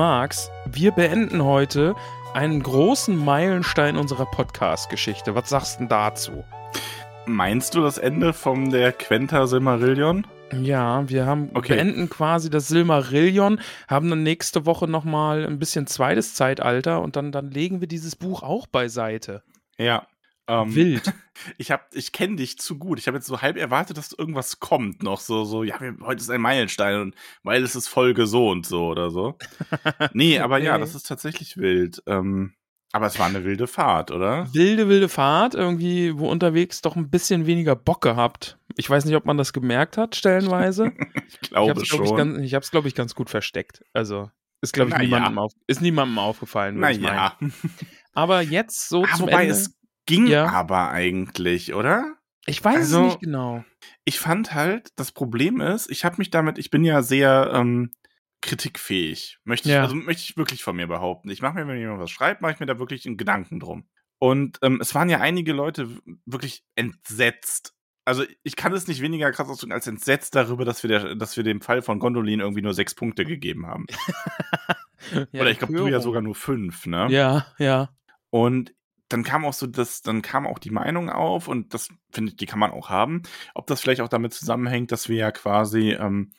Magst, wir beenden heute einen großen Meilenstein unserer Podcast-Geschichte. Was sagst du dazu? Meinst du das Ende von der Quenta Silmarillion? Ja, wir haben Okay. beenden quasi das Silmarillion, haben dann nächste Woche nochmal ein bisschen zweites Zeitalter und dann, dann legen wir dieses Buch auch beiseite. Ja. Ähm, Wild. Ich hab, ich kenne dich zu gut. Ich habe jetzt so halb erwartet, dass irgendwas kommt noch. So, so, ja, heute ist ein Meilenstein und weil es ist Folge so und so oder so. Nee, aber ja, Nee. das ist tatsächlich wild. Ähm, aber es war eine wilde Fahrt, oder? Wilde, wilde Fahrt, irgendwie, wo unterwegs doch ein bisschen weniger Bock gehabt. Ich weiß nicht, ob man das gemerkt hat, stellenweise. Ich Ich glaube hab's, glaub ich, schon. ganz, ich hab's, glaube ich, ganz gut versteckt. Also, ist, glaube ich, Na ja. niemandem, auf, ist niemandem aufgefallen. ich naja. Aber jetzt so Ah, zum wobei Ende. es ging Ja. aber eigentlich, oder? ich weiß also- es nicht genau. ich fand halt, das Problem ist, ich habe mich damit, ich bin ja sehr ähm, kritikfähig. Möchte ich, Ja. also möchte ich wirklich von mir behaupten. Ich mache mir, wenn jemand was schreibt, mache ich mir da wirklich einen Gedanken drum. Und ähm, es waren ja einige Leute wirklich entsetzt. Also ich kann es nicht weniger krass ausdrücken als entsetzt darüber, dass wir, der, dass wir dem Fall von Gondolin irgendwie nur sechs Punkte gegeben haben. Ja, Oder ich glaube, du ja sogar nur fünf, ne? Ja, ja. Und dann kam auch so das, dann kam auch die Meinung auf und das finde ich, die kann man auch haben, ob das vielleicht auch damit zusammenhängt, dass wir ja quasi ähm,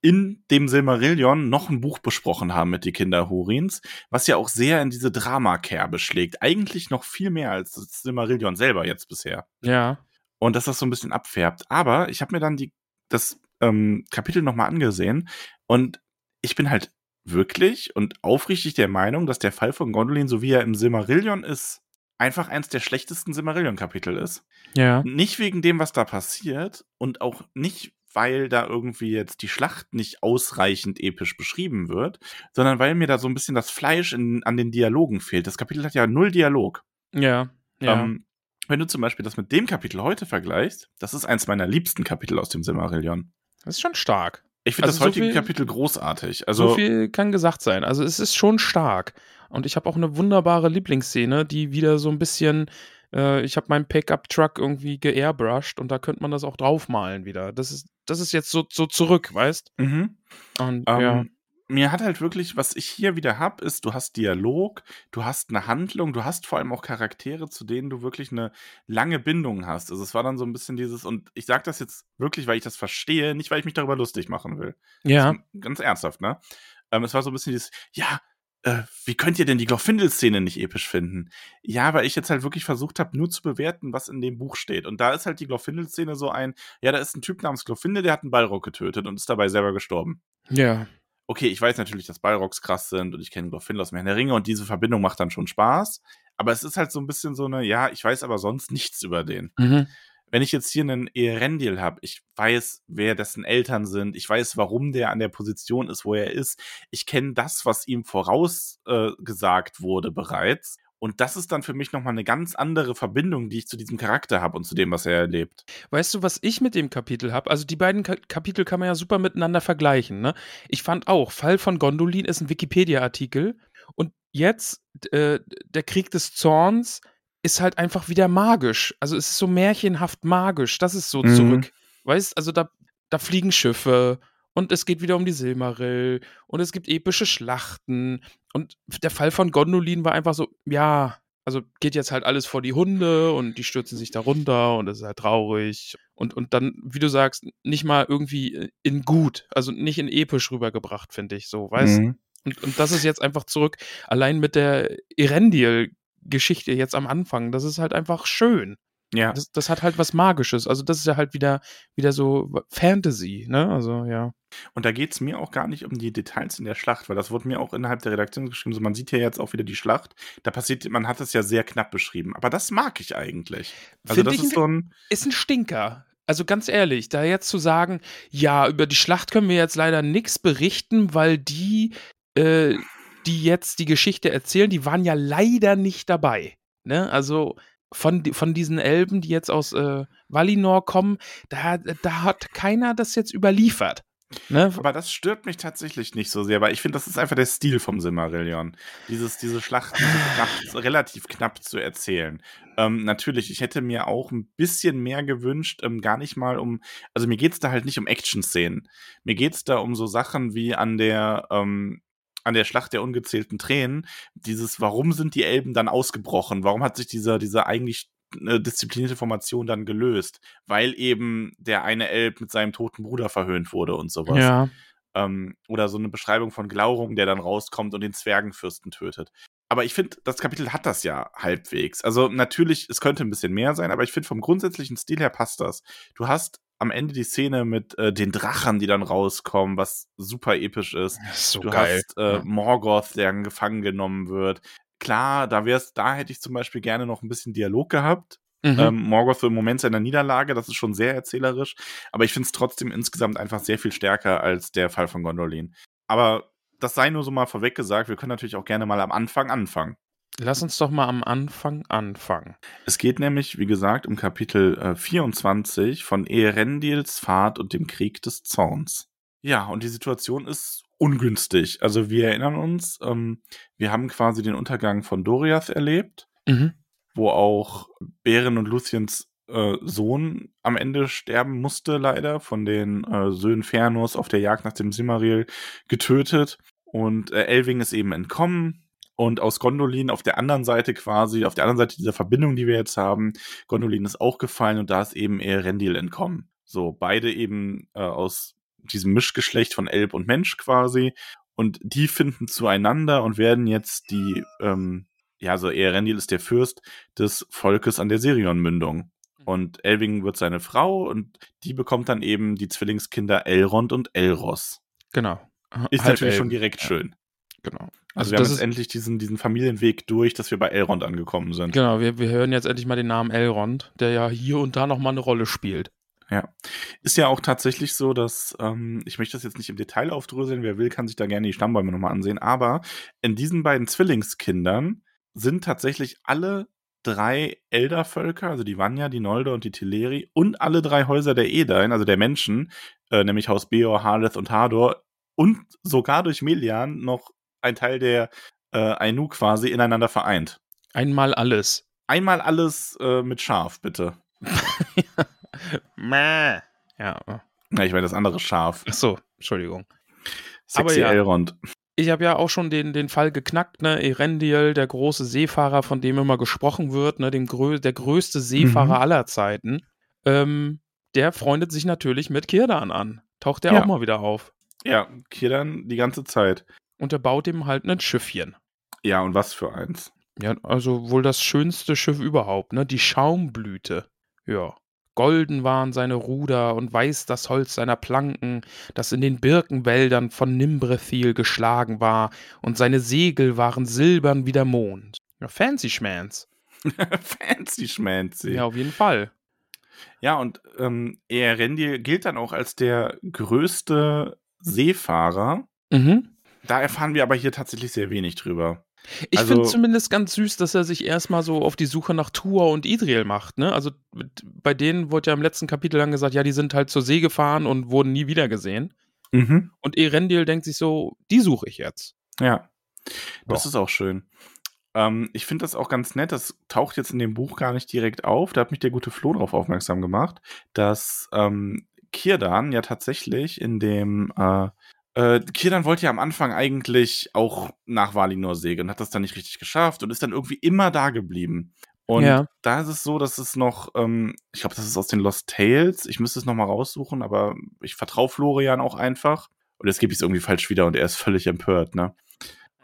in dem Silmarillion noch ein Buch besprochen haben mit die Kinder Hurins, was ja auch sehr in diese Dramakerbe schlägt. Eigentlich noch viel mehr als das Silmarillion selber jetzt bisher. Ja. Und dass das so ein bisschen abfärbt. Aber ich habe mir dann die, das ähm, Kapitel nochmal angesehen und ich bin halt wirklich und aufrichtig der Meinung, dass der Fall von Gondolin, so wie er im Silmarillion ist, einfach eins der schlechtesten Silmarillion-Kapitel ist. Ja. Nicht wegen dem, was da passiert und auch nicht, weil da irgendwie jetzt die Schlacht nicht ausreichend episch beschrieben wird, sondern weil mir da so ein bisschen das Fleisch in, an den Dialogen fehlt. Das Kapitel hat ja null Dialog. Ja. Ja. Ähm, wenn du zum Beispiel das mit dem Kapitel heute vergleichst, das ist eins meiner liebsten Kapitel aus dem Silmarillion. das ist schon stark. Ich finde Also das so heutige viel- Kapitel großartig. Also, so viel kann gesagt sein. Also es ist schon stark. Und ich habe auch eine wunderbare Lieblingsszene, die wieder so ein bisschen, äh, ich habe meinen Pickup-Truck irgendwie geairbrushed und da könnte man das auch draufmalen wieder. Das ist, das ist jetzt so, so zurück, weißt? mhm. Und ähm, ja. mir hat halt wirklich, was ich hier wieder hab, ist, du hast Dialog, du hast eine Handlung, du hast vor allem auch Charaktere, zu denen du wirklich eine lange Bindung hast. Also es war dann so ein bisschen dieses, und ich sage das jetzt wirklich, weil ich das verstehe, nicht weil ich mich darüber lustig machen will. Ja. Ist Ganz ernsthaft, ne? Ähm, es war so ein bisschen dieses, ja, äh, wie könnt ihr denn die Glorfindel-Szene nicht episch finden? Ja, weil ich jetzt halt wirklich versucht habe, nur zu bewerten, was in dem Buch steht. Und da ist halt die Glorfindel-Szene so ein, ja, da ist ein Typ namens Glorfindel, der hat einen Ballrock getötet und ist dabei selber gestorben. Ja. Okay, ich weiß natürlich, dass Ballrocks krass sind und ich kenne Glorfindel aus Herrn der Ringe und diese Verbindung macht dann schon Spaß. Aber es ist halt so ein bisschen so eine, ja, ich weiß aber sonst nichts über den Mhm. Wenn ich jetzt hier einen Erendil habe, ich weiß, wer dessen Eltern sind, ich weiß, warum der an der Position ist, wo er ist, ich kenne das, was ihm vorausgesagt äh, wurde bereits. Und das ist dann für mich nochmal eine ganz andere Verbindung, die ich zu diesem Charakter habe und zu dem, was er erlebt. Weißt du, was ich mit dem Kapitel habe? Also die beiden Ka Kapitel kann man ja super miteinander vergleichen. Ne? Ich fand auch, Fall von Gondolin ist ein Wikipedia-Artikel und jetzt äh, der Krieg des Zorns ist halt einfach wieder magisch. Also es ist so märchenhaft magisch. Das ist so Mhm. zurück. Weißt, also da, da fliegen Schiffe und es geht wieder um die Silmarill und es gibt epische Schlachten und der Fall von Gondolin war einfach so, ja, also geht jetzt halt alles vor die Hunde und die stürzen sich da runter und es ist halt traurig. Und, und dann, wie du sagst, nicht mal irgendwie in gut, also nicht in episch rübergebracht, finde ich so, weißt Mhm. und, und das ist jetzt einfach zurück, allein mit der Erendil-Geschichte jetzt am Anfang, das ist halt einfach schön. Ja. Das, das hat halt was Magisches. Also das ist ja halt wieder, wieder so Fantasy, ne? Also ja. Und da geht es mir auch gar nicht um die Details in der Schlacht, weil das wurde mir auch innerhalb der Redaktion geschrieben. So, man sieht hier jetzt auch wieder die Schlacht. Da passiert, man hat es ja sehr knapp beschrieben. Aber das mag ich eigentlich. Also Find das ich ist ein- so ein. Ist ein Stinker. Also ganz ehrlich, da jetzt zu sagen, ja, über die Schlacht können wir jetzt leider nichts berichten, weil die, äh, die jetzt die Geschichte erzählen, die waren ja leider nicht dabei. Ne? Also von, von diesen Elben, die jetzt aus äh, Valinor kommen, da, da hat keiner das jetzt überliefert. Ne? Aber das stört mich tatsächlich nicht so sehr, weil ich finde, das ist einfach der Stil vom Silmarillion. Dieses, diese Schlachten so knapp, relativ knapp zu erzählen. Ähm, natürlich, ich hätte mir auch ein bisschen mehr gewünscht, ähm, gar nicht mal um, also mir geht's da halt nicht um Action-Szenen. Mir geht's da um so Sachen wie an der, ähm, an der Schlacht der ungezählten Tränen, dieses, warum sind die Elben dann ausgebrochen? Warum hat sich dieser, dieser eigentlich äh, disziplinierte Formation dann gelöst? Weil eben der eine Elb mit seinem toten Bruder verhöhnt wurde und sowas. Ja. Ähm, oder so eine Beschreibung von Glaurung, der dann rauskommt und den Zwergenfürsten tötet. Aber ich finde, das Kapitel hat das ja halbwegs. Also natürlich, es könnte ein bisschen mehr sein, aber ich finde, vom grundsätzlichen Stil her passt das. Du hast am Ende die Szene mit äh, den Drachen, die dann rauskommen, was super episch ist. So du geil. hast äh. Morgoth, der gefangen genommen wird. Klar, da wär's, da hätte ich zum Beispiel gerne noch ein bisschen Dialog gehabt. Mhm. Ähm, Morgoth im Moment seiner Niederlage, das ist schon sehr erzählerisch, aber ich finde es trotzdem insgesamt einfach sehr viel stärker als der Fall von Gondolin. Aber das sei nur so mal vorweg gesagt, wir können natürlich auch gerne mal am Anfang anfangen. Lass uns doch mal am Anfang anfangen. Es geht nämlich, wie gesagt, um Kapitel äh, 24 von Eärendils Fahrt und dem Krieg des Zorns. Ja, und die Situation ist ungünstig. Also wir erinnern uns, ähm, wir haben quasi den Untergang von Doriath erlebt. Mhm. wo auch Bären und Luciens äh, Sohn am Ende sterben musste, leider, von den äh, Söhnen Fernus auf der Jagd nach dem Silmaril getötet. Und äh, Elving ist eben entkommen. Und aus Gondolin auf der anderen Seite quasi, auf der anderen Seite dieser Verbindung, die wir jetzt haben, Gondolin ist auch gefallen und da ist eben Eärendil entkommen. So, beide eben äh, aus diesem Mischgeschlecht von Elb und Mensch quasi. Und die finden zueinander und werden jetzt die ähm, ja, also Eärendil ist der Fürst des Volkes an der Sirion-Mündung. Und Elving wird seine Frau und die bekommt dann eben die Zwillingskinder Elrond und Elros. Genau. Ist Halb natürlich schon Elben. direkt Ja, schön. Genau. Also, Also wir haben jetzt endlich diesen, diesen Familienweg durch, dass wir bei Elrond angekommen sind. Genau, wir, wir hören jetzt endlich mal den Namen Elrond, der ja hier und da nochmal eine Rolle spielt. Ja. Ist ja auch tatsächlich so, dass, ähm, ich möchte das jetzt nicht im Detail aufdröseln, wer will, kann sich da gerne die Stammbäume nochmal ansehen, aber in diesen beiden Zwillingskindern sind tatsächlich alle drei Eldervölker, also die Vanya, die Nolde und die Teleri und alle drei Häuser der Edain, also der Menschen, äh, nämlich Haus Beor, Harleth und Hador und sogar durch Melian noch ein Teil der äh, Ainu quasi ineinander vereint. Einmal alles. Einmal alles äh, mit Schaf, bitte. Mäh. Ja. Na, ich meine das andere Schaf. Ach so, Entschuldigung. Sexy Aber ja. Elrond. Ich habe ja auch schon den, den Fall geknackt, ne? Erendiel, der große Seefahrer, von dem immer gesprochen wird, ne? Dem grö der größte Seefahrer Mhm. aller Zeiten. Ähm, der freundet sich natürlich mit Kirdan an. Taucht der Ja. auch mal wieder auf. Ja, Kiran die ganze Zeit. Und er baut ihm halt ein Schiffchen. Ja, und was für eins. Ja, also wohl das schönste Schiff überhaupt, ne? Die Schaumblüte. Ja. Golden waren seine Ruder und weiß das Holz seiner Planken, das in den Birkenwäldern von Nimbrethil geschlagen war, und seine Segel waren silbern wie der Mond. Ja, fancy Schmans. Fancy Schmancy. Ja, auf jeden Fall. ja und ähm, Eärendil gilt dann auch als der größte Seefahrer. Mhm. Da erfahren wir aber hier tatsächlich sehr wenig drüber. Ich Also- finde zumindest ganz süß, dass er sich erstmal so auf die Suche nach Tuor und Idriel macht, ne? Also bei denen wurde ja im letzten Kapitel dann gesagt, ja, die sind halt zur See gefahren und wurden nie wieder gesehen. Mhm. Und Erendil denkt sich so, die suche ich jetzt. Ja. Das Ja. ist auch schön. Ähm, ich finde das auch ganz nett. Das taucht jetzt in dem Buch gar nicht direkt auf. Da hat mich der gute Flo darauf aufmerksam gemacht, dass ähm, Kirdan ja tatsächlich in dem äh, äh, Kirdan wollte ja am Anfang eigentlich auch nach Valinor segeln, hat das dann nicht richtig geschafft und ist dann irgendwie immer da geblieben. Und Ja. da ist es so, dass es noch, ähm, ich glaube, das ist aus den Lost Tales. Ich müsste es noch mal raussuchen, aber ich vertraue Florian auch einfach. Und jetzt gebe ich es irgendwie falsch wieder und er ist völlig empört, ne?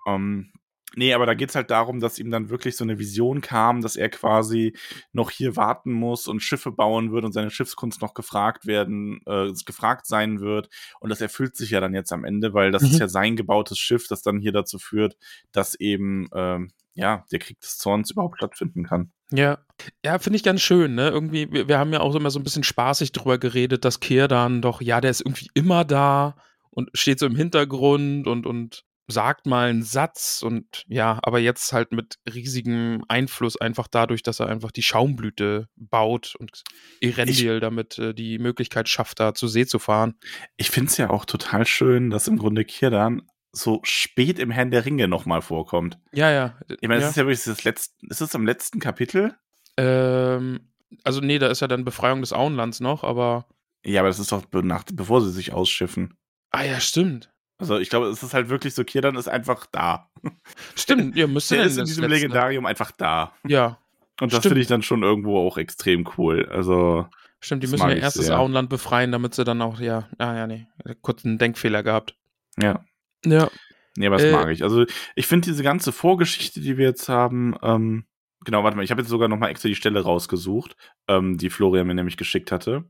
Ähm, Nee, aber da geht's halt darum, dass ihm dann wirklich so eine Vision kam, dass er quasi noch hier warten muss und Schiffe bauen wird und seine Schiffskunst noch gefragt werden, äh, gefragt sein wird. Und das erfüllt sich ja dann jetzt am Ende, weil das Mhm. ist ja sein gebautes Schiff, das dann hier dazu führt, dass eben ähm, ja der Krieg des Zorns überhaupt stattfinden kann. Ja, ja, finde ich ganz schön, ne? Irgendwie, wir, wir haben ja auch immer so ein bisschen spaßig drüber geredet, dass Keir dann doch, ja, der ist irgendwie immer da und steht so im Hintergrund und, und sagt mal einen Satz und ja, aber jetzt halt mit riesigem Einfluss einfach dadurch, dass er einfach die Schaumblüte baut und Erendil damit äh, die Möglichkeit schafft, da zur See zu fahren. Ich find's ja auch total schön, dass im Grunde Kirdan so spät im Herrn der Ringe nochmal vorkommt. Ja, ja. Ich meine, es ja. ist ja wirklich das letzte, ist es im letzten Kapitel? Ähm, also nee, da ist ja dann Befreiung des Auenlands noch, aber. Ja, aber das ist doch nach, bevor sie sich ausschiffen. Ah ja, stimmt. Also ich glaube, es ist halt wirklich so, Kirdan ist einfach da. Stimmt, ja, müsste Der ist in diesem letzte- Legendarium einfach da. Ja, Und das finde ich dann schon irgendwo auch extrem cool. Also, stimmt, die müssen ja erst das. Auenland befreien, damit sie dann auch, ja, ah ja, nee, kurz einen Denkfehler gehabt. ja. Ja. Nee, aber das Äh, mag ich. Also, ich finde diese ganze Vorgeschichte, die wir jetzt haben, ähm, genau, warte mal, ich habe jetzt sogar noch mal extra die Stelle rausgesucht, ähm, die Florian mir nämlich geschickt hatte.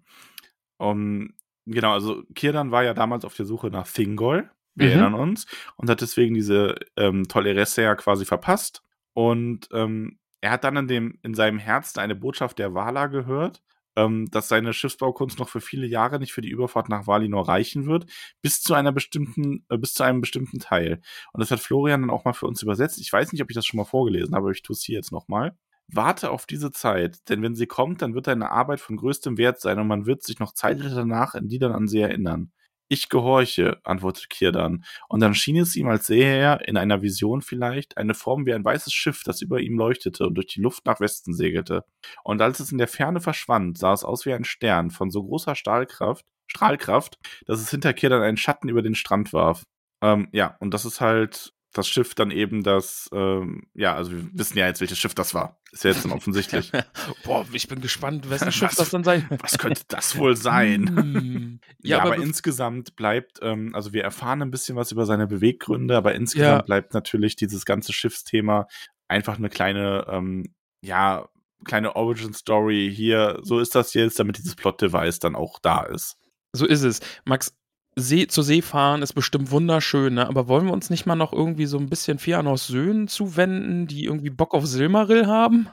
Um, genau, also Kirdan war ja damals auf der Suche nach Thingol, wir Mhm. erinnern uns, und hat deswegen diese ähm, tolle Resse ja quasi verpasst. Und ähm, er hat dann in, dem, in seinem Herzen eine Botschaft der Wala gehört, ähm, dass seine Schiffsbaukunst noch für viele Jahre nicht für die Überfahrt nach Valinor reichen wird, bis zu einer bestimmten, äh, bis zu einem bestimmten Teil. Und das hat Florian dann auch mal für uns übersetzt. Ich weiß nicht, ob ich das schon mal vorgelesen habe, aber ich tue es hier jetzt nochmal. Warte auf diese Zeit, denn wenn sie kommt, dann wird deine Arbeit von größtem Wert sein und man wird sich noch Zeit danach in die dann an sie erinnern. Ich gehorche, antwortet Kirdan. Und dann schien es ihm, als sähe er, in einer Vision vielleicht, eine Form wie ein weißes Schiff, das über ihm leuchtete und durch die Luft nach Westen segelte. Und als es in der Ferne verschwand, sah es aus wie ein Stern von so großer Stahlkraft, Strahlkraft, dass es hinter Kirdan einen Schatten über den Strand warf. Ähm, ja, und das ist halt das Schiff dann eben das, ähm, ja, also wir wissen ja jetzt, welches Schiff das war. Ist ja jetzt dann offensichtlich. Boah, ich bin gespannt, wessen Schiff Was- das dann sein Was könnte das wohl sein? Hm. Ja, Ja, aber, aber, insgesamt bleibt, ähm, also wir erfahren ein bisschen was über seine Beweggründe, aber insgesamt Ja. bleibt natürlich dieses ganze Schiffsthema einfach eine kleine, ähm, ja, kleine Origin-Story hier. So ist das jetzt, damit dieses Plot-Device dann auch da ist. so ist es. Max, See, zur See fahren ist bestimmt wunderschön, ne? aber wollen wir uns nicht mal noch irgendwie so ein bisschen Fianos Söhnen zuwenden, die irgendwie Bock auf Silmaril haben?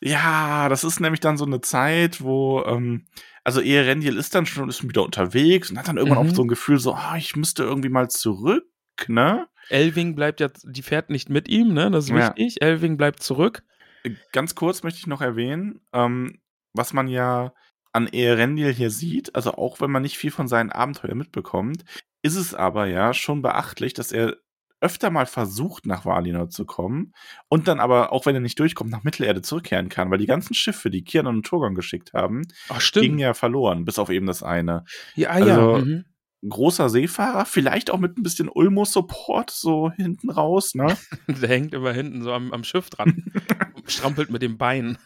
Ja, das ist nämlich dann so eine Zeit, wo, ähm, also Erendiel ist dann schon ist wieder unterwegs und hat dann irgendwann Mhm. auch so ein Gefühl, so, ah, ich müsste irgendwie mal zurück, ne? Elving bleibt ja, die fährt nicht mit ihm, ne? Das ist Ja. wichtig. Elving bleibt zurück. Ganz kurz möchte ich noch erwähnen, ähm, was man ja an Erendiel hier sieht, also auch wenn man nicht viel von seinen Abenteuern mitbekommt, ist es aber ja schon beachtlich, dass er öfter mal versucht, nach Valinor zu kommen und dann aber, auch wenn er nicht durchkommt, nach Mittelerde zurückkehren kann, weil die ganzen Schiffe, die Kian und Turgon geschickt haben, Ach, gingen ja verloren, bis auf eben das eine. ja, also- ja. Mhm. Großer Seefahrer, vielleicht auch mit ein bisschen Ulmo-Support so hinten raus, ne? Der hängt immer hinten so am, am Schiff dran. Strampelt mit dem Bein.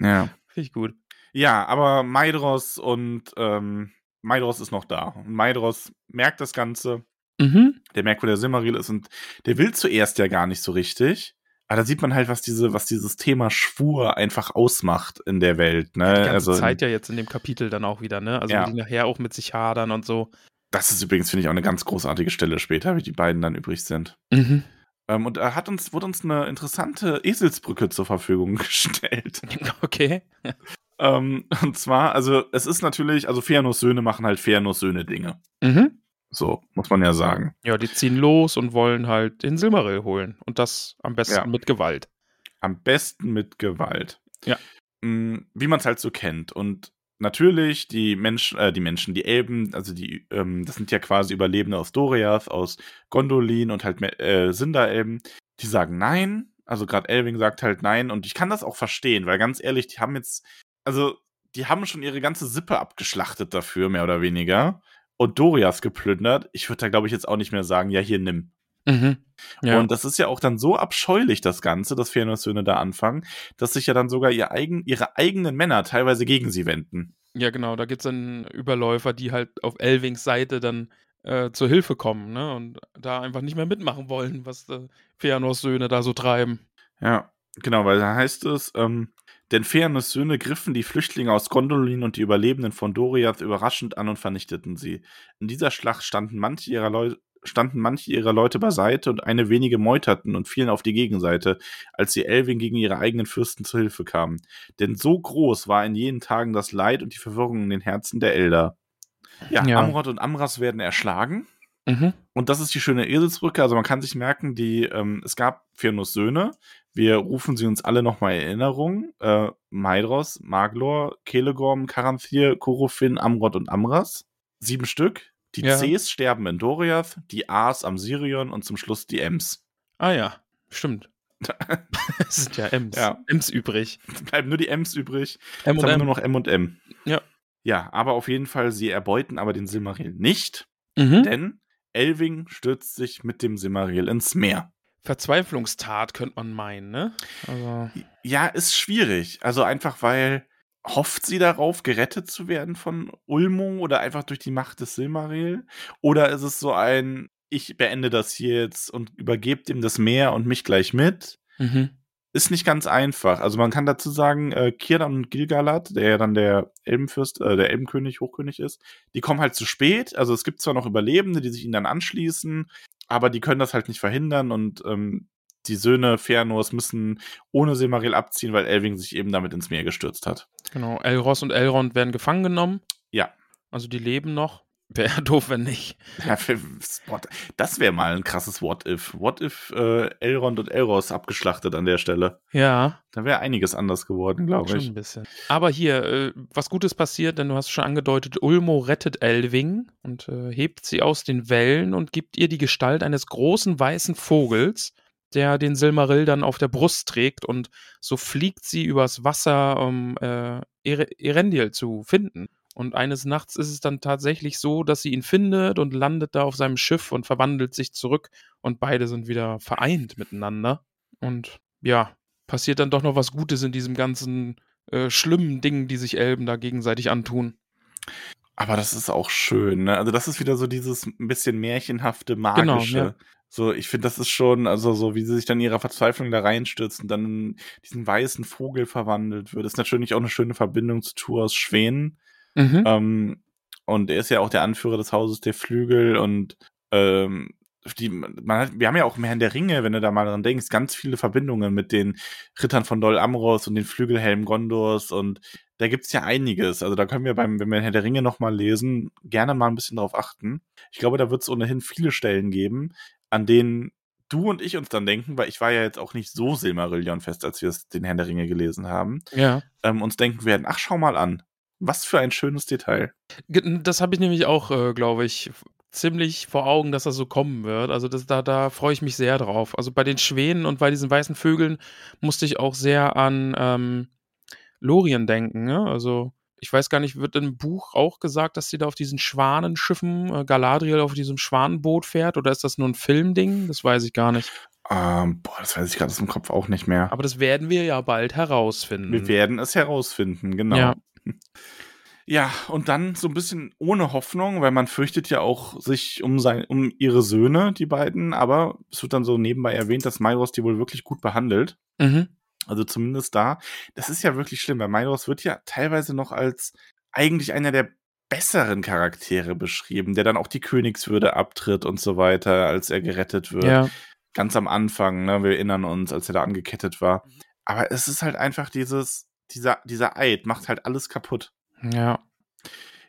ja. Finde ich gut. Ja, aber Maidros und ähm, Maidros ist noch da. Und Maidros merkt das Ganze. Mhm. Der merkt, wo der Simmeril ist und der will zuerst ja gar nicht so richtig. Aber da sieht man halt, was diese, was dieses Thema Schwur einfach ausmacht in der Welt. Ne? Die ganze also Zeit ja jetzt in dem Kapitel dann auch wieder, ne? Also Ja. die nachher auch mit sich hadern und so. das ist übrigens, finde ich, auch eine ganz großartige Stelle später, wie die beiden dann übrig sind. Mhm. Ähm, und er hat uns, wurde uns eine interessante Eselsbrücke zur Verfügung gestellt. Okay. Ähm, und zwar, also es ist natürlich, also Feanors Söhne machen halt Feanors Söhne Dinge. Mhm. So, muss man ja sagen. Ja, die ziehen los und wollen halt den Silmaril holen. Und das am besten Ja. mit Gewalt. Am besten mit Gewalt. Ja. Mm, Wie man es halt so kennt. Und natürlich, die Menschen, äh, die Menschen, die Elben, also die, ähm, das sind ja quasi Überlebende aus Doriath, aus Gondolin und halt äh, Sindaelben, die sagen nein. Also gerade Elving sagt halt nein. Und ich kann das auch verstehen, weil ganz ehrlich, die haben jetzt, also die haben schon ihre ganze Sippe abgeschlachtet dafür, mehr oder weniger. Und Doriath geplündert. Ich würde da, glaube ich, jetzt auch nicht mehr sagen, ja, hier nimm. Mhm. Ja. Und das ist ja auch dann so abscheulich, das Ganze, dass Fëanors Söhne da anfangen, dass sich ja dann sogar ihr eigen, ihre eigenen Männer teilweise gegen sie wenden. ja, genau. Da gibt es dann Überläufer, die halt auf Elvings Seite dann äh, zur Hilfe kommen, ne? Und da einfach nicht mehr mitmachen wollen, was äh, Feanors Söhne da so treiben. Ja, genau, weil da heißt es, ähm, denn Feanors Söhne griffen die Flüchtlinge aus Gondolin und die Überlebenden von Doriath überraschend an und vernichteten sie. In dieser Schlacht standen manche ihrer Leute standen manche ihrer Leute beiseite und eine wenige meuterten und fielen auf die Gegenseite, als die Elwing gegen ihre eigenen Fürsten zu Hilfe kamen. Denn so groß war in jenen Tagen das Leid und die Verwirrung in den Herzen der Elder. Ja, Ja. Amrod und Amras werden erschlagen. Mhm. Und das ist die schöne Eselsbrücke. Also man kann sich merken, die, ähm, es gab Fëanors Söhne. Wir rufen sie uns alle nochmal in Erinnerung. Äh, Maedros, Maglor, Kelegorm, Karanthir, Korofin, Amrod und Amras. Sieben Stück. Die Ja. Cs sterben in Doriath, die As am Sirion und zum Schluss die Ems. Ah ja, stimmt. es sind ja M's. Ja. M's übrig. Bleiben nur die Ems übrig. M Jetzt und haben M. nur noch M und M. Ja. Ja, aber auf jeden Fall, sie erbeuten aber den Silmaril nicht, Mhm. denn Elving stürzt sich mit dem Silmaril ins Meer. Verzweiflungstat könnte man meinen, ne? Also, Ja, ist schwierig. Also einfach, weil hofft sie darauf, gerettet zu werden von Ulmo oder einfach durch die Macht des Silmaril? Oder ist es so ein, ich beende das hier jetzt und übergebe dem das Meer und mich gleich mit? mhm. Ist nicht ganz einfach. Also man kann dazu sagen, äh, Kirdan und Gilgalad, der ja dann der Elbenfürst, äh, der Elbenkönig, Hochkönig ist, die kommen halt zu spät. Also es gibt zwar noch Überlebende, die sich ihnen dann anschließen, aber die können das halt nicht verhindern und ähm, die Söhne Fëanors müssen ohne Silmaril abziehen, weil Elving sich eben damit ins Meer gestürzt hat. Genau. Elros und Elrond werden gefangen genommen. Ja. Also die leben noch. Wäre doof, wenn nicht. Ja, what- Das wäre mal ein krasses What-If. What if äh, Elrond und Elros abgeschlachtet an der Stelle? Ja, Da wäre einiges anders geworden, glaube schon ich. ein bisschen. Aber hier, äh, was Gutes passiert, denn du hast schon angedeutet, Ulmo rettet Elving und äh, hebt sie aus den Wellen und gibt ihr die Gestalt eines großen weißen Vogels, der den Silmarill dann auf der Brust trägt und so fliegt sie übers Wasser, um äh, Ere- Erendil zu finden. Und eines Nachts ist es dann tatsächlich so, dass sie ihn findet und landet da auf seinem Schiff und verwandelt sich zurück und beide sind wieder vereint miteinander. Und ja, passiert dann doch noch was Gutes in diesem ganzen äh, schlimmen Ding, die sich Elben da gegenseitig antun. Aber das ist auch schön, ne? Also das ist wieder so dieses ein bisschen märchenhafte, magische. Genau, ja. So, ich finde, das ist schon, also so, wie sie sich dann in ihrer Verzweiflung da reinstürzt und dann in diesen weißen Vogel verwandelt wird, ist natürlich auch eine schöne Verbindung zu Turas Schwänen. Mhm. Ähm, und er ist ja auch der Anführer des Hauses der Flügel und ähm, die, man hat, wir haben ja auch im Herrn der Ringe, wenn du da mal dran denkst, ganz viele Verbindungen mit den Rittern von Dol Amros und den Flügelhelm Gondors und da gibt's ja einiges. Also da können wir beim, wenn wir Herr der Ringe nochmal lesen, gerne mal ein bisschen drauf achten. Ich glaube, da wird es ohnehin viele Stellen geben, an denen du und ich uns dann denken, weil ich war ja jetzt auch nicht so Silmarillion fest, als wir es den Herrn der Ringe gelesen haben, ja. ähm, uns denken werden, ach, schau mal an. Was für ein schönes Detail. Das habe ich nämlich auch, äh, glaube ich, ziemlich vor Augen, dass das so kommen wird. Also das, da, da freue ich mich sehr drauf. Also bei den Schwänen und bei diesen weißen Vögeln musste ich auch sehr an ähm, Lorien denken. Ne? Also ich weiß gar nicht, wird im Buch auch gesagt, dass sie da auf diesen Schwanenschiffen, äh, Galadriel auf diesem Schwanenboot fährt? Oder ist das nur ein Filmding? Das weiß ich gar nicht. Ähm, boah, das weiß ich gerade aus dem Kopf auch nicht mehr. Aber das werden wir ja bald herausfinden. Wir werden es herausfinden, genau. Ja. Ja, und dann so ein bisschen ohne Hoffnung, weil man fürchtet ja auch sich um sein, um ihre Söhne, die beiden, aber es wird dann so nebenbei erwähnt, dass Myros die wohl wirklich gut behandelt. Mhm. Also zumindest da. Das ist ja wirklich schlimm, weil Myros wird ja teilweise noch als eigentlich einer der besseren Charaktere beschrieben, der dann auch die Königswürde abtritt und so weiter, als er gerettet wird Ja. ganz am Anfang, ne, wir erinnern uns, als er da angekettet war. Aber es ist halt einfach dieses, dieser, dieser Eid macht halt alles kaputt. Ja.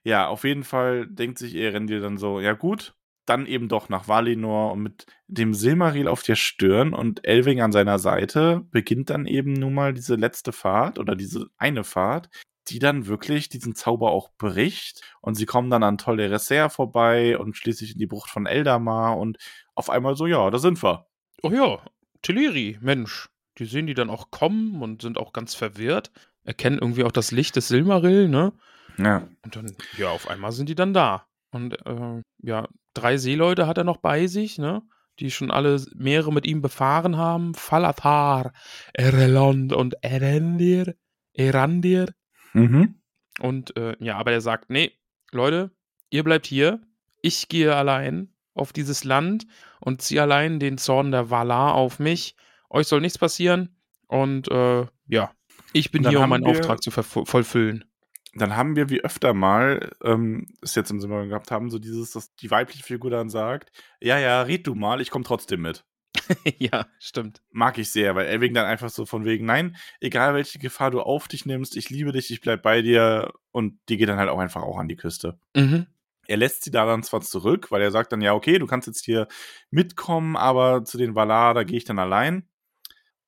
Ja, auf jeden Fall denkt sich Erendil dann so, ja gut, dann eben doch nach Valinor und mit dem Silmaril auf der Stirn und Elving an seiner Seite beginnt dann eben nun mal diese letzte Fahrt oder diese eine Fahrt, die dann wirklich diesen Zauber auch bricht und sie kommen dann an Tol Eressëa vorbei und schließlich in die Bucht von Eldamar und auf einmal so, ja, da sind wir. Oh ja, Teleri, Mensch. Die sehen die dann auch kommen und sind auch ganz verwirrt. Erkennen irgendwie auch das Licht des Silmarill, ne? Ja. Und dann, ja, auf einmal sind die dann da. Und äh, ja, drei Seeleute hat er noch bei sich, ne? Die schon alle Meere mit ihm befahren haben. Falathar, Erelond und Erendir. Erandir. Mhm. Und äh, ja, aber er sagt, nee, Leute, ihr bleibt hier. ich gehe allein auf dieses Land und ziehe allein den Zorn der Valar auf mich. Euch soll nichts passieren. Und äh, ja, ich bin hier, um meinen Auftrag zu vollfüllen. Dann haben wir wie öfter mal, ähm, es jetzt im Sommer gehabt haben, so dieses, dass die weibliche Figur dann sagt, ja, ja, red du mal, ich komme trotzdem mit. ja, stimmt. Mag ich sehr, weil Elving dann einfach so von wegen, nein, egal welche Gefahr du auf dich nimmst, ich liebe dich, ich bleib bei dir und die geht dann halt auch einfach auch an die Küste. Mhm. Er lässt sie da dann zwar zurück, weil er sagt dann, ja, okay, du kannst jetzt hier mitkommen, aber zu den Valar, da gehe ich dann allein.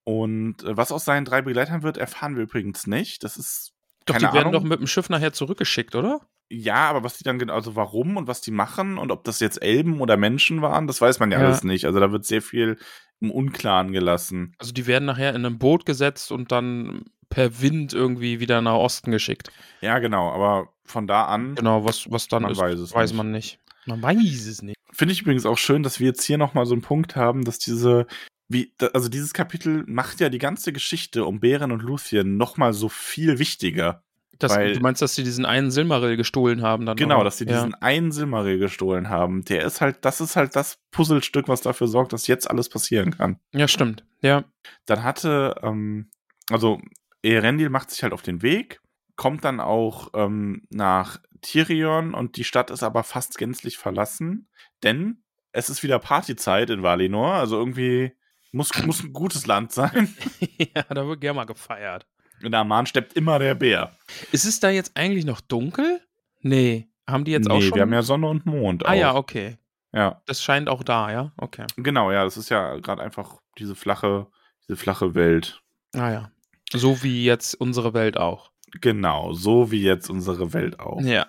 Und äh, was aus seinen drei Begleitern wird, erfahren wir übrigens nicht. Das ist Doch, die werden Ahnung. doch mit dem Schiff nachher zurückgeschickt, oder? Ja, aber was die dann genau, also warum und was die machen und ob das jetzt Elben oder Menschen waren, das weiß man ja, Ja. alles nicht. Also da wird sehr viel im Unklaren gelassen. Also die werden nachher in ein Boot gesetzt und dann per Wind irgendwie wieder nach Osten geschickt. Ja, genau, aber von da an Genau, was, was dann Man ist, weiß es weiß nicht. man nicht. Man weiß es nicht. finde ich übrigens auch schön, dass wir jetzt hier nochmal so einen Punkt haben, dass diese, wie, also dieses Kapitel macht ja die ganze Geschichte um Bären und Luthien nochmal so viel wichtiger. Das, Weil- du meinst, dass sie diesen einen Silmaril gestohlen haben dann? Genau, oder? dass sie ja. diesen einen Silmaril gestohlen haben. Der ist halt, das ist halt das Puzzlestück, was dafür sorgt, dass jetzt alles passieren kann. Ja, stimmt. Ja. Dann hatte, ähm, also Erendil macht sich halt auf den Weg, kommt dann auch ähm, nach Tirion und die Stadt ist aber fast gänzlich verlassen, denn es ist wieder Partyzeit in Valinor, also irgendwie muss, muss ein gutes Land sein. ja, da wird gerne mal gefeiert. In der Amman steppt immer der Bär. Ist es da jetzt eigentlich noch dunkel? Nee. Haben die jetzt nee, auch schon? wir haben ja Sonne und Mond ah auch. ja, okay. ja. Das scheint auch da, ja? Okay. Genau, ja, das ist ja gerade einfach diese flache, diese flache Welt. Ah ja. So wie jetzt unsere Welt auch. Genau, so wie jetzt unsere Welt auch. Ja.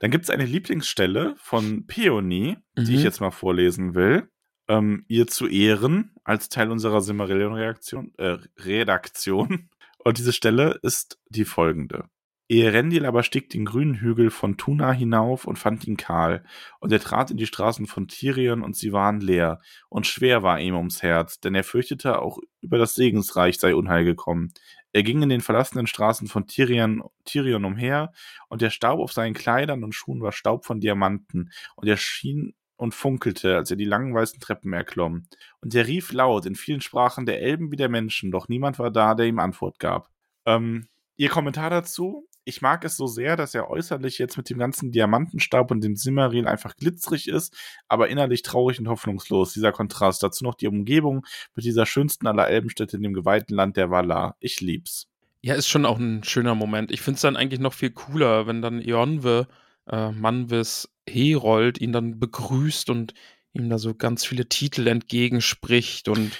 Dann gibt es eine Lieblingsstelle von Peony, die Mhm. ich jetzt mal vorlesen will. Ähm, ihr zu Ehren als Teil unserer Silmarillion-Redaktion. Äh, Redaktion. Und diese Stelle ist die folgende. Eärendil aber stieg den grünen Hügel von Tuna hinauf und fand ihn kahl. Und er trat in die Straßen von Tirion und sie waren leer. Und schwer war ihm ums Herz, denn er fürchtete, auch über das Segensreich sei Unheil gekommen. Er ging in den verlassenen Straßen von Tirion, Tirion umher, und der Staub auf seinen Kleidern und Schuhen war Staub von Diamanten, und er schien und funkelte, als er die langen weißen Treppen erklomm. Und er rief laut in vielen Sprachen der Elben wie der Menschen, doch niemand war da, der ihm Antwort gab. Ähm, ihr Kommentar dazu? Ich mag es so sehr, dass er äußerlich jetzt mit dem ganzen Diamantenstaub und dem Simmeril einfach glitzerig ist, aber innerlich traurig und hoffnungslos. Dieser Kontrast. Dazu noch die Umgebung mit dieser schönsten aller Elbenstädte in dem geweihten Land der Valar. Ich lieb's. Ja, ist schon auch ein schöner Moment. Ich finde es dann eigentlich noch viel cooler, wenn dann Eonwe, äh, Manwis Herold ihn dann begrüßt und ihm da so ganz viele Titel entgegenspricht und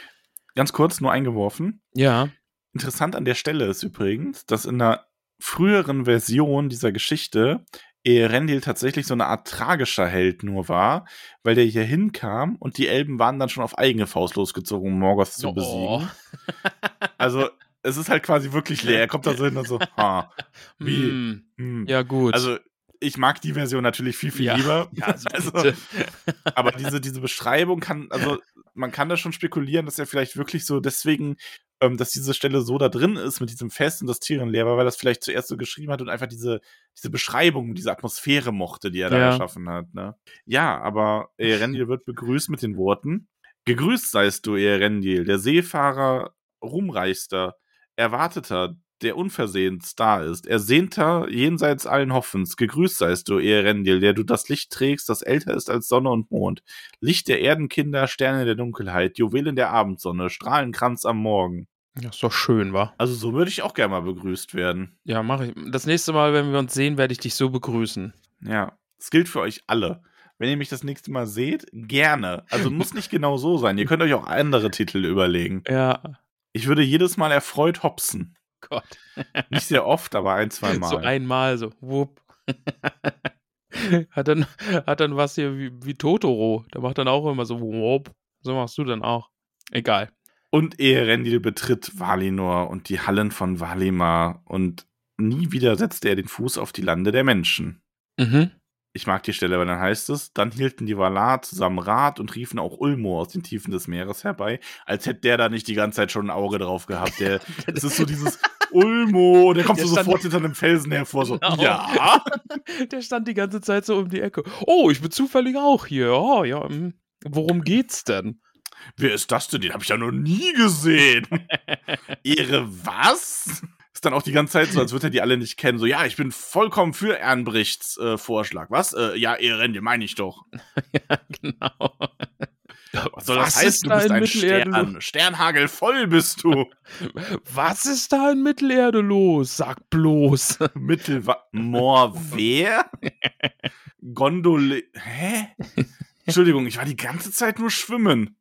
Ganz kurz nur eingeworfen. ja, Interessant an der Stelle ist übrigens, dass in einer früheren Version dieser Geschichte Eärendil tatsächlich so eine Art tragischer Held nur war, weil der hier hinkam und die Elben waren dann schon auf eigene Faust losgezogen, um Morgoth zu Oh. besiegen. Also es ist halt quasi wirklich leer. Er kommt da so hin und so, ha, wie? Hm, hm. ja gut. Also ich mag die Version natürlich viel, viel ja, lieber. Ja, also, Also, aber diese, diese Beschreibung kann, also man kann da schon spekulieren, dass er vielleicht wirklich so deswegen, ähm, dass diese Stelle so da drin ist mit diesem Fest und das Tierenlehrer, weil er das vielleicht zuerst so geschrieben hat und einfach diese, diese Beschreibung, diese Atmosphäre mochte, die er da Ja. erschaffen hat. Ne? Ja, aber Erendil wird begrüßt mit den Worten: Gegrüßt seist du, Erendil, der Seefahrer, ruhmreichster, erwarteter, der unversehens da ist, ersehnter jenseits allen Hoffens. Gegrüßt seist du, Erendil, der du das Licht trägst, das älter ist als Sonne und Mond. Licht der Erdenkinder, Sterne der Dunkelheit, Juwelen der Abendsonne, Strahlenkranz am Morgen. Ja, ist doch schön, wa? Also so würde ich auch gerne mal begrüßt werden. Ja, mache ich. Das nächste Mal, wenn wir uns sehen, werde ich dich so begrüßen. Ja, es gilt für euch alle. Wenn ihr mich das nächste Mal seht, gerne. Also muss nicht genau so sein. Ihr könnt euch auch andere Titel überlegen. Ja, Ich würde jedes Mal erfreut hopsen. Gott. Nicht sehr oft, aber ein, zwei Mal. So einmal, so, wupp. hat, dann, hat dann was hier wie, wie Totoro. Der macht dann auch immer so, wupp. So machst du dann auch. Egal. Und Eärendil betritt Valinor und die Hallen von Valimar und nie wieder setzte er den Fuß auf die Lande der Menschen. Mhm. Ich mag die Stelle, weil dann heißt es, dann hielten die Valar zusammen Rat und riefen auch Ulmo aus den Tiefen des Meeres herbei, als hätte der da nicht die ganze Zeit schon ein Auge drauf gehabt. Der, das ist so dieses, Ulmo, der kommt Der so sofort hinter einem Felsen hervor, so, Genau. ja. Der stand die ganze Zeit so um die Ecke. Oh, ich bin zufällig auch hier. Oh, ja. hm. Worum geht's denn? Wer ist das denn? Den habe ich ja noch nie gesehen. Ehre was? Ist dann auch die ganze Zeit so, als würde er die alle nicht kennen. So, ja, ich bin vollkommen für Ernbrichts äh, Vorschlag. Was? Äh, ja, Ehren, den meine ich doch. genau. Was soll das Was heißen? ist Du bist in ein Stern. Sternhagel voll bist du. Was ist da in Mittelerde los? Sag bloß. Mittelwa... Moor wer? Gondole... Hä? Entschuldigung, ich war die ganze Zeit nur schwimmen.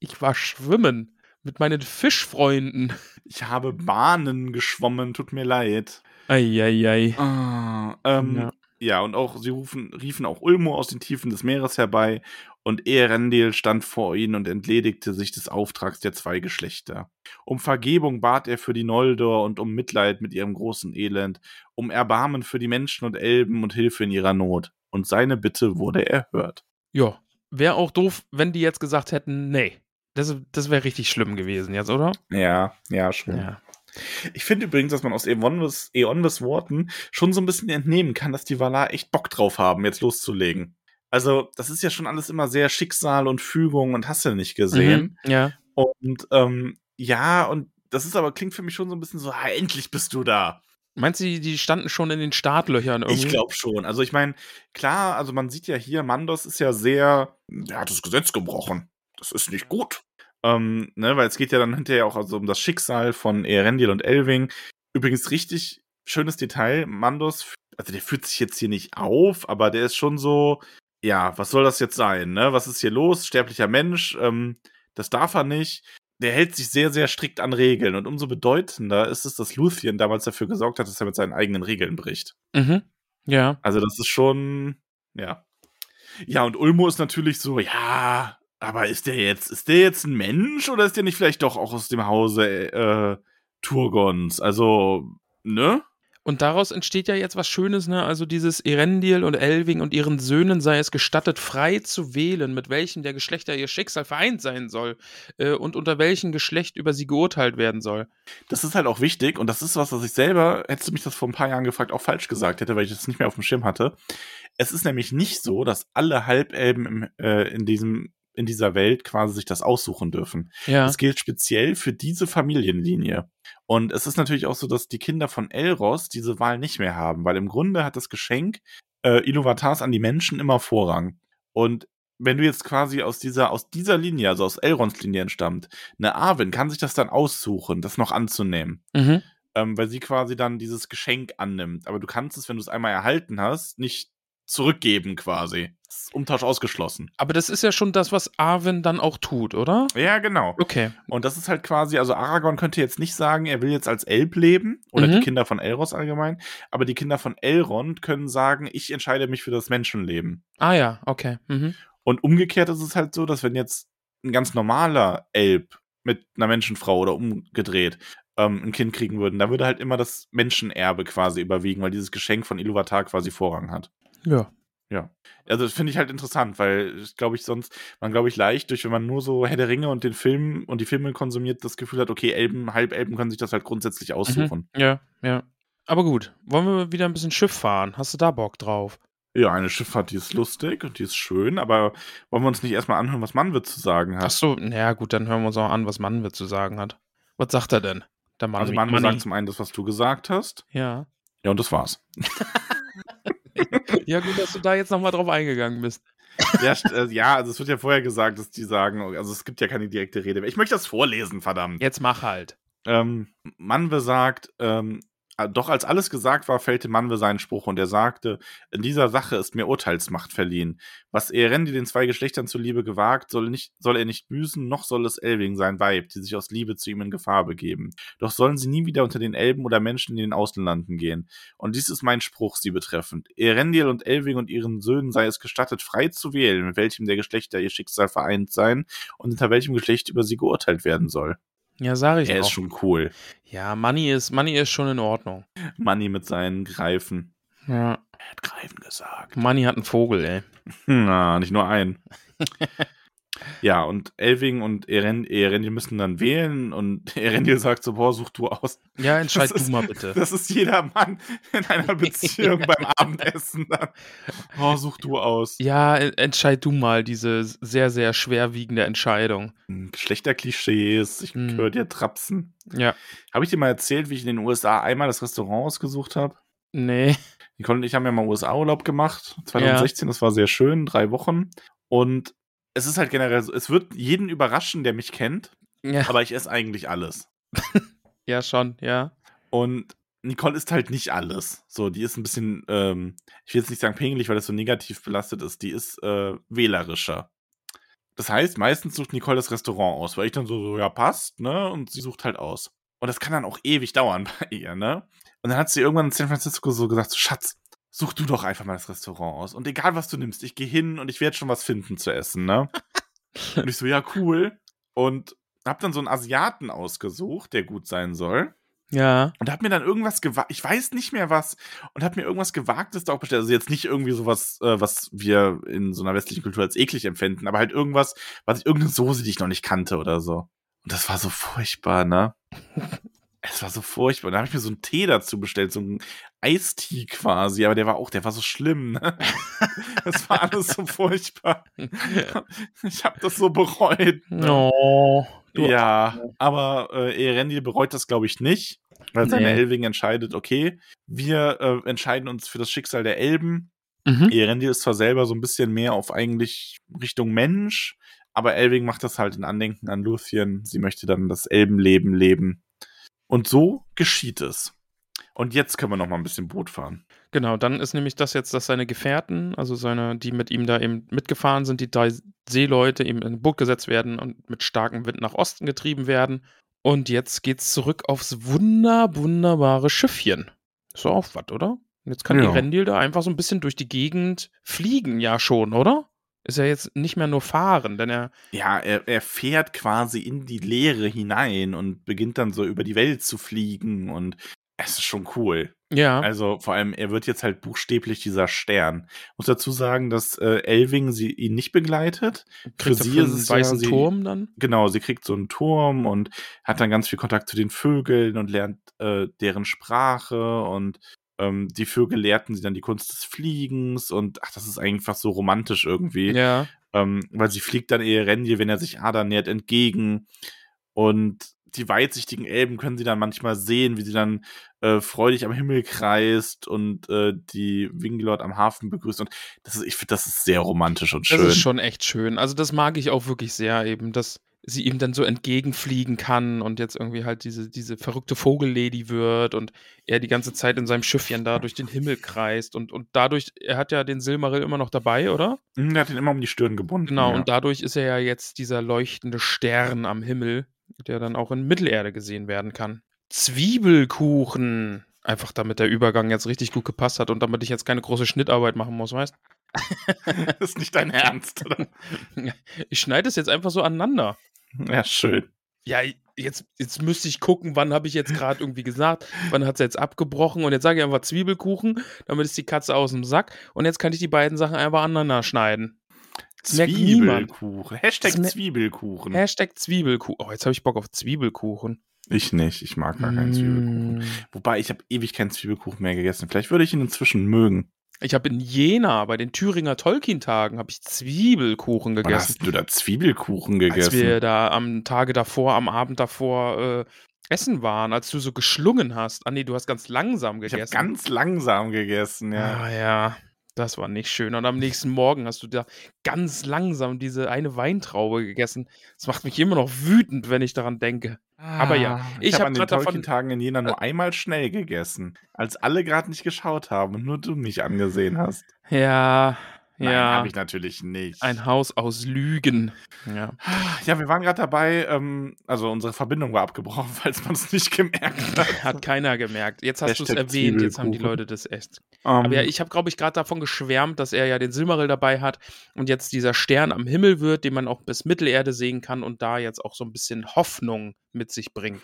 Ich war schwimmen mit meinen Fischfreunden. Ich habe Bahnen geschwommen, tut mir leid. Eieiei. Ah, ähm, Ja. ja. und auch sie rufen, riefen auch Ulmo aus den Tiefen des Meeres herbei und Eärendil stand vor ihnen und entledigte sich des Auftrags der zwei Geschlechter. Um Vergebung bat er für die Noldor und um Mitleid mit ihrem großen Elend, um Erbarmen für die Menschen und Elben und Hilfe in ihrer Not. Und seine Bitte wurde erhört. Ja. Wäre auch doof, wenn die jetzt gesagt hätten, nee. Das, das wäre richtig schlimm gewesen jetzt, oder? Ja, ja, schon. Ja. Ich finde übrigens, dass man aus Eonvis, Eonvis Worten schon so ein bisschen entnehmen kann, dass die Valar echt Bock drauf haben, jetzt loszulegen. Also, das ist ja schon alles immer sehr Schicksal und Fügung und hast du nicht gesehen. Mhm. Ja. Und ähm, ja, und das ist aber, klingt für mich schon so ein bisschen so, ah, endlich bist du da. Meinst du, die, die standen schon in den Startlöchern irgendwie? Ich glaube schon. Also ich meine, klar, also man sieht ja hier, Mandos ist ja sehr, der hat das Gesetz gebrochen. Das ist nicht gut. Ähm, ne, weil es geht ja dann hinterher auch also um das Schicksal von Erendil und Elving. Übrigens richtig schönes Detail, Mandos, also der führt sich jetzt hier nicht auf, aber der ist schon so, ja, was soll das jetzt sein, ne? Was ist hier los? Sterblicher Mensch, ähm, das darf er nicht. Der hält sich sehr, sehr strikt an Regeln und umso bedeutender ist es, dass Luthien damals dafür gesorgt hat, dass er mit seinen eigenen Regeln bricht. Mhm. Ja. Also das ist schon, ja. Ja, und Ulmo ist natürlich so, ja, aber ist der jetzt, ist der jetzt ein Mensch oder ist der nicht vielleicht doch auch aus dem Hause äh, Turgons? Also, ne? Und daraus entsteht ja jetzt was Schönes, ne? Also dieses Erendil und Elving und ihren Söhnen sei es gestattet, frei zu wählen, mit welchem der Geschlechter ihr Schicksal vereint sein soll äh, und unter welchem Geschlecht über sie geurteilt werden soll. Das ist halt auch wichtig und das ist was, was ich selber, hättest du mich das vor ein paar Jahren gefragt, auch falsch gesagt hätte, weil ich das nicht mehr auf dem Schirm hatte. Es ist nämlich nicht so, dass alle Halbelben im, äh, in diesem in dieser Welt quasi sich das aussuchen dürfen. Ja. Das gilt speziell für diese Familienlinie. Und es ist natürlich auch so, dass die Kinder von Elros diese Wahl nicht mehr haben, weil im Grunde hat das Geschenk äh, Iluvatars an die Menschen immer Vorrang. Und wenn du jetzt quasi aus dieser, aus dieser Linie, also aus Elrons Linie entstammt, eine Arwen kann sich das dann aussuchen, das noch anzunehmen. Mhm. Ähm, weil sie quasi dann dieses Geschenk annimmt. Aber du kannst es, wenn du es einmal erhalten hast, nicht zurückgeben quasi. Umtausch ausgeschlossen. Aber das ist ja schon das, was Arwen dann auch tut, oder? Ja, genau. Okay. Und das ist halt quasi, also Aragorn könnte jetzt nicht sagen, er will jetzt als Elb leben oder Mhm. die Kinder von Elros allgemein, aber die Kinder von Elrond können sagen, ich entscheide mich für das Menschenleben. Ah ja, okay. Mhm. Und umgekehrt ist es halt so, dass wenn jetzt ein ganz normaler Elb mit einer Menschenfrau oder umgedreht ähm, ein Kind kriegen würden, da würde halt immer das Menschenerbe quasi überwiegen, weil dieses Geschenk von Iluvatar quasi Vorrang hat. Ja. Ja. Also das finde ich halt interessant, weil glaube ich sonst, man glaube ich leicht durch, wenn man nur so Herr der Ringe und den Film und die Filme konsumiert, das Gefühl hat, okay, Elben, Halbelben können sich das halt grundsätzlich aussuchen. Mhm. Ja, ja. Aber gut, wollen wir wieder ein bisschen Schiff fahren? Hast du da Bock drauf? Ja, eine Schifffahrt, die ist lustig und die ist schön, aber wollen wir uns nicht erstmal anhören, was Manwitz zu sagen hat? Ach so, naja, gut, dann hören wir uns auch an, was Manwe zu sagen hat. Was sagt er denn? Der Mann also Manwe sagt zum einen das, was du gesagt hast. Ja. Ja, und das war's. Ja, gut, dass du da jetzt nochmal drauf eingegangen bist. ja, äh, ja, also es wird ja vorher gesagt, dass die sagen, also es gibt ja keine direkte Rede. Ich möchte das vorlesen, verdammt. Jetzt mach halt. ähm, Manwe sagt, ähm, äh, doch als alles gesagt war, fällte Manwe seinen Spruch und er sagte, in dieser Sache ist mir Urteilsmacht verliehen. Was Erendi den zwei Geschlechtern zuliebe gewagt, soll, nicht, soll er nicht büßen, noch soll es Elving sein Weib, die sich aus Liebe zu ihm in Gefahr begeben. Doch sollen sie nie wieder unter den Elben oder Menschen in den Außenlanden gehen. Und dies ist mein Spruch sie betreffend. Erendil und Elving und ihren Söhnen sei es gestattet, frei zu wählen, mit welchem der Geschlechter ihr Schicksal vereint sein und unter welchem Geschlecht über sie geurteilt werden soll. Ja, sag ich Er auch. ist schon cool. Ja, Money ist, Money ist schon in Ordnung. Manni mit seinen Greifen. Ja. Er hat Greifen gesagt. Money hat einen Vogel, ey. Na, nicht nur einen. Ja, und Elving und Eren Erendil müssen dann wählen und Erendil sagt so, boah, such du aus. Ja, entscheid Das du ist- mal bitte. Das ist jeder Mann in einer Beziehung beim Abendessen dann. Oh, such du aus. Ja, entscheid du mal diese sehr, sehr schwerwiegende Entscheidung. Geschlechterklischees, ich Mhm. höre dir trapsen. Ja, Habe ich dir mal erzählt, wie ich in den USA einmal das Restaurant ausgesucht habe? nee. Nicole und ich haben ja mal USA-Urlaub gemacht, 2016, das war sehr schön, drei Wochen. Und es ist halt generell so, es wird jeden überraschen, der mich kennt, Ja, aber ich esse eigentlich alles. ja schon, ja. Und Nicole ist halt nicht alles. So, die ist ein bisschen, ähm, ich will jetzt nicht sagen pingelig, weil das so negativ belastet ist, die ist äh, wählerischer. Das heißt, meistens sucht Nicole das Restaurant aus, weil ich dann so, so, ja, passt, ne? Und sie sucht halt aus. Und das kann dann auch ewig dauern bei ihr, ne? Und dann hat sie irgendwann in San Francisco so gesagt, so, Schatz, such du doch einfach mal das Restaurant aus. Und egal, was du nimmst, ich gehe hin und ich werde schon was finden zu essen, ne? und ich so, ja, cool. Und hab dann so einen Asiaten ausgesucht, der gut sein soll. Ja. Und hab mir dann irgendwas gewagt, ich weiß nicht mehr was, und hab mir irgendwas Gewagtes da auch bestellt. Also jetzt nicht irgendwie sowas, äh, was wir in so einer westlichen Kultur als eklig empfinden, aber halt irgendwas, was ich, irgendeine Soße, die ich noch nicht kannte oder so. Und das war so furchtbar, ne? es war so furchtbar. Da habe ich mir so einen Tee dazu bestellt, so einen Eistee quasi, aber der war auch, der war so schlimm, ne? Das war alles so furchtbar. Ich habe das so bereut. Ne? Du- Ja, aber äh, Erendil bereut das, glaube ich, nicht, weil seine Nee. Elving entscheidet, okay, wir äh, entscheiden uns für das Schicksal der Elben. Mhm. Erendil ist zwar selber so ein bisschen mehr auf eigentlich Richtung Mensch, aber Elving macht das halt in Andenken an Luthien. Sie möchte dann das Elbenleben leben. Und so geschieht es. Und jetzt können wir noch mal ein bisschen Boot fahren. Genau, dann ist nämlich das jetzt, dass seine Gefährten, also seine, die mit ihm da eben mitgefahren sind, die drei Seeleute eben in ein Boot gesetzt werden und mit starkem Wind nach Osten getrieben werden. Und jetzt geht's zurück aufs wunder, wunderbare Schiffchen. Ist doch auch was, oder? Jetzt kann Ja. die Rendil da einfach so ein bisschen durch die Gegend fliegen, ja schon, oder? Ist ja jetzt nicht mehr nur fahren, denn er, Ja, er, er fährt quasi in die Leere hinein und beginnt dann so über die Welt zu fliegen und es ist schon cool. ja, Also vor allem, er wird jetzt halt buchstäblich dieser Stern. Muss dazu sagen, dass äh, Elving sie ihn nicht begleitet. für er sie ist einen es ja, weißen sie- Turm dann. Genau, sie kriegt so einen Turm und hat dann ganz viel Kontakt zu den Vögeln und lernt äh, deren Sprache und ähm, die Vögel lehrten sie dann die Kunst des Fliegens und ach, das ist einfach so romantisch irgendwie Ja, ähm, weil sie fliegt dann eher Renje, wenn er sich Ada nähert, entgegen. Und die weitsichtigen Elben können sie dann manchmal sehen, wie sie dann äh, freudig am Himmel kreist und äh, die Winglord am Hafen begrüßt. Und das ist, ich finde, das ist sehr romantisch und schön. Das ist schon echt schön. Also das mag ich auch wirklich sehr eben, dass sie ihm dann so entgegenfliegen kann und jetzt irgendwie halt diese, diese verrückte Vogellady wird und er die ganze Zeit in seinem Schiffchen da durch den Himmel kreist und, und dadurch, er hat ja den Silmaril immer noch dabei, oder? Hm, Der hat ihn immer um die Stirn gebunden. Genau, ja. und dadurch ist er ja jetzt dieser leuchtende Stern am Himmel, der dann auch in Mittelerde gesehen werden kann. Zwiebelkuchen. Einfach damit der Übergang jetzt richtig gut gepasst hat und damit ich jetzt keine große Schnittarbeit machen muss, weißt das ist nicht dein Ernst, oder? Ich schneide es jetzt einfach so aneinander. Ja, schön. Ja, jetzt, jetzt müsste ich gucken, wann habe ich jetzt gerade irgendwie gesagt, wann hat sie jetzt abgebrochen und jetzt sage ich einfach Zwiebelkuchen, damit ist die Katze aus dem Sack und jetzt kann ich die beiden Sachen einfach aneinander schneiden. Zwiebelkuchen. Hashtag Zwiebelkuchen. Hashtag Zwiebelkuchen. Oh, jetzt habe ich Bock auf Zwiebelkuchen. Ich nicht. Ich mag gar keinen Zwiebelkuchen. Mm. Wobei, ich habe ewig keinen Zwiebelkuchen mehr gegessen. Vielleicht würde ich ihn inzwischen mögen. Ich habe in Jena bei den Thüringer Tolkien-Tagen habe ich Zwiebelkuchen Wann gegessen. hast du da Zwiebelkuchen Als gegessen? wir da am Tage davor, am Abend davor äh, essen waren, als du so geschlungen hast. Ah nee, du hast ganz langsam ich habe gegessen. ganz langsam gegessen, ja. Ah ja, das war nicht schön. Und am nächsten Morgen hast du da ganz langsam diese eine Weintraube gegessen. Das macht mich immer noch wütend, wenn ich daran denke. Aber ja, ich ich habe hab an den davon- Tolkien-Tagen in Jena nur einmal schnell gegessen, als alle gerade nicht geschaut haben und nur du mich angesehen hast. Ja, Nein, ja. habe ich natürlich nicht. Ein Haus aus Lügen. Ja. ja, wir waren gerade dabei, ähm, also unsere Verbindung war abgebrochen, falls man es nicht gemerkt hat. Hat keiner gemerkt. Jetzt hast du es erwähnt, jetzt haben die. Leute das echt. Ähm, Aber ja, ich habe, glaube ich, gerade davon geschwärmt, dass er ja den Silmaril dabei hat und jetzt dieser Stern am Himmel wird, den man auch bis Mittelerde sehen kann und da jetzt auch so ein bisschen Hoffnung mit sich bringt.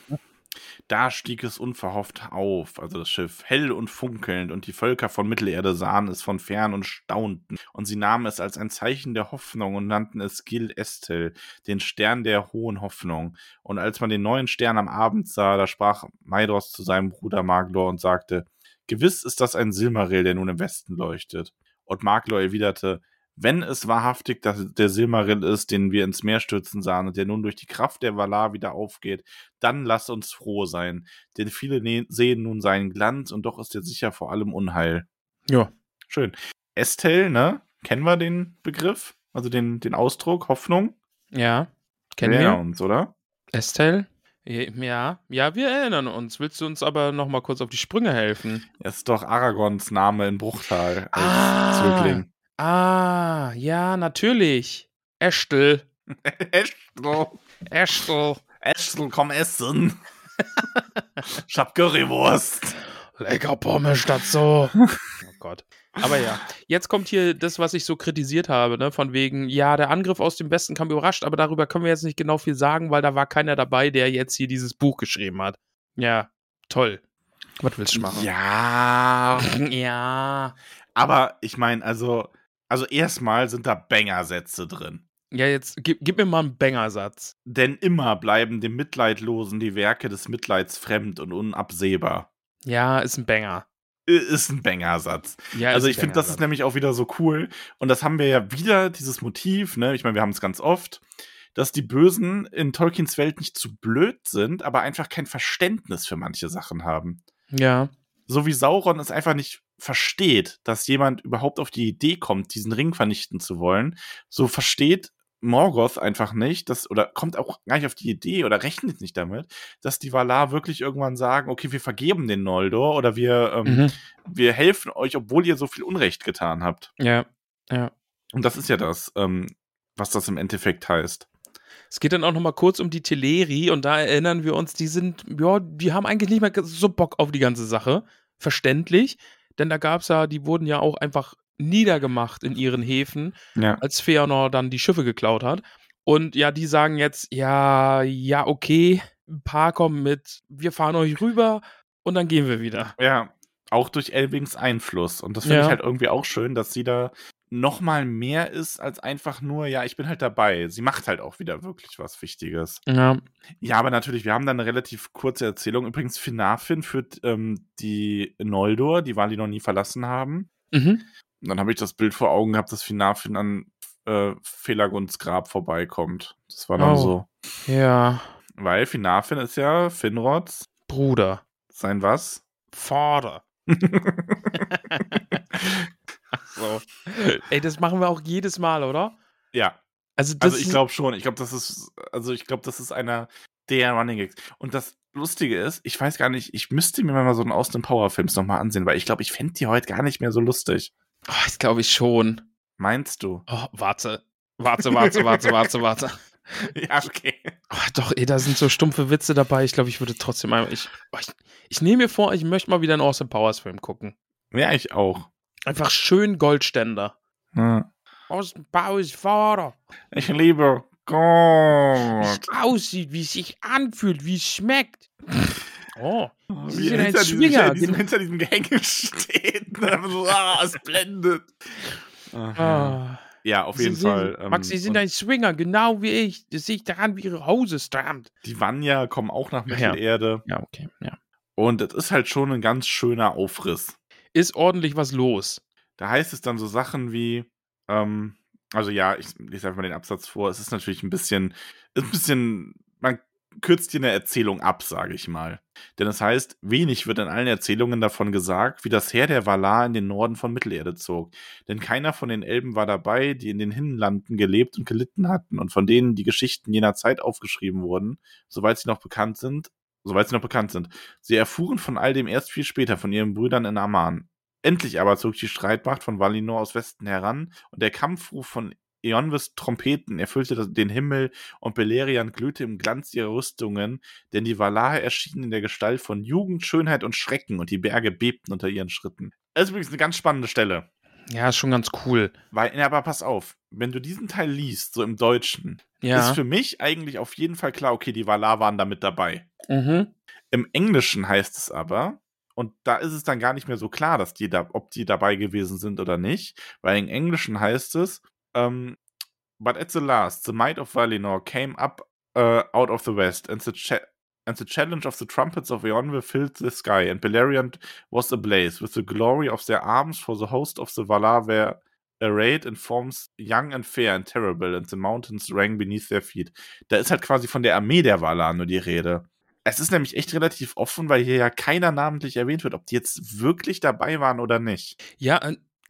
Da stieg es unverhofft auf, also das Schiff, hell und funkelnd, und die Völker von Mittelerde sahen es von fern und staunten, und sie nahmen es als ein Zeichen der Hoffnung und nannten es Gil Estel, den Stern der hohen Hoffnung. Und als man den neuen Stern am Abend sah, da sprach Maidos zu seinem Bruder Maglor und sagte, Gewiss ist das ein Silmaril, der nun im Westen leuchtet. Und Maglor erwiderte, wenn es wahrhaftig der Silmaril ist, den wir ins Meer stürzen sahen und der nun durch die Kraft der Valar wieder aufgeht, dann lass uns froh sein, denn viele ne sehen nun seinen Glanz und doch ist er sicher vor allem Unheil. Ja. Schön. Estel, ne? Kennen wir den Begriff? Also den, den Ausdruck, Hoffnung? Ja. Kennen wir uns, oder? Estelle? Ja, ja, wir erinnern uns. Willst du uns aber noch mal kurz auf die Sprünge helfen? Er ist doch Aragons Name in Bruchtal als Ah. Zögling. Ah, ja, natürlich. Estel. Estel, Estel. Estel, komm essen. ich hab Currywurst. Lecker Pommes dazu. oh Gott. Aber ja, jetzt kommt hier das, was ich so kritisiert habe, ne? Von wegen, ja, der Angriff aus dem Westen kam überrascht, aber darüber können wir jetzt nicht genau viel sagen, weil da war keiner dabei, der jetzt hier dieses Buch geschrieben hat. Ja, toll. Was willst du machen? Ja, Ja. aber ich meine, also, also erstmal sind da Banger-Sätze drin. Ja, jetzt gib, gib mir mal einen Bangersatz. Denn immer bleiben dem Mitleidlosen die Werke des Mitleids fremd und unabsehbar. Ja, ist ein Banger. Ist ein Banger-Satz. Ja, also ich finde, das ist nämlich auch wieder so cool. Und das haben wir ja wieder, dieses Motiv, ne? Ich meine, wir haben es ganz oft, dass die Bösen in Tolkiens Welt nicht zu blöd sind, aber einfach kein Verständnis für manche Sachen haben. Ja. So wie Sauron es einfach nicht versteht, dass jemand überhaupt auf die Idee kommt, diesen Ring vernichten zu wollen, so versteht Morgoth einfach nicht, dass, oder kommt auch gar nicht auf die Idee oder rechnet nicht damit, dass die Valar wirklich irgendwann sagen, okay, wir vergeben den Noldor oder wir, ähm, Mhm. wir helfen euch, obwohl ihr so viel Unrecht getan habt. Ja. Ja. Und das ist ja das, ähm, was das im Endeffekt heißt. Es geht dann auch noch mal kurz um die Teleri und da erinnern wir uns, die sind, ja, die haben eigentlich nicht mehr so Bock auf die ganze Sache. Verständlich, denn da gab es ja, die wurden ja auch einfach niedergemacht in ihren Häfen, Ja. als Feanor dann die Schiffe geklaut hat. Und ja, die sagen jetzt, ja, ja, okay, ein paar kommen mit, wir fahren euch rüber und dann gehen wir wieder. Ja, auch durch Elvings Einfluss. Und das finde Ja. ich halt irgendwie auch schön, dass sie da noch mal mehr ist als einfach nur, ja, ich bin halt dabei. Sie macht halt auch wieder wirklich was Wichtiges. Ja, Ja, aber natürlich, wir haben da eine relativ kurze Erzählung. Übrigens, Finarfin führt ähm, die Noldor, die Valinor nie verlassen haben. mhm. Und dann habe ich das Bild vor Augen gehabt, dass Finarfin an äh, Felagunds Grab vorbeikommt. Das war dann Oh. so. ja, Weil Finarfin ist ja Finrods Bruder, sein was? Vater. Ach so. Ey, das machen wir auch jedes Mal, oder? ja, Also, das Also ich glaube schon. Ich glaube, das ist, also ich glaube, das ist einer der Running Gags. Und das Lustige ist, ich weiß gar nicht, ich müsste mir mal so einen Austin Power Films nochmal ansehen, weil ich glaube, ich fände die heute gar nicht mehr so lustig. Oh, das glaube ich schon. Meinst du? Oh, warte. Warte, warte, warte, warte, warte. ja, okay. Oh, doch, ey, da sind so stumpfe Witze dabei. Ich glaube, ich würde trotzdem einmal. Ich, oh, ich, ich nehme mir vor, ich möchte mal wieder einen Austin Powers Film gucken. Ja, ich auch. Einfach schön Goldständer. Ja. Vater. Ich liebe Wie Gott. es aussieht, wie es sich anfühlt, wie es schmeckt. Oh. Sie Wie sind er ein hinter, diesem, Swinger, hinter, diesem, hinter diesem Gehänge steht. Ne? So, ah, es blendet. Aha. Ah. Ja, auf Sie jeden sind, Fall. ähm, Max, Sie sind ein Swinger, genau wie ich. Das sehe ich daran, wie Ihre Hose strammt. die Vanya kommen auch nach Ja, ja. Mittelerde. Ja, okay. Ja. Und es ist halt schon ein ganz schöner Aufriss. Ist ordentlich was los. Da heißt es dann so Sachen wie, ähm, also ja, ich lese einfach mal den Absatz vor. Es ist natürlich ein bisschen, ein bisschen, man kürzt hier eine Erzählung ab, sage ich mal. Denn es heißt, wenig wird in allen Erzählungen davon gesagt, wie das Heer der Valar in den Norden von Mittelerde zog. Denn keiner von den Elben war dabei, die in den Hinlanden gelebt und gelitten hatten und von denen die Geschichten jener Zeit aufgeschrieben wurden, soweit sie noch bekannt sind, soweit sie noch bekannt sind. Sie erfuhren von all dem erst viel später von ihren Brüdern in Aman. Endlich aber zog die Streitmacht von Valinor aus Westen heran und der Kampfruf von Eonwes Trompeten erfüllte den Himmel und Beleriand glühte im Glanz ihrer Rüstungen, denn die Valar erschienen in der Gestalt von Jugend, Schönheit und Schrecken und die Berge bebten unter ihren Schritten. Das ist übrigens eine ganz spannende Stelle. Ja, ist schon ganz cool. Weil, ja, aber pass auf, wenn du diesen Teil liest, so im Deutschen, Ja. ist für mich eigentlich auf jeden Fall klar, okay, die Valar waren da mit dabei. mhm. Im Englischen heißt es aber, und da ist es dann gar nicht mehr so klar, dass die da, ob die dabei gewesen sind oder nicht, weil im Englischen heißt es, um, but at the last, the might of Valinor came up uh, out of the west, and the, and the challenge of the trumpets of Eonville filled the sky, and Beleriand was ablaze with the glory of their arms, for the host of the Valar were arrayed in forms young and fair and terrible, and the mountains rang beneath their feet. Da ist halt quasi von der Armee der Valar nur die Rede. Es ist nämlich echt relativ offen, weil hier ja keiner namentlich erwähnt wird, ob die jetzt wirklich dabei waren oder nicht. Ja,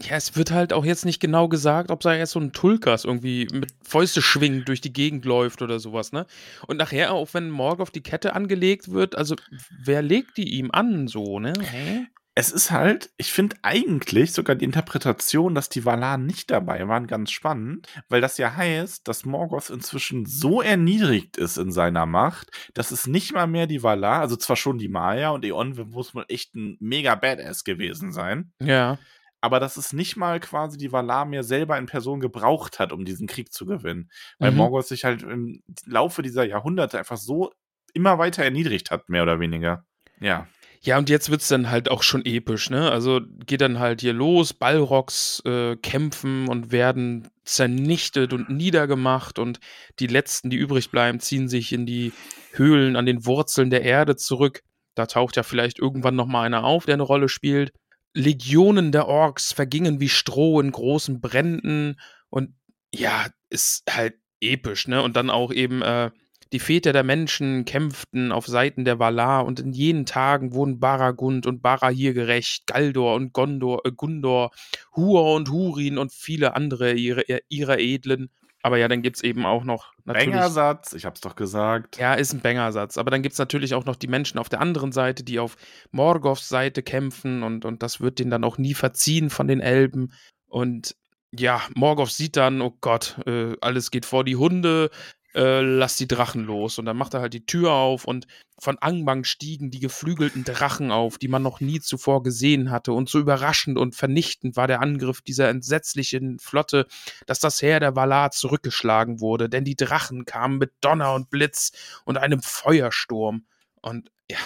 ja, es wird halt auch jetzt nicht genau gesagt, ob da jetzt so ein Tulkas irgendwie mit Fäuste schwingend durch die Gegend läuft oder sowas, ne? Und nachher, auch wenn Morgoth die Kette angelegt wird, also wer legt die ihm an so, ne? Hä? Es ist halt, ich finde eigentlich sogar die Interpretation, dass die Valar nicht dabei waren, ganz spannend, weil das ja heißt, dass Morgoth inzwischen so erniedrigt ist in seiner Macht, dass es nicht mal mehr die Valar, also zwar schon die Maya und Eon muss wohl echt ein mega Badass gewesen sein. Ja. Aber dass es nicht mal quasi die Valar mehr selber in Person gebraucht hat, um diesen Krieg zu gewinnen. Weil Mhm. Morgoth sich halt im Laufe dieser Jahrhunderte einfach so immer weiter erniedrigt hat, mehr oder weniger. Ja. Ja, und jetzt wird's dann halt auch schon episch, ne? Also geht dann halt hier los, Balrogs äh, kämpfen und werden zernichtet und niedergemacht und die letzten, die übrig bleiben, ziehen sich in die Höhlen an den Wurzeln der Erde zurück. Da taucht ja vielleicht irgendwann noch mal einer auf, der eine Rolle spielt. Legionen der Orks vergingen wie Stroh in großen Bränden und ja, ist halt episch, ne? Und dann auch eben äh, die Väter der Menschen kämpften auf Seiten der Valar und in jenen Tagen wurden Baragund und Barahir gerecht, Galdor und Gondor, äh, Gundor, Huor und Hurin und viele andere ihre, ihrer Edlen. Aber ja, dann gibt's eben auch noch natürlich. Bangersatz, ich hab's doch gesagt. Ja, ist ein Bangersatz. Aber dann gibt's natürlich auch noch die Menschen auf der anderen Seite, die auf Morgoths Seite kämpfen und, und das wird denen dann auch nie verziehen von den Elben. Und ja, Morgoth sieht dann, oh Gott, äh, alles geht vor die Hunde, äh, lass die Drachen los. Und dann macht er halt die Tür auf und von Angbang stiegen die geflügelten Drachen auf, die man noch nie zuvor gesehen hatte. Und so überraschend und vernichtend war der Angriff dieser entsetzlichen Flotte, dass das Heer der Valar zurückgeschlagen wurde. Denn die Drachen kamen mit Donner und Blitz und einem Feuersturm. Und ja,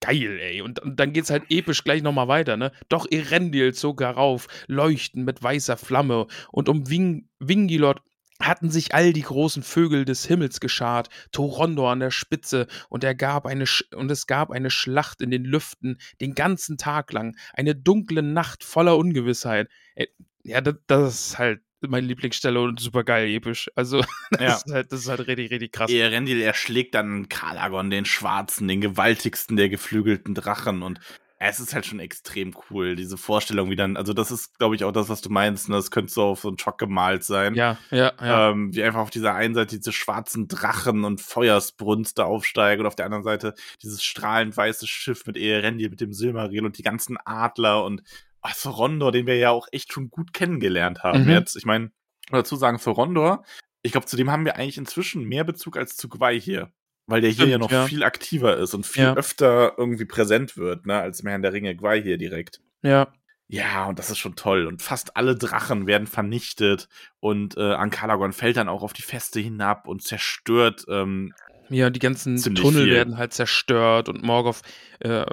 geil, ey. Und, und dann geht's halt episch gleich nochmal weiter, ne? Doch Erendil zog herauf, leuchten mit weißer Flamme. Und um Wing Wingilot hatten sich all die großen Vögel des Himmels geschart, Torondor an der Spitze, und er gab eine Sch und es gab eine Schlacht in den Lüften den ganzen Tag lang, eine dunkle Nacht voller Ungewissheit. Äh, Ja, das, das ist halt meine Lieblingsstelle und super geil episch. Also, das, Ja. ist, halt, das ist halt richtig, richtig krass. Erendil erschlägt dann Kalagon, den Schwarzen, den gewaltigsten der geflügelten Drachen und es ist halt schon extrem cool, diese Vorstellung, wie dann, also das ist, glaube ich, auch das, was du meinst, ne? das könnte so auf so einen Schock gemalt sein. Ja, ja, ja. Ähm, wie einfach auf dieser einen Seite diese schwarzen Drachen und Feuersbrunste aufsteigen und auf der anderen Seite dieses strahlend weiße Schiff mit Erendil, mit dem Silmaril und die ganzen Adler und ach, Sorondor, den wir ja auch echt schon gut kennengelernt haben Mhm. jetzt. Ich meine, dazu sagen, Sorondor, ich glaube, zu dem haben wir eigentlich inzwischen mehr Bezug als zu Gwei hier. Weil der hier ja Stimmt, noch ja. viel aktiver ist und viel Ja. öfter irgendwie präsent wird, ne, als im Herrn der Ringe Gwei hier direkt. ja. Ja, und das ist schon toll. Und fast alle Drachen werden vernichtet. Und äh, Ankalagon fällt dann auch auf die Feste hinab und zerstört. Ähm, Ja, die ganzen Tunnel viel. werden halt zerstört und Morgoth äh,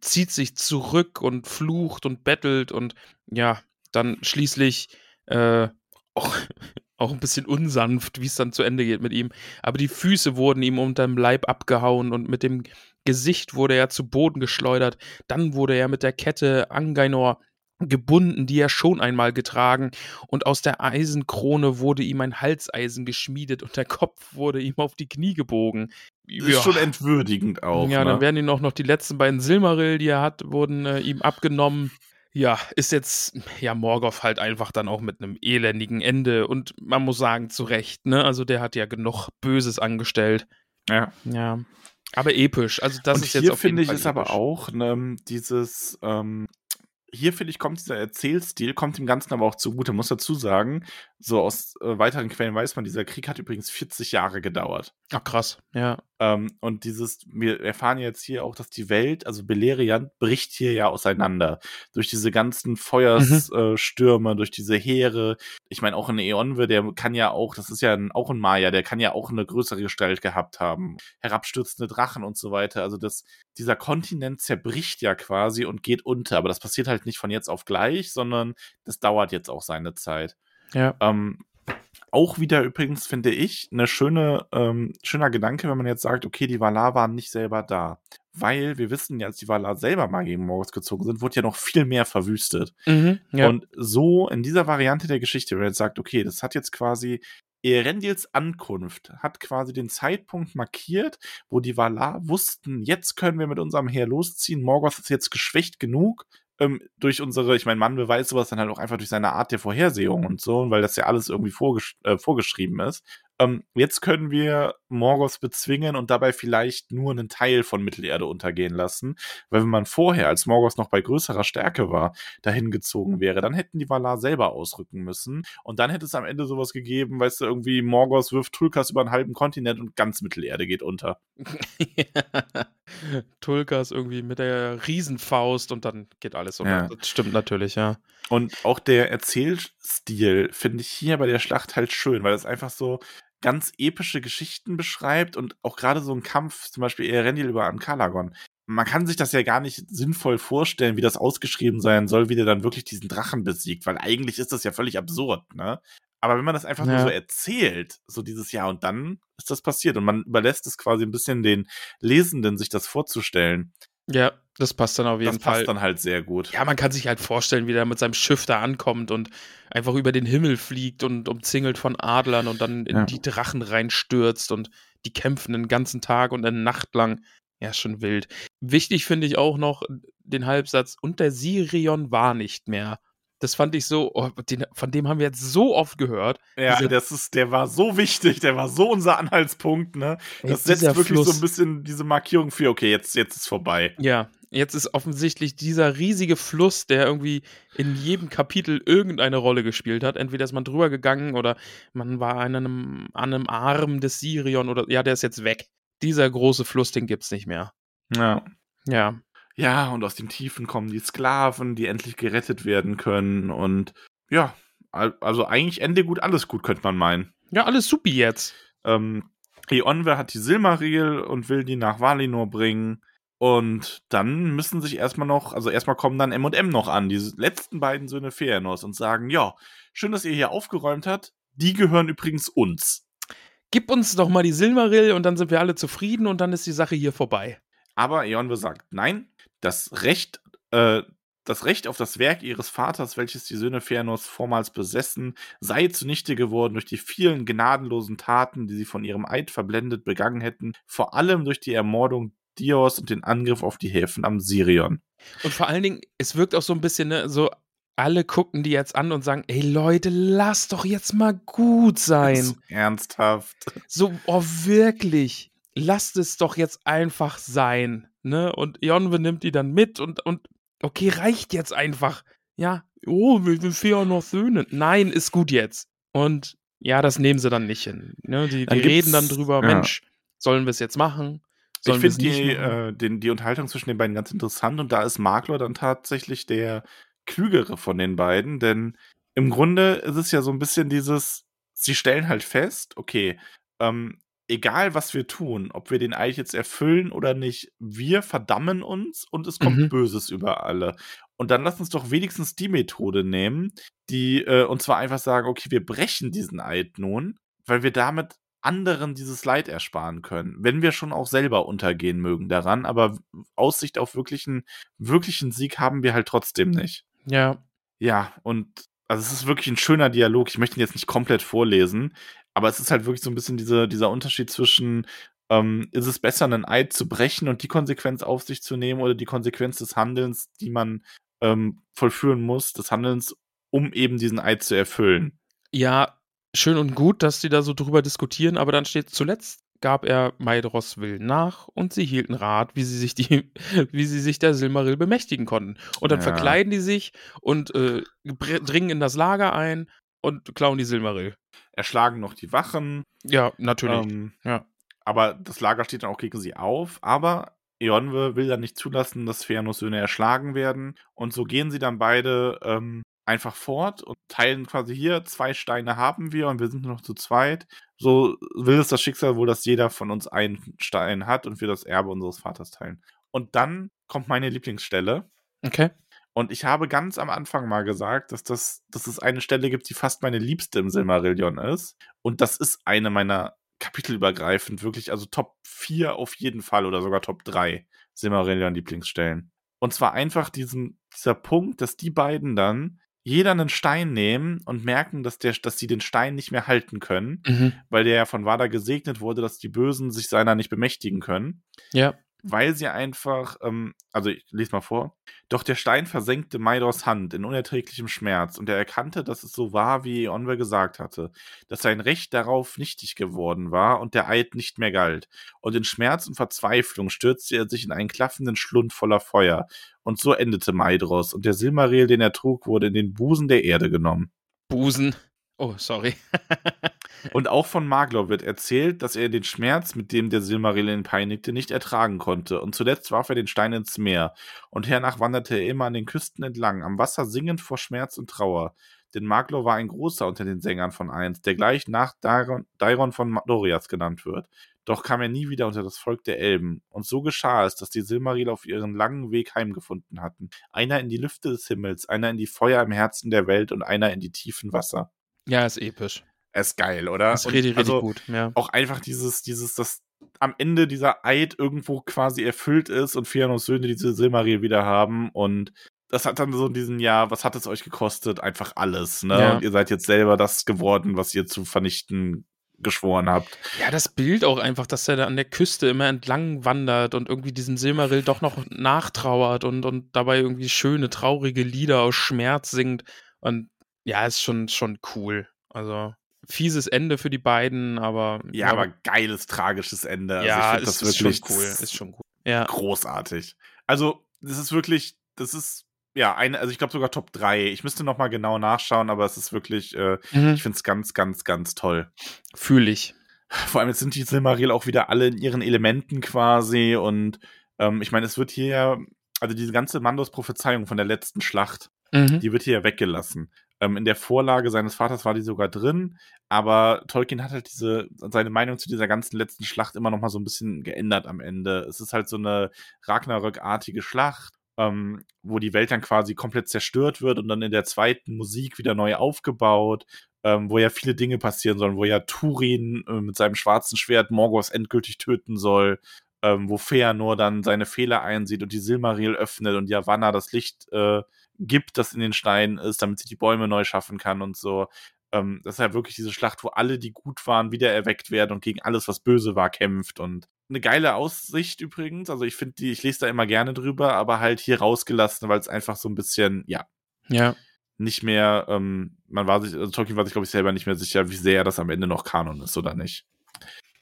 zieht sich zurück und flucht und bettelt und ja, dann schließlich äh, auch, auch ein bisschen unsanft, wie es dann zu Ende geht mit ihm. Aber die Füße wurden ihm unterm Leib abgehauen und mit dem Gesicht wurde er zu Boden geschleudert. Dann wurde er mit der Kette Angainor gebunden, die er schon einmal getragen, und aus der Eisenkrone wurde ihm ein Halseisen geschmiedet und der Kopf wurde ihm auf die Knie gebogen. Ist schon entwürdigend auch. ja, ne? dann werden ihm auch noch die letzten beiden Silmaril, die er hat, wurden äh, ihm abgenommen. Ja, ist jetzt, ja, Morgoth halt einfach dann auch mit einem elendigen Ende und man muss sagen, zu Recht, ne? Also der hat ja genug Böses angestellt. ja. Ja. Aber episch, also das und ist jetzt hier auf jeden finde ich Fall ist aber auch ne, dieses. Ähm, hier finde ich, kommt dieser Erzählstil, kommt dem Ganzen aber auch zugute. Muss dazu sagen, so aus äh, weiteren Quellen weiß man, dieser Krieg hat übrigens 40 Jahre gedauert. Ach krass, ja. Ähm, und dieses, wir erfahren jetzt hier auch, dass die Welt, also Beleriand, bricht hier ja auseinander. Durch diese ganzen Feuersstürme, mhm. äh, durch diese Heere. Ich meine, auch ein Eonwe, der kann ja auch, das ist ja ein, auch ein Maya, der kann ja auch eine größere Gestalt gehabt haben. Herabstürzende Drachen und so weiter. Also das, dieser Kontinent zerbricht ja quasi und geht unter. Aber das passiert halt nicht von jetzt auf gleich, sondern das dauert jetzt auch seine Zeit. Ja. Ähm, auch wieder übrigens, finde ich, eine schöne, ähm, schöner Gedanke, wenn man jetzt sagt, okay, die Valar waren nicht selber da. Weil wir wissen ja, als die Valar selber mal gegen Morgoth gezogen sind, wurde ja noch viel mehr verwüstet. Mhm, ja. Und so in dieser Variante der Geschichte, wenn man jetzt sagt, okay, das hat jetzt quasi Erendils Ankunft hat quasi den Zeitpunkt markiert, wo die Valar wussten, jetzt können wir mit unserem Heer losziehen. Morgoth ist jetzt geschwächt genug ähm, durch unsere, ich meine, Mann beweist sowas dann halt auch einfach durch seine Art der Vorhersehung und so, weil das ja alles irgendwie vorgesch äh, vorgeschrieben ist. Ähm, jetzt können wir Morgoth bezwingen und dabei vielleicht nur einen Teil von Mittelerde untergehen lassen, weil wenn man vorher, als Morgoth noch bei größerer Stärke war, dahin gezogen wäre, dann hätten die Valar selber ausrücken müssen und dann hätte es am Ende sowas gegeben, weißt du, irgendwie Morgoth wirft Tulkas über einen halben Kontinent und ganz Mittelerde geht unter. Tulkas irgendwie mit der Riesenfaust und dann geht alles unter. Ja. Das stimmt natürlich, ja. Und auch der Erzählstil finde ich hier bei der Schlacht halt schön, weil es einfach so ganz epische Geschichten beschreibt und auch gerade so ein Kampf, zum Beispiel Erendil über Ankalagon. Man kann sich das ja gar nicht sinnvoll vorstellen, wie das ausgeschrieben sein soll, wie der dann wirklich diesen Drachen besiegt, weil eigentlich ist das ja völlig absurd, ne? Aber wenn man das einfach ja. nur so erzählt, so dieses Jahr und dann ist das passiert und man überlässt es quasi ein bisschen den Lesenden, sich das vorzustellen. Ja, das passt dann auf jeden das Fall. Das passt dann halt sehr gut. Ja, man kann sich halt vorstellen, wie der mit seinem Schiff da ankommt und einfach über den Himmel fliegt und umzingelt von Adlern und dann in ja. die Drachen reinstürzt und die kämpfen den ganzen Tag und eine Nacht lang. Ja, schon wild. Wichtig finde ich auch noch den Halbsatz, und der Sirion war nicht mehr. Das fand ich so, oh, den, von dem haben wir jetzt so oft gehört. Ja, Diese, das ist, der war so wichtig, der war so unser Anhaltspunkt, ne? Das setzt wirklich Fluss. so ein bisschen diese Markierung für, okay, jetzt, jetzt ist vorbei. Ja, jetzt ist offensichtlich dieser riesige Fluss, der irgendwie in jedem Kapitel irgendeine Rolle gespielt hat. Entweder ist man drüber gegangen oder man war an einem, an einem Arm des Sirion oder ja, der ist jetzt weg. Dieser große Fluss, den gibt's nicht mehr. Ja. Ja. Ja, und aus den Tiefen kommen die Sklaven, die endlich gerettet werden können. Und ja, also eigentlich Ende gut, alles gut, könnte man meinen. Ja, alles supi jetzt. Ähm, Eonwe hat die Silmaril und will die nach Valinor bringen. Und dann müssen sich erstmal noch, also erstmal kommen dann M&M noch an, die letzten beiden Söhne Fëanors und sagen, ja, schön, dass ihr hier aufgeräumt habt, die gehören übrigens uns. Gib uns doch mal die Silmaril und dann sind wir alle zufrieden und dann ist die Sache hier vorbei. Aber Eonwe sagt, nein, das Recht, äh, das Recht auf das Werk ihres Vaters, welches die Söhne Fëanors vormals besessen, sei zunichte geworden durch die vielen gnadenlosen Taten, die sie von ihrem Eid verblendet begangen hätten, vor allem durch die Ermordung Dios und den Angriff auf die Häfen am Sirion. Und vor allen Dingen, es wirkt auch so ein bisschen ne, so, alle gucken die jetzt an und sagen, ey Leute, lass doch jetzt mal gut sein. So ernsthaft. So, oh wirklich, lasst es doch jetzt einfach sein ne? Und Ionwe nimmt die dann mit und, und okay, reicht jetzt einfach. Ja, oh, wir sind vier noch Söhne. Nein, ist gut jetzt. Und ja, das nehmen sie dann nicht hin. Ne? Die, die reden dann drüber, ja. Mensch, sollen wir es jetzt machen? Sollen ich finde die, äh, die Unterhaltung zwischen den beiden ganz interessant und da ist Makler dann tatsächlich der klügere von den beiden, denn im Grunde ist es ja so ein bisschen dieses, sie stellen halt fest, okay, ähm, egal was wir tun, ob wir den Eid jetzt erfüllen oder nicht, wir verdammen uns und es kommt mhm. Böses über alle. Und dann lass uns doch wenigstens die Methode nehmen, die äh, und zwar einfach sagen, okay, wir brechen diesen Eid nun, weil wir damit anderen dieses Leid ersparen können, wenn wir schon auch selber untergehen mögen daran, aber Aussicht auf wirklichen, wirklichen Sieg haben wir halt trotzdem nicht. Ja. Ja, und also es ist wirklich ein schöner Dialog. Ich möchte ihn jetzt nicht komplett vorlesen, aber es ist halt wirklich so ein bisschen diese, dieser Unterschied zwischen, ähm, ist es besser, einen Eid zu brechen und die Konsequenz auf sich zu nehmen oder die Konsequenz des Handelns, die man ähm, vollführen muss, des Handelns, um eben diesen Eid zu erfüllen. Ja, schön und gut, dass die da so drüber diskutieren, aber dann steht zuletzt gab er Maedros Willen nach und sie hielten Rat, wie sie sich die, wie sie sich der Silmaril bemächtigen konnten. Und dann ja. verkleiden die sich und äh, dringen in das Lager ein und klauen die Silmaril erschlagen noch die Wachen. Ja, natürlich. Ähm, ja. Aber das Lager steht dann auch gegen sie auf. Aber Eonwe will dann nicht zulassen, dass Fëanors Söhne erschlagen werden. Und so gehen sie dann beide ähm, einfach fort und teilen quasi hier, zwei Steine haben wir und wir sind nur noch zu zweit. So will es das Schicksal wohl, dass jeder von uns einen Stein hat und wir das Erbe unseres Vaters teilen. Und dann kommt meine Lieblingsstelle. Okay. Und ich habe ganz am Anfang mal gesagt, dass, das, dass es eine Stelle gibt, die fast meine liebste im Silmarillion ist. Und das ist eine meiner kapitelübergreifend wirklich, also Top 4 auf jeden Fall oder sogar Top 3 Silmarillion-Lieblingsstellen. Und zwar einfach diesen, dieser Punkt, dass die beiden dann jeder einen Stein nehmen und merken, dass, der, dass sie den Stein nicht mehr halten können, Mhm. weil der ja von Wada gesegnet wurde, dass die Bösen sich seiner nicht bemächtigen können Ja. Weil sie einfach, ähm, also ich lese mal vor. Doch der Stein versenkte Maidors Hand in unerträglichem Schmerz und er erkannte, dass es so war, wie Eonwe gesagt hatte, dass sein Recht darauf nichtig geworden war und der Eid nicht mehr galt. Und in Schmerz und Verzweiflung stürzte er sich in einen klaffenden Schlund voller Feuer. Und so endete Maidros und der Silmaril, den er trug, wurde in den Busen der Erde genommen. Busen. Oh, sorry. Und auch von Maglor wird erzählt, dass er den Schmerz, mit dem der Silmaril ihn peinigte, nicht ertragen konnte. Und zuletzt warf er den Stein ins Meer. Und hernach wanderte er immer an den Küsten entlang, am Wasser singend vor Schmerz und Trauer. Denn Maglor war ein großer unter den Sängern von einst, der gleich nach Dairon, Dairon von Doriath genannt wird. Doch kam er nie wieder unter das Volk der Elben. Und so geschah es, dass die Silmaril auf ihren langen Weg heimgefunden hatten. Einer in die Lüfte des Himmels, einer in die Feuer im Herzen der Welt und einer in die tiefen Wasser. Ja, ist episch. Er ist geil, oder? Das ist richtig, richtig also, gut. Ja. auch einfach dieses, dieses, dass am Ende dieser Eid irgendwo quasi erfüllt ist und Fëanors Söhne diese Silmaril wieder haben und das hat dann so in diesem Jahr, was hat es euch gekostet? Einfach alles, ne? Ja. Und ihr seid jetzt selber das geworden, was ihr zu vernichten geschworen habt. Ja, das Bild auch einfach, dass er da an der Küste immer entlang wandert und irgendwie diesem Silmaril doch noch nachtrauert und, und dabei irgendwie schöne, traurige Lieder aus Schmerz singt. Und ja, ist schon, schon cool. Also, fieses Ende für die beiden, aber. Ja, aber geiles, tragisches Ende. Also ja, ich find ist, das ist wirklich schon cool. Ist schon cool. Ja. großartig. Also, das ist wirklich, das ist, ja, eine, also ich glaube sogar Top 3. Ich müsste noch mal genau nachschauen, aber es ist wirklich, äh, Mhm. ich finde es ganz, ganz, ganz toll. Fühle ich. Vor allem jetzt sind die Silmaril auch wieder alle in ihren Elementen quasi und ähm, ich meine, es wird hier ja, also diese ganze Mandos Prophezeiung von der letzten Schlacht, Mhm. die wird hier ja weggelassen. Ähm, in der Vorlage seines Vaters war die sogar drin, aber Tolkien hat halt diese, seine Meinung zu dieser ganzen letzten Schlacht immer noch mal so ein bisschen geändert am Ende. Es ist halt so eine Ragnarök-artige Schlacht, ähm, wo die Welt dann quasi komplett zerstört wird und dann in der zweiten Musik wieder neu aufgebaut, ähm, wo ja viele Dinge passieren sollen, wo ja Turin äh, mit seinem schwarzen Schwert Morgoth endgültig töten soll, ähm, wo Feanor dann seine Fehler einsieht und die Silmaril öffnet und Yavanna das Licht äh, gibt, das in den Steinen ist, damit sie die Bäume neu schaffen kann und so. Ähm, das ist ja wirklich diese Schlacht, wo alle, die gut waren, wieder erweckt werden und gegen alles, was böse war, kämpft. Und eine geile Aussicht übrigens. Also ich finde die, ich lese da immer gerne drüber, aber halt hier rausgelassen, weil es einfach so ein bisschen, ja, Ja. nicht mehr, ähm, man war sich, also Tolkien war sich, glaube ich, selber nicht mehr sicher, wie sehr das am Ende noch Kanon ist oder nicht.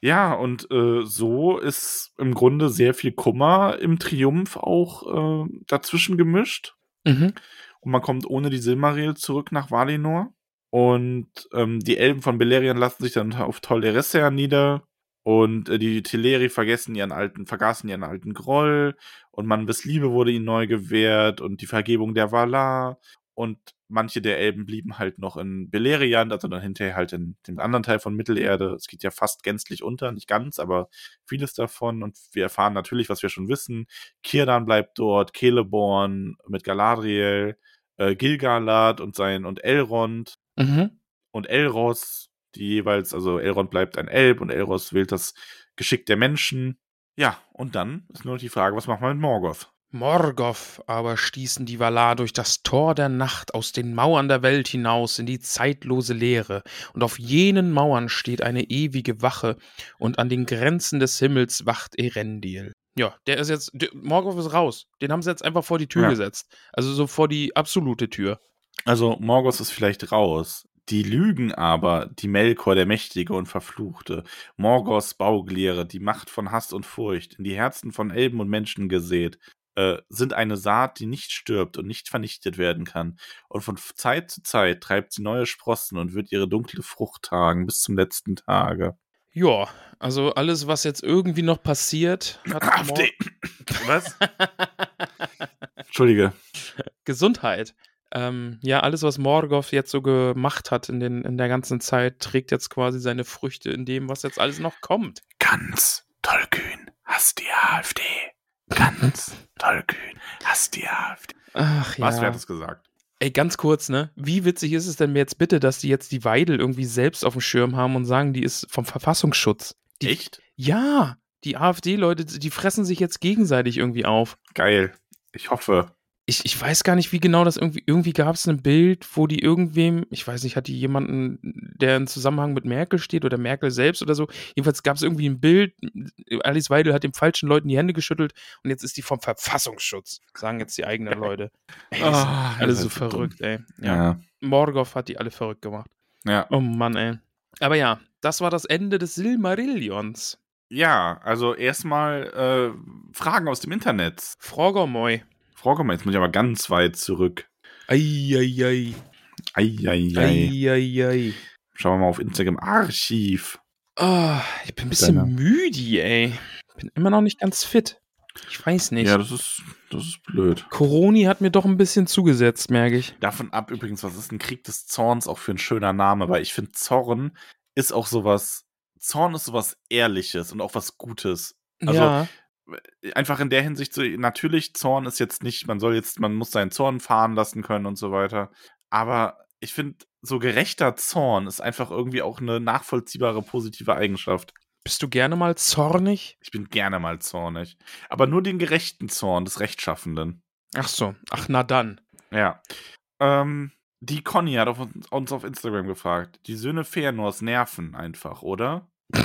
Ja, und äh, so ist im Grunde sehr viel Kummer im Triumph auch äh, dazwischen gemischt. Mhm. Und man kommt ohne die Silmaril zurück nach Valinor. Und ähm, die Elben von Beleriand lassen sich dann auf Tol Eressëa nieder. Und äh, die Teleri vergessen ihren alten, vergaßen ihren alten Groll. Und Manwes Liebe wurde ihnen neu gewährt. Und die Vergebung der Valar. Und manche der Elben blieben halt noch in Beleriand, also dann hinterher halt in dem anderen Teil von Mittelerde. Es geht ja fast gänzlich unter, nicht ganz, aber vieles davon. Und wir erfahren natürlich, was wir schon wissen. Kirdan bleibt dort, Celeborn mit Galadriel, äh, Gilgalad und sein und Elrond Mhm. und Elros, die jeweils, also Elrond bleibt ein Elb und Elros wählt das Geschick der Menschen. Ja, und dann ist nur noch die Frage, was machen wir mit Morgoth? Morgoth aber stießen die Valar durch das Tor der Nacht aus den Mauern der Welt hinaus in die zeitlose Leere, und auf jenen Mauern steht eine ewige Wache, und an den Grenzen des Himmels wacht Erendil. Ja, der ist jetzt, der, Morgoth ist raus. Den haben sie jetzt einfach vor die Tür Ja. gesetzt. Also so vor die absolute Tür. Also Morgoth ist vielleicht raus. Die lügen aber, die Melkor, der Mächtige und Verfluchte, Morgoths Baugliere, die Macht von Hass und Furcht, in die Herzen von Elben und Menschen gesät, äh, sind eine Saat, die nicht stirbt und nicht vernichtet werden kann. Und von Zeit zu Zeit treibt sie neue Sprossen und wird ihre dunkle Frucht tragen bis zum letzten Tage. Ja, also alles, was jetzt irgendwie noch passiert, hat AfD. Was? Entschuldige. Gesundheit. Ähm, ja, alles, was Morgoth jetzt so gemacht hat in, den, in der ganzen Zeit, trägt jetzt quasi seine Früchte in dem, was jetzt alles noch kommt. Ganz tollkühn. Hast die AfD. Ganz tollkühn. Hast die AfD. Ach ja. Was, wer hat das gesagt? Ey, ganz kurz, ne? Wie witzig ist es denn jetzt bitte, dass die jetzt die Weidel irgendwie selbst auf dem Schirm haben und sagen, die ist vom Verfassungsschutz? Die, Echt? Ja, die AfD-Leute, die fressen sich jetzt gegenseitig irgendwie auf. Geil. Ich hoffe. Ich, ich weiß gar nicht, wie genau das irgendwie, irgendwie gab es ein Bild, wo die irgendwem, ich weiß nicht, hat die jemanden, der in Zusammenhang mit Merkel steht oder Merkel selbst oder so. Jedenfalls gab es irgendwie ein Bild, Alice Weidel hat den falschen Leuten die Hände geschüttelt und jetzt ist die vom Verfassungsschutz, sagen jetzt die eigenen Leute. Ey, das sind Ah, alle das so verrückt, ey. Ja. Ja. Morgoth hat die alle verrückt gemacht. Ja. Oh Mann, ey. Aber ja, das war das Ende des Silmarillions. Ja, also erstmal äh, Fragen aus dem Internet. Frogomoy. Frau mal, jetzt muss ich aber ganz weit zurück. Eieiei. Eieiei. Eieiei. Schauen wir mal auf Instagram Archiv. Ah, ich bin ein bisschen Deiner. müde, ey. Bin immer noch nicht ganz fit. Ich weiß nicht. Ja, das ist, das ist blöd. Coroni hat mir doch ein bisschen zugesetzt, merke ich. Davon ab übrigens, was ist ein Krieg des Zorns auch für ein schöner Name, weil ich finde, Zorn ist auch sowas, Zorn ist sowas Ehrliches und auch was Gutes. Also, ja. Einfach in der Hinsicht so, natürlich, Zorn ist jetzt nicht, man soll jetzt, man muss seinen Zorn fahren lassen können und so weiter. Aber ich finde, so gerechter Zorn ist einfach irgendwie auch eine nachvollziehbare positive Eigenschaft. Bist du gerne mal zornig? Ich bin gerne mal zornig. Aber nur den gerechten Zorn des Rechtschaffenden. Ach so. Ach, na dann. Ja. Ähm, die Conny hat auf uns, uns auf Instagram gefragt. Die Söhne Feanors nerven einfach, oder?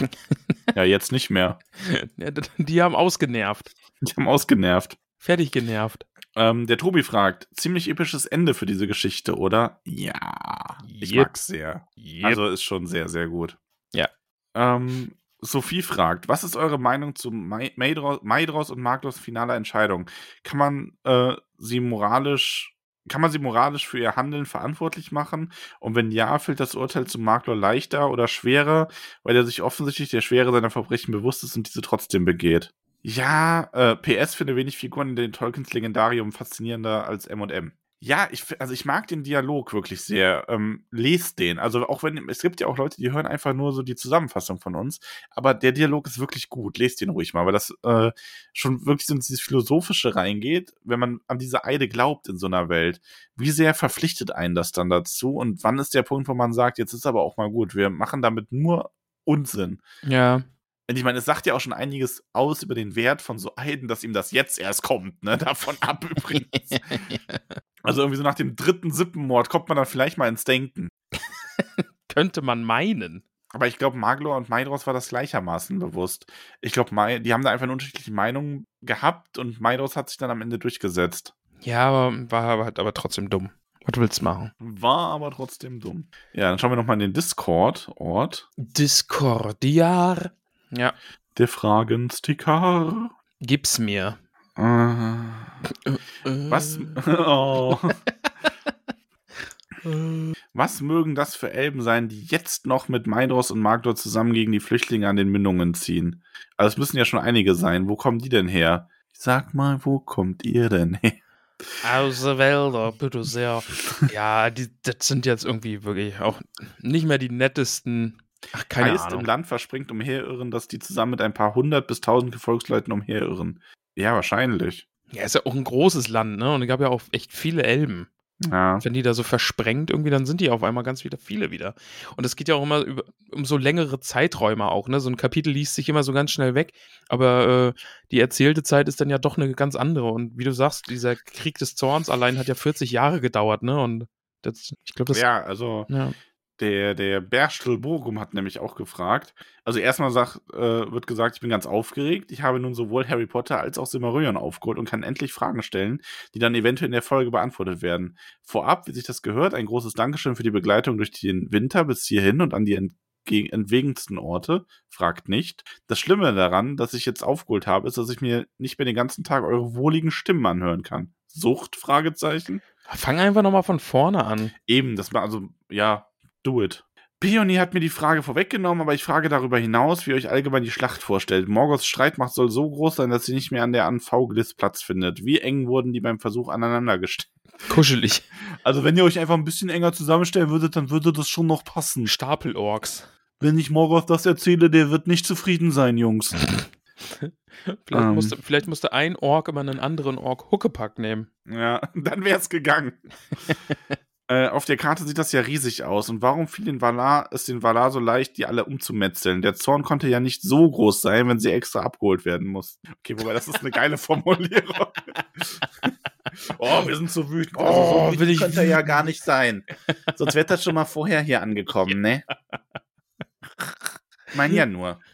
ja, jetzt nicht mehr. Die haben ausgenervt. Die haben ausgenervt. Fertig genervt. Ähm, der Tobi fragt, ziemlich episches Ende für diese Geschichte, oder? Ja, ich Yep. mag's sehr. Also ist schon sehr, sehr gut. Ja. Ähm, Sophie fragt, was ist eure Meinung zu Mai- Maedros, Maedros und Magdos finaler Entscheidung? Kann man äh, sie moralisch, kann man sie moralisch für ihr Handeln verantwortlich machen? Und wenn ja, fällt das Urteil zu Magdor leichter oder schwerer, weil er sich offensichtlich der Schwere seiner Verbrechen bewusst ist und diese trotzdem begeht? Ja, äh, PS finde wenig Figuren in den Tolkiens Legendarium faszinierender als M&M. Ja, ich, also ich mag den Dialog wirklich sehr. Ähm, lest den. Also auch wenn, es gibt ja auch Leute, die hören einfach nur so die Zusammenfassung von uns, aber der Dialog ist wirklich gut. Lest den ruhig mal, weil das äh, schon wirklich so in dieses Philosophische reingeht, wenn man an diese Eide glaubt in so einer Welt. Wie sehr verpflichtet einen das dann dazu und wann ist der Punkt, wo man sagt, jetzt ist aber auch mal gut, wir machen damit nur Unsinn. Ja. Ich meine, es sagt ja auch schon einiges aus über den Wert von so Eiden, dass ihm das jetzt erst kommt, ne? Davon ab übrigens. Also irgendwie so nach dem dritten Sippenmord kommt man dann vielleicht mal ins Denken. Könnte man meinen. Aber ich glaube, Maglor und Maidros war das gleichermaßen bewusst. Ich glaube, die haben da einfach eine unterschiedliche Meinung gehabt und Maidros hat sich dann am Ende durchgesetzt. Ja, aber war halt aber trotzdem dumm. Was willst du machen? War aber trotzdem dumm. Ja, dann schauen wir nochmal in den Discord-Ort. Discordiar. Ja, Der Fragensticker. gib's mir. Äh, Äh, was? Oh. Was mögen das für Elben sein, die jetzt noch mit Maidros und Magdor zusammen gegen die Flüchtlinge an den Mündungen ziehen? Also es müssen ja schon einige sein. Wo kommen die denn her? Sag mal, wo kommt ihr denn her? Aus der Wälder, bitte sehr. Ja, die, das sind jetzt irgendwie wirklich auch nicht mehr die nettesten. Ach, keine heißt Ahnung. im Land verspringt umherirren, dass die zusammen mit ein paar hundert bis tausend Gefolgsleuten umherirren. Ja, wahrscheinlich. Ja, ist ja auch ein großes Land, ne? Und es gab ja auch echt viele Elben. Ja. Wenn die da so versprengt irgendwie, dann sind die auf einmal ganz wieder viele wieder. Und es geht ja auch immer über, um so längere Zeiträume auch, ne? So ein Kapitel liest sich immer so ganz schnell weg, aber äh, die erzählte Zeit ist dann ja doch eine ganz andere. Und wie du sagst, dieser Krieg des Zorns allein hat ja 40 Jahre gedauert, ne? Und das, ich glaube, das. Ja, also ja. Der, der Berstel Burgum hat nämlich auch gefragt. Also erstmal sagt, äh, wird gesagt, ich bin ganz aufgeregt. Ich habe nun sowohl Harry Potter als auch Silmarillion aufgeholt und kann endlich Fragen stellen, die dann eventuell in der Folge beantwortet werden. Vorab, wie sich das gehört, ein großes Dankeschön für die Begleitung durch den Winter bis hierhin und an die entwegensten Orte. Fragt nicht. Das Schlimme daran, dass ich jetzt aufgeholt habe, ist, dass ich mir nicht mehr den ganzen Tag eure wohligen Stimmen anhören kann. Sucht? Fragezeichen. Fang einfach nochmal von vorne an. Eben, das war also, ja, do it. Peony hat mir die Frage vorweggenommen, aber ich frage darüber hinaus, wie ihr euch allgemein die Schlacht vorstellt. Morgoths Streitmacht soll so groß sein, dass sie nicht mehr an der Anfaugliss Platz findet. Wie eng wurden die beim Versuch aneinander gestellt? Kuschelig. Also, wenn ihr euch einfach ein bisschen enger zusammenstellen würdet, dann würde das schon noch passen. Stapelorks. Wenn ich Morgoth das erzähle, der wird nicht zufrieden sein, Jungs. Vielleicht, Ähm. musste, vielleicht musste ein Ork immer einen anderen Ork Huckepack nehmen. Ja, dann wär's gegangen. äh, auf der Karte sieht das ja riesig aus. Und warum fiel den Valar, es den Valar so leicht, die alle umzumetzeln? Der Zorn konnte ja nicht so groß sein, wenn sie extra abgeholt werden muss. Okay, wobei das ist eine geile Formulierung. oh, wir sind so wütend. Also, Oh, so will wütend ich könnte er ja gar nicht sein. Sonst wäre das schon mal vorher hier angekommen, ne? Mein ja nur.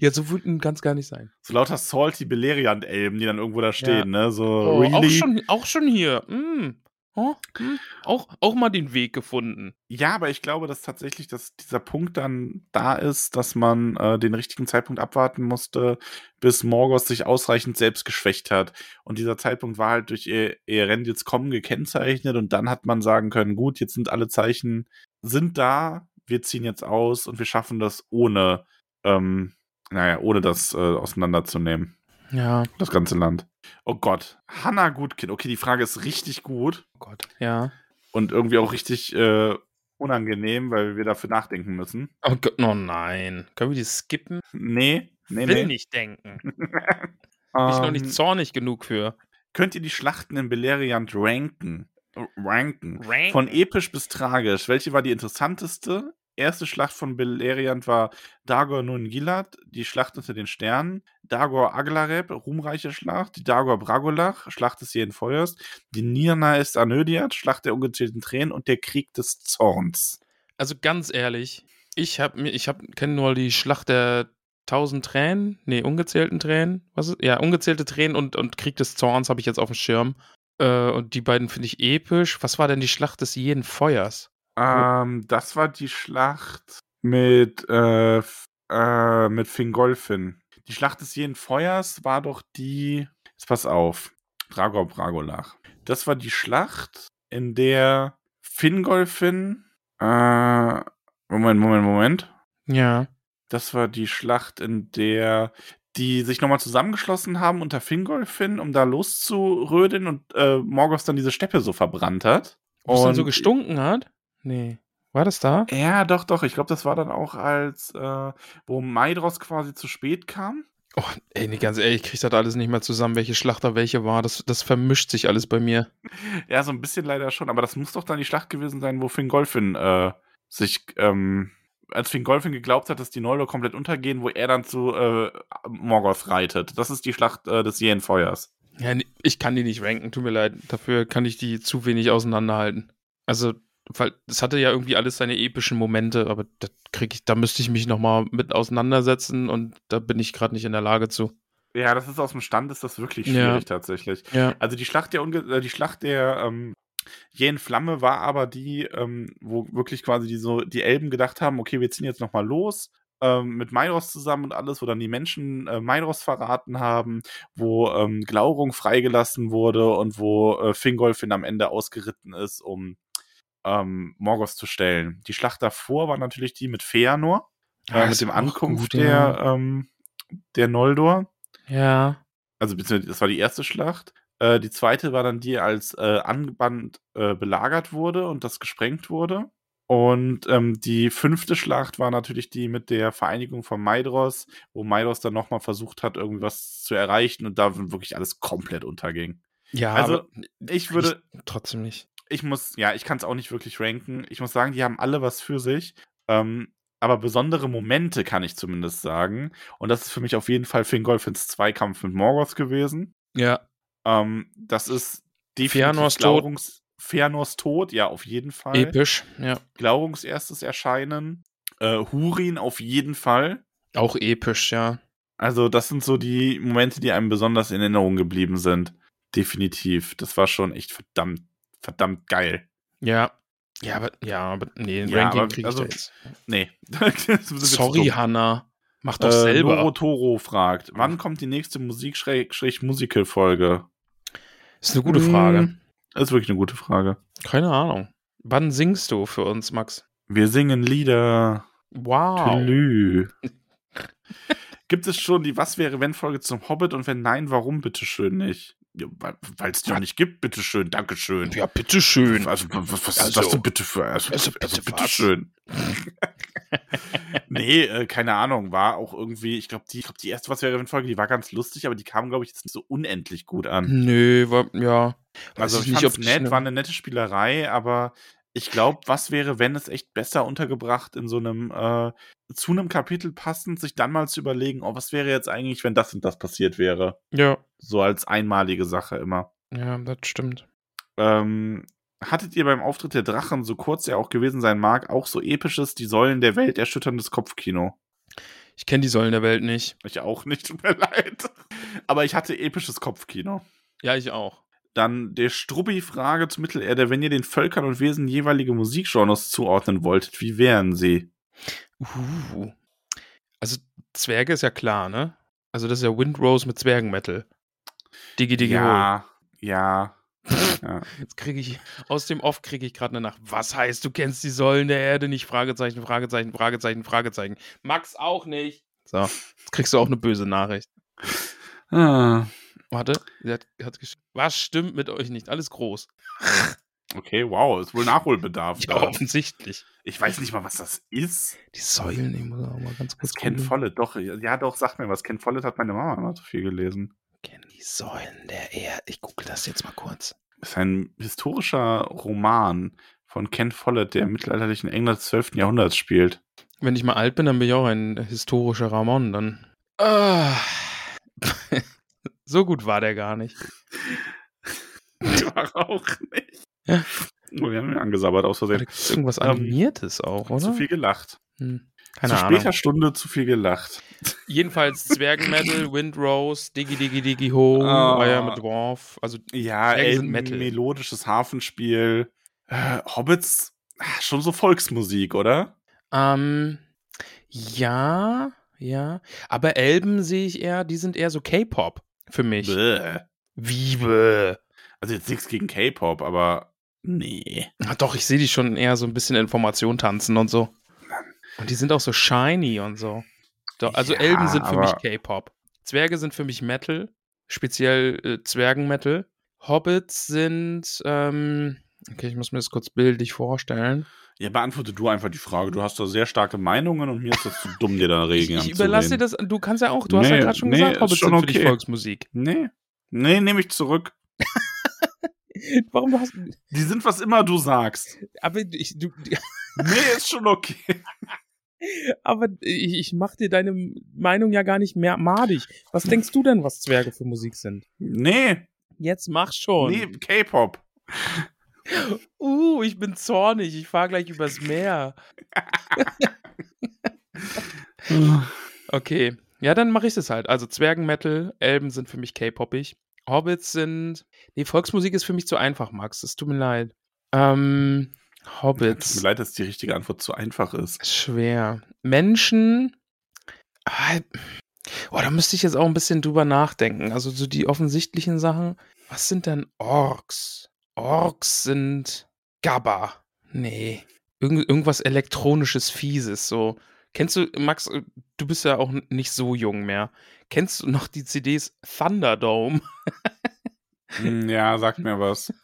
Ja, so wütend kann es gar nicht sein. So lauter salty Beleriand-Elben, die dann irgendwo da stehen, ne? So, Oh, really? auch, schon, auch schon hier. Mm. Oh, hm. auch, auch mal den Weg gefunden. Ja, aber ich glaube, dass tatsächlich dass dieser Punkt dann da ist, dass man äh, den richtigen Zeitpunkt abwarten musste, bis Morgoth sich ausreichend selbst geschwächt hat. Und dieser Zeitpunkt war halt durch E- Erendils Kommen gekennzeichnet und dann hat man sagen können, gut, jetzt sind alle Zeichen, sind da, wir ziehen jetzt aus und wir schaffen das ohne, ähm, naja, ohne das äh, auseinanderzunehmen, Ja. das ganze Land. Oh Gott, Hannah Gutkind. Okay, die Frage ist richtig gut Oh Gott. Ja. und irgendwie auch richtig äh, unangenehm, weil wir dafür nachdenken müssen. Oh Gott, oh nein. Können wir die skippen? Nee, nee, Will nee. nicht denken. Bin ich noch Ähm, nicht zornig genug für. könnt ihr die Schlachten in Beleriand ranken? Ranken. Ranken. Von episch bis tragisch. Welche war die interessanteste? Erste Schlacht von Beleriand war Dagor Nun Gilad, die Schlacht unter den Sternen, Dagor Aglareb, ruhmreiche Schlacht, die Dagor Bragolach, Schlacht des jeden Feuers, die Nirnaes Anödiat, Schlacht der ungezählten Tränen und der Krieg des Zorns. Also ganz ehrlich, ich habe mir, ich habe kenne nur die Schlacht der tausend Tränen, nee, ungezählten Tränen, was ist? Ja, ungezählte Tränen und, und Krieg des Zorns habe ich jetzt auf dem Schirm. Äh, und die beiden finde ich episch. Was war denn die Schlacht des jeden Feuers? Ähm, das war die Schlacht mit, äh, äh, mit Fingolfin. Die Schlacht des jeden Feuers war doch die. Jetzt pass auf. Dragor Bragolach. Das war die Schlacht, in der Fingolfin. Äh, Moment, Moment, Moment. Ja. Das war die Schlacht, in der die sich nochmal zusammengeschlossen haben unter Fingolfin, um da loszurödeln und äh, Morgoth dann diese Steppe so verbrannt hat. Wo es dann so Und- gestunken hat? Nee. War das da? Ja, doch, doch. Ich glaube, das war dann auch als, äh, wo Maidros quasi zu spät kam. Oh, ey, nee, ganz ehrlich, ich krieg das alles nicht mehr zusammen, welche Schlacht da welche war. Das, das vermischt sich alles bei mir. Ja, so ein bisschen leider schon. Aber das muss doch dann die Schlacht gewesen sein, wo Fingolfin äh, sich, ähm, als Fingolfin geglaubt hat, dass die Noldor komplett untergehen, wo er dann zu äh, Morgoth reitet. Das ist die Schlacht äh, des jähen Feuers. Ja, nee, ich kann die nicht ranken, tut mir leid. Dafür kann ich die zu wenig auseinanderhalten. Also, weil es hatte ja irgendwie alles seine epischen Momente, aber da krieg ich, da müsste ich mich nochmal mit auseinandersetzen und da bin ich gerade nicht in der Lage zu. Ja, das ist aus dem Stand, ist das wirklich Ja. schwierig tatsächlich. Ja. Also die Schlacht der, Unge äh, die Schlacht der ähm, jähen Flamme war aber die, ähm, wo wirklich quasi die, so, die Elben gedacht haben, okay, wir ziehen jetzt nochmal los ähm, mit Mairos zusammen und alles, wo dann die Menschen äh, Mairos verraten haben, wo ähm, Glaurung freigelassen wurde und wo äh, Fingolfin am Ende ausgeritten ist, um ähm, Morgoth zu stellen. Die Schlacht davor war natürlich die mit Feanor, Ah, äh, mit ist dem Ankunft gut, der, ja. ähm, der Noldor Ja. also beziehungsweise das war die erste Schlacht. Äh, die zweite war dann die, als äh, Anband äh, belagert wurde und das gesprengt wurde. Und ähm, die fünfte Schlacht war natürlich die mit der Vereinigung von Maidros, wo Maidros dann nochmal versucht hat, irgendwas zu erreichen und da wirklich alles komplett unterging. Ja, Also, Ich würde, trotzdem nicht. Ich muss, ja, ich kann es auch nicht wirklich ranken. Ich muss sagen, die haben alle was für sich. Ähm, aber besondere Momente kann ich zumindest sagen. Und das ist für mich auf jeden Fall Fingolfins Zweikampf mit Morgoth gewesen. Ja. Ähm, das ist definitiv Fëanors Tod. Glaurungs Fëanors Tod, ja, auf jeden Fall. Episch, ja. Glaurungs erstes Erscheinen. Äh, Hurin auf jeden Fall. Auch episch, ja. Also, das sind so die Momente, die einem besonders in Erinnerung geblieben sind. Definitiv. Das war schon echt verdammt, verdammt geil. Ja. Ja, aber, ja, aber nee, Ja, Ranking kriege ich also- jetzt. Nee. Sorry. Hanna. Mach doch Äh, selber. Noro Toro fragt, wann kommt die nächste Musik-Musical-Folge? Ist eine gute Hm. Frage. Das ist wirklich eine gute Frage. Keine Ahnung. Wann singst du für uns, Max? Wir singen Lieder. Wow. Tülü. Gibt es schon die Was wäre wenn Folge zum Hobbit und wenn nein, warum bitteschön nicht? Ja, Weil es die noch nicht gibt, bitteschön, Dankeschön. Ja, bitteschön. Also, was, was ist Also- das denn bitte für? Also, also also, bitte was? bitteschön. nee, äh, keine Ahnung, war auch irgendwie, ich glaube, die, ich glaub, die erste Was wäre wenn Folge, die war ganz lustig, aber die kam, glaube ich, jetzt nicht so unendlich gut an. Nö, war, ja. Weiß Also ich ich nicht, ob nett, ich- war eine nette Spielerei, aber ich glaube, was wäre, wenn es echt besser untergebracht in so einem, äh, zu einem Kapitel passend, sich dann mal zu überlegen, oh, was wäre jetzt eigentlich, wenn das und das passiert wäre? Ja, So als einmalige Sache immer. ja, das stimmt. Ähm, hattet ihr beim Auftritt der Drachen, so kurz er auch gewesen sein mag, auch so episches, die Säulen der Welt erschütterndes Kopfkino? Ich kenne die Säulen der Welt nicht. Ich auch nicht, tut mir leid. Aber ich hatte episches Kopfkino. Ja, ich auch. Dann der Strubbi-Frage zu Mittelerde. Wenn ihr den Völkern und Wesen jeweilige Musikgenres zuordnen wolltet, wie wären sie? Uh. Also Zwerge ist ja klar, ne? Also das ist ja Windrose mit Zwergenmetal. Digi Digi Hol. ja, ja, ja. Jetzt kriege ich, aus dem Off kriege ich gerade eine Nacht. Was heißt, du kennst die Säulen der Erde nicht? Fragezeichen, Fragezeichen, Fragezeichen, Fragezeichen. Max auch nicht. So, jetzt kriegst du auch eine böse Nachricht. Ah, Warte, sie hat, hat geschrieben. Was stimmt mit euch nicht? Alles groß. Okay, wow, ist wohl Nachholbedarf. Ja, da. offensichtlich. Ich weiß nicht mal, was das ist. Die Säulen, ich muss auch mal ganz kurz Ken. Follett, doch, ja, doch, sag mir was. Ken Follett hat meine Mama immer so viel gelesen. Ken die Säulen der Erde. Ich google das jetzt mal kurz. Das ist ein historischer Roman von Ken Follett, der im mittelalterlichen England des 12. Jahrhunderts spielt. Wenn ich mal alt bin, dann bin ich auch ein historischer Ramon. Dann. Ah. so gut war der gar nicht. War auch nicht. Ja. Oh, wir haben ihn angesabbert aus Versehen. irgendwas Ähm, Animiertes auch, oder? Zu viel gelacht. Hm. Keine zu Ahnung. später Stunde zu viel gelacht. Jedenfalls Zwergenmetal, Windrose, Diggy Diggy Diggy Ho. I am a Dwarf. Also Ja, sind Metal. melodisches Hafenspiel. Äh, Hobbits, ah, schon so Volksmusik, oder? Ähm, ja, ja. Aber Elben sehe ich eher, die sind eher so K-Pop für mich. Bäh. Wie bäh. Also jetzt nichts gegen K-Pop, aber nee. Ah, Doch, ich sehe die schon eher so ein bisschen Information tanzen und so. Und die sind auch so shiny und so. Doch, also Ja, Elben sind für mich K-Pop. Zwerge sind für mich Metal, speziell äh, Zwergenmetal. Hobbits sind, ähm, okay, ich muss mir das kurz bildlich vorstellen. Ja, beantworte du einfach die Frage. Du hast da sehr starke Meinungen und mir ist das zu dumm, dir da Ich, Regeln ich überlasse dir das, du kannst ja auch, du hast ja Nee, gerade schon nee, gesagt, Hobbits schon sind für okay. Volksmusik. Nee. Nee, nehme ich zurück. Warum hast Die sind, was immer du sagst. aber ich, du, Nee, ist schon okay. aber ich, ich mach dir deine Meinung ja gar nicht mehr madig. Was denkst du denn, was Zwerge für Musik sind? Nee, Jetzt mach schon. nee, K-Pop. Uh, ich bin zornig. Ich fahr gleich übers Meer. Okay. Ja, dann mache ich es halt. Also Zwergenmetal, Elben sind für mich K-popig. Hobbits sind. Nee, Volksmusik ist für mich zu einfach, Max. Es tut mir leid. Ähm, Tut mir Hobbits. leid, dass die richtige Antwort zu einfach ist. Schwer. Menschen. Ah, oh, da müsste ich jetzt auch ein bisschen drüber nachdenken. Also so die offensichtlichen Sachen. Was sind denn Orks? Orks sind Gabba. Nee. Irgend, irgendwas elektronisches, fieses. So. Kennst du, Max, äh, du bist ja auch nicht so jung mehr. Kennst du noch die CDs Thunderdome? Hm, ja, sag mir was.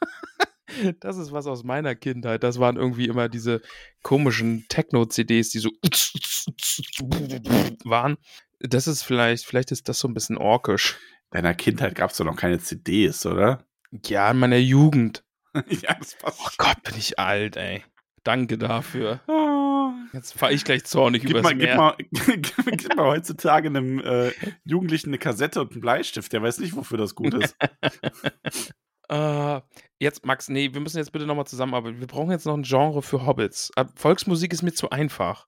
Das ist was aus meiner Kindheit. Das waren irgendwie immer diese komischen Techno-CDs, die so waren. Das ist vielleicht, vielleicht ist das so ein bisschen orkisch. Deiner Kindheit gab es doch noch keine CDs, oder? Ja, in meiner Jugend. ja, das passt. Oh Gott, bin ich alt, ey. Danke dafür. Oh. Jetzt fahre ich gleich zornig Gib übers mal, gib, Meer. mal, gib, gib mal heutzutage einem äh, Jugendlichen eine Kassette und einen Bleistift. Der weiß nicht, wofür das gut ist. Äh, jetzt, Max, nee, wir müssen jetzt bitte nochmal zusammenarbeiten. Wir brauchen jetzt noch ein Genre für Hobbits. Äh, Volksmusik ist mir zu einfach.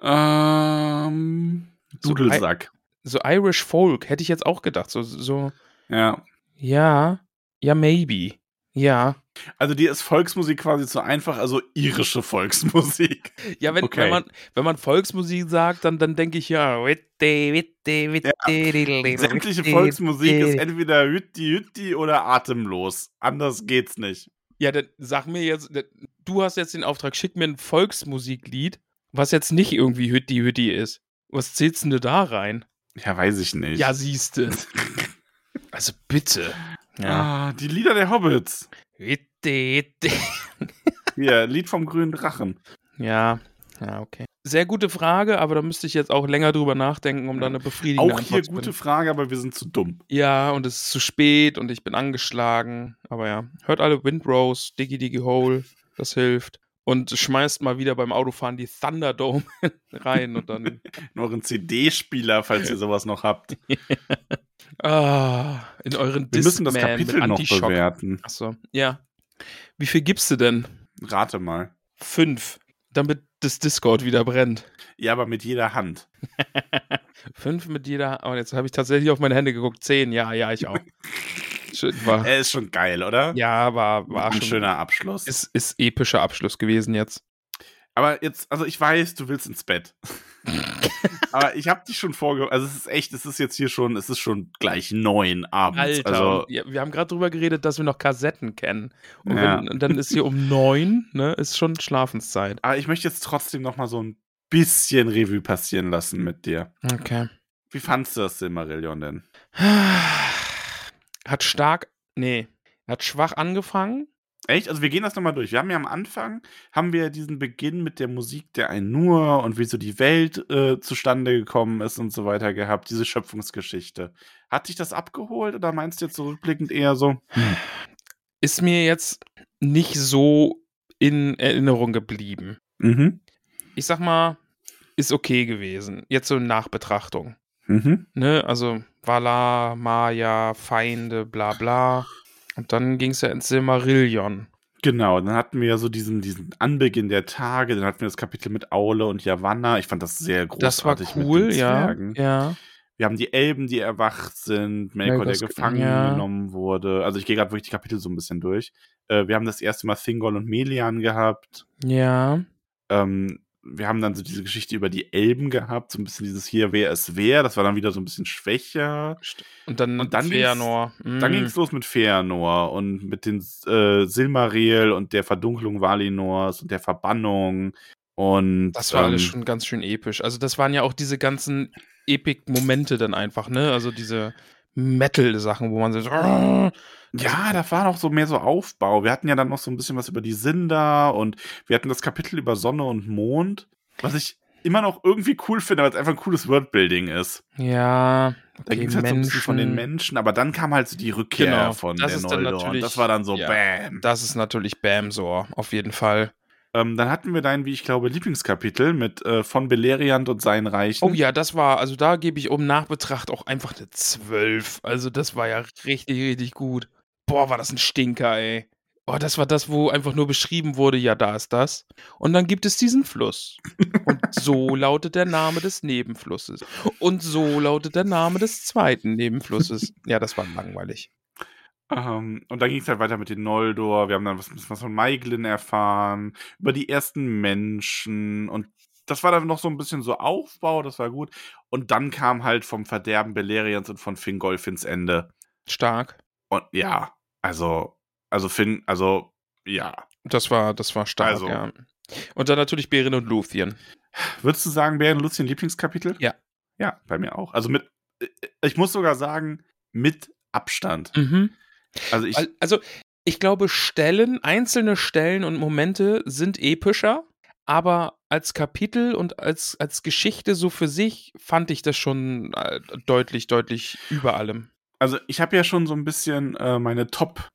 ähm, So, Dudelsack. So Irish Folk hätte ich jetzt auch gedacht. So, so ja. ja, ja, maybe. Ja. Also dir ist Volksmusik quasi zu einfach, also irische Volksmusik. Ja, wenn, Okay. wenn, man, wenn man Volksmusik sagt, dann, dann denke ich ja. Witte, witte, witte, diddle, Sämtliche Volksmusik ist entweder Hütti Hütti oder atemlos. Anders geht's nicht. Ja, dann sag mir jetzt, du hast jetzt den Auftrag, schick mir ein Volksmusiklied, was jetzt nicht irgendwie Hütti Hütti ist. Was zählst denn du da rein? Ja, weiß ich nicht. Ja, siehste. also bitte. Ah, die Lieder der Hobbits. Hier, Lied vom grünen Drachen. Ja, ja, okay. Sehr gute Frage, aber da müsste ich jetzt auch länger drüber nachdenken, um da eine befriedigende Auch hier Antwort zu gute finden. Frage, aber wir sind zu dumm. Ja, und es ist zu spät und ich bin angeschlagen. Aber ja, hört alle Windrose, Diggy Diggy Hole, das hilft. Und schmeißt mal wieder beim Autofahren die Thunderdome rein und dann. Noch ein CD-Spieler, falls ihr sowas noch habt. Ah, in euren Wir müssen das Discman mit Kapitel noch Antischock. bewerten. Achso, ja. Wie viel gibst du denn? Rate mal. Fünf. Damit das Discord wieder brennt. Ja, aber mit jeder Hand. Fünf mit jeder. Oh, jetzt habe ich tatsächlich auf meine Hände geguckt. Zehn, ja, ja, ich auch. Schön, war, Er ist schon geil, oder? ja, war, war Ein schon. schöner Abschluss. Ist, ist epischer Abschluss gewesen jetzt. Aber jetzt, also ich weiß, du willst ins Bett. aber ich habe dich schon vorge... Also es ist echt, es ist jetzt hier schon, es ist schon gleich neun abends. Alter, also ja, wir haben gerade drüber geredet, dass wir noch Kassetten kennen. Und, Ja. wenn, und dann ist hier um neun, ne, ist schon Schlafenszeit. aber ich möchte jetzt trotzdem noch mal so ein bisschen Revue passieren lassen mit dir. Okay. Wie fandst du das Silmarillion denn? Hat stark, nee, hat schwach angefangen. Echt? Also wir gehen das nochmal durch. Wir haben ja am Anfang, haben wir diesen Beginn mit der Musik der Ainur und wie so die Welt äh, zustande gekommen ist und so weiter gehabt, diese Schöpfungsgeschichte. Hat dich das abgeholt oder meinst du jetzt zurückblickend eher so? Ist mir jetzt nicht so in Erinnerung geblieben. Mhm. Ich sag mal, ist okay gewesen. Jetzt so in Nachbetrachtung. Mhm. Ne, also Valar, Maya, Feinde, bla bla. Und dann ging es ja ins Silmarillion. Genau, dann hatten wir ja so diesen, diesen Anbeginn der Tage, dann hatten wir das Kapitel mit Aule und Yavanna. Ich fand das sehr Das war großartig. cool, ja. Ja. Wir haben die Elben, die erwacht sind, Melkor, der gefangen ja. genommen wurde. Also ich gehe gerade wirklich die Kapitel so ein bisschen durch. Äh, wir haben das erste Mal Thingol und Melian gehabt. Ja. Ähm, wir haben dann so diese Geschichte über die Elben gehabt, so ein bisschen dieses hier, wer es wer. Das war dann wieder so ein bisschen schwächer. Und dann, Und dann ging's- Feanor. Dann Mm. ging es los mit Feanor und mit den äh, Silmaril und der Verdunklung Valinors und der Verbannung. Und Das war alles ähm, schon ganz schön episch. Also das waren ja auch diese ganzen Epic-Momente dann einfach, ne? Also diese Metal-Sachen, wo man so. Ja, da war noch so mehr so Aufbau. Wir hatten ja dann noch so ein bisschen was über die Sinder und wir hatten das Kapitel über Sonne und Mond, was ich immer noch irgendwie cool finde, weil es einfach ein cooles Wordbuilding ist. Ja, Da okay, ging es halt so ein bisschen von den Menschen, aber dann kam halt so die Rückkehr Genau, von das der ist dann Noldor und natürlich- das war dann so ja. bam. Das ist natürlich Bamsor, auf jeden Fall. Ähm, dann hatten wir dein, wie ich glaube, Lieblingskapitel mit äh, von Beleriand und seinen Reichen. Oh ja, das war, also da gebe ich um Nachbetracht auch einfach eine 12. Also das war ja richtig, richtig gut. Boah, war das ein Stinker, ey. Oh, das war das, wo einfach nur beschrieben wurde, ja, da ist das. Und dann gibt es diesen Fluss. Und so lautet der Name des Nebenflusses. Und so lautet der Name des zweiten Nebenflusses. Ja, das war langweilig. Ähm, und dann ging es halt weiter mit den Noldor. Wir haben dann was, was von Maiglin erfahren, über die ersten Menschen. Und das war dann noch so ein bisschen so Aufbau, das war gut. Und dann kam halt vom Verderben Belerians und von Fingolfins Ende. Stark. Und ja, also, also Finn, also, ja. Das war, das war stark, Also. ja. Und dann natürlich Beren und Luthien. Würdest du sagen, Bären Lucien Lieblingskapitel? Ja. Ja, bei mir auch. Also mit, äh, ich muss sogar sagen, mit Abstand. Mhm. Also ich, Al- Also, ich glaube, Stellen, einzelne Stellen und Momente sind epischer, aber als Kapitel und als, als Geschichte so für sich fand ich das schon äh, deutlich, deutlich über allem. Also ich habe ja schon so ein bisschen äh, meine Top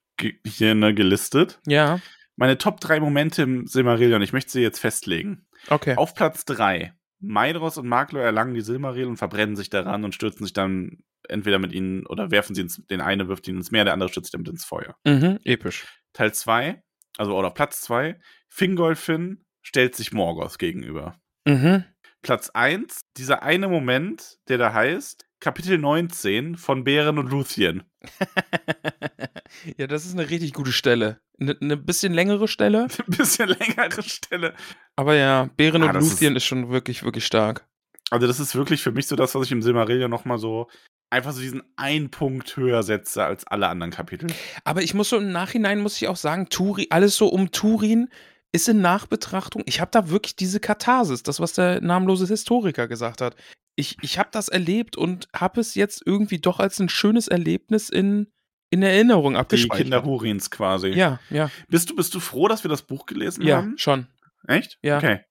hier ne, gelistet. Ja, Meine Top drei Momente im Silmarillion. Ich möchte sie jetzt festlegen. okay. Auf Platz drei. Maedros und Maklo erlangen die Silmaril und verbrennen sich daran und stürzen sich dann entweder mit ihnen oder werfen sie ins, den eine wirft ihn ins Meer, der andere stürzt sich damit ins Feuer. Mhm, episch. Teil zwei, also oder Platz zwei, Fingolfin stellt sich Morgoth gegenüber. Mhm. Platz eins, dieser eine Moment, der da heißt, Kapitel 19 von Bären und Luthien. ja, das ist eine richtig gute Stelle. Eine ne bisschen längere Stelle, Ein bisschen längere Stelle. aber ja, Beren Ah, und Luthien ist, schon wirklich, wirklich stark. Also das ist wirklich für mich so das, was ich im Silmarillion nochmal so einfach so diesen einen Punkt höher setze als alle anderen Kapitel. Aber ich muss so im Nachhinein, muss ich auch sagen, Turin, alles so um Turin ist in Nachbetrachtung, ich habe da wirklich diese Katharsis, das, was der namenlose Historiker gesagt hat. Ich, ich habe das erlebt und habe es jetzt irgendwie doch als ein schönes Erlebnis in, in Erinnerung Die abgespeichert. Kinder Hurins quasi. Ja, ja, Bist du, bist du froh, dass wir das Buch gelesen ja, haben? schon. Echt? Ja. Okay.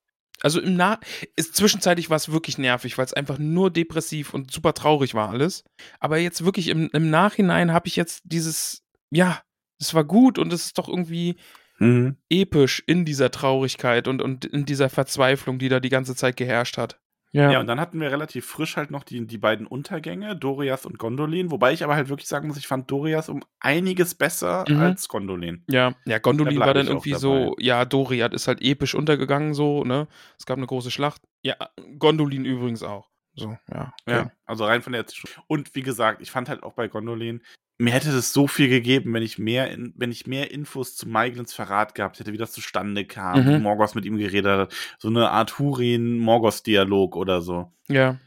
Also im Na ist zwischenzeitlich war es wirklich nervig, weil es einfach nur depressiv und super traurig war alles. Aber jetzt wirklich im, im Nachhinein habe ich jetzt dieses, ja, es war gut und es ist doch irgendwie Mhm. episch in dieser Traurigkeit und, und in dieser Verzweiflung, die da die ganze Zeit geherrscht hat. Ja, und dann hatten wir relativ frisch halt noch die, die beiden Untergänge, Dorias und Gondolin, wobei ich aber halt wirklich sagen muss, ich fand Dorias um einiges besser Mhm. als Gondolin. Ja, ja, Gondolin Da war dann irgendwie so, ja, Doriath ist halt episch untergegangen, so, ne? Es gab eine große Schlacht. Ja, Gondolin übrigens auch. So, ja. okay. Ja, also rein von der Erzählung. Und wie gesagt, ich fand halt auch bei Gondolin, mir hätte es so viel gegeben, wenn ich mehr, in, wenn ich mehr Infos zu Maiglins Verrat gehabt hätte, wie das zustande kam, Mhm. wie Morgos mit ihm geredet hat. So eine Art Hurin-Morgos-Dialog oder so. Ja.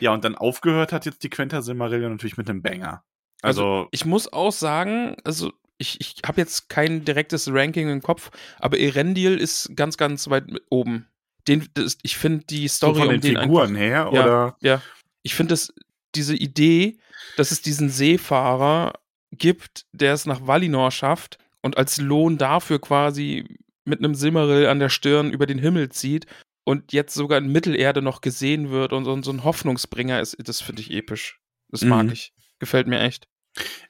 Ja, und dann aufgehört hat jetzt die Quenta Silmarillion natürlich mit einem Banger. Also, Ich muss auch sagen, also ich, ich habe jetzt kein direktes Ranking im Kopf, aber Erendil ist ganz, ganz weit oben. Den, das, ich finde die so Story von den um den Figuren einfach, her, Ja. oder? Ja, ich finde das, diese Idee, dass es diesen Seefahrer gibt, der es nach Valinor schafft und als Lohn dafür quasi mit einem Simmerill an der Stirn über den Himmel zieht und jetzt sogar in Mittelerde noch gesehen wird und, so- so ein Hoffnungsbringer ist, das finde ich episch. Das mag Mhm. ich. Gefällt mir echt.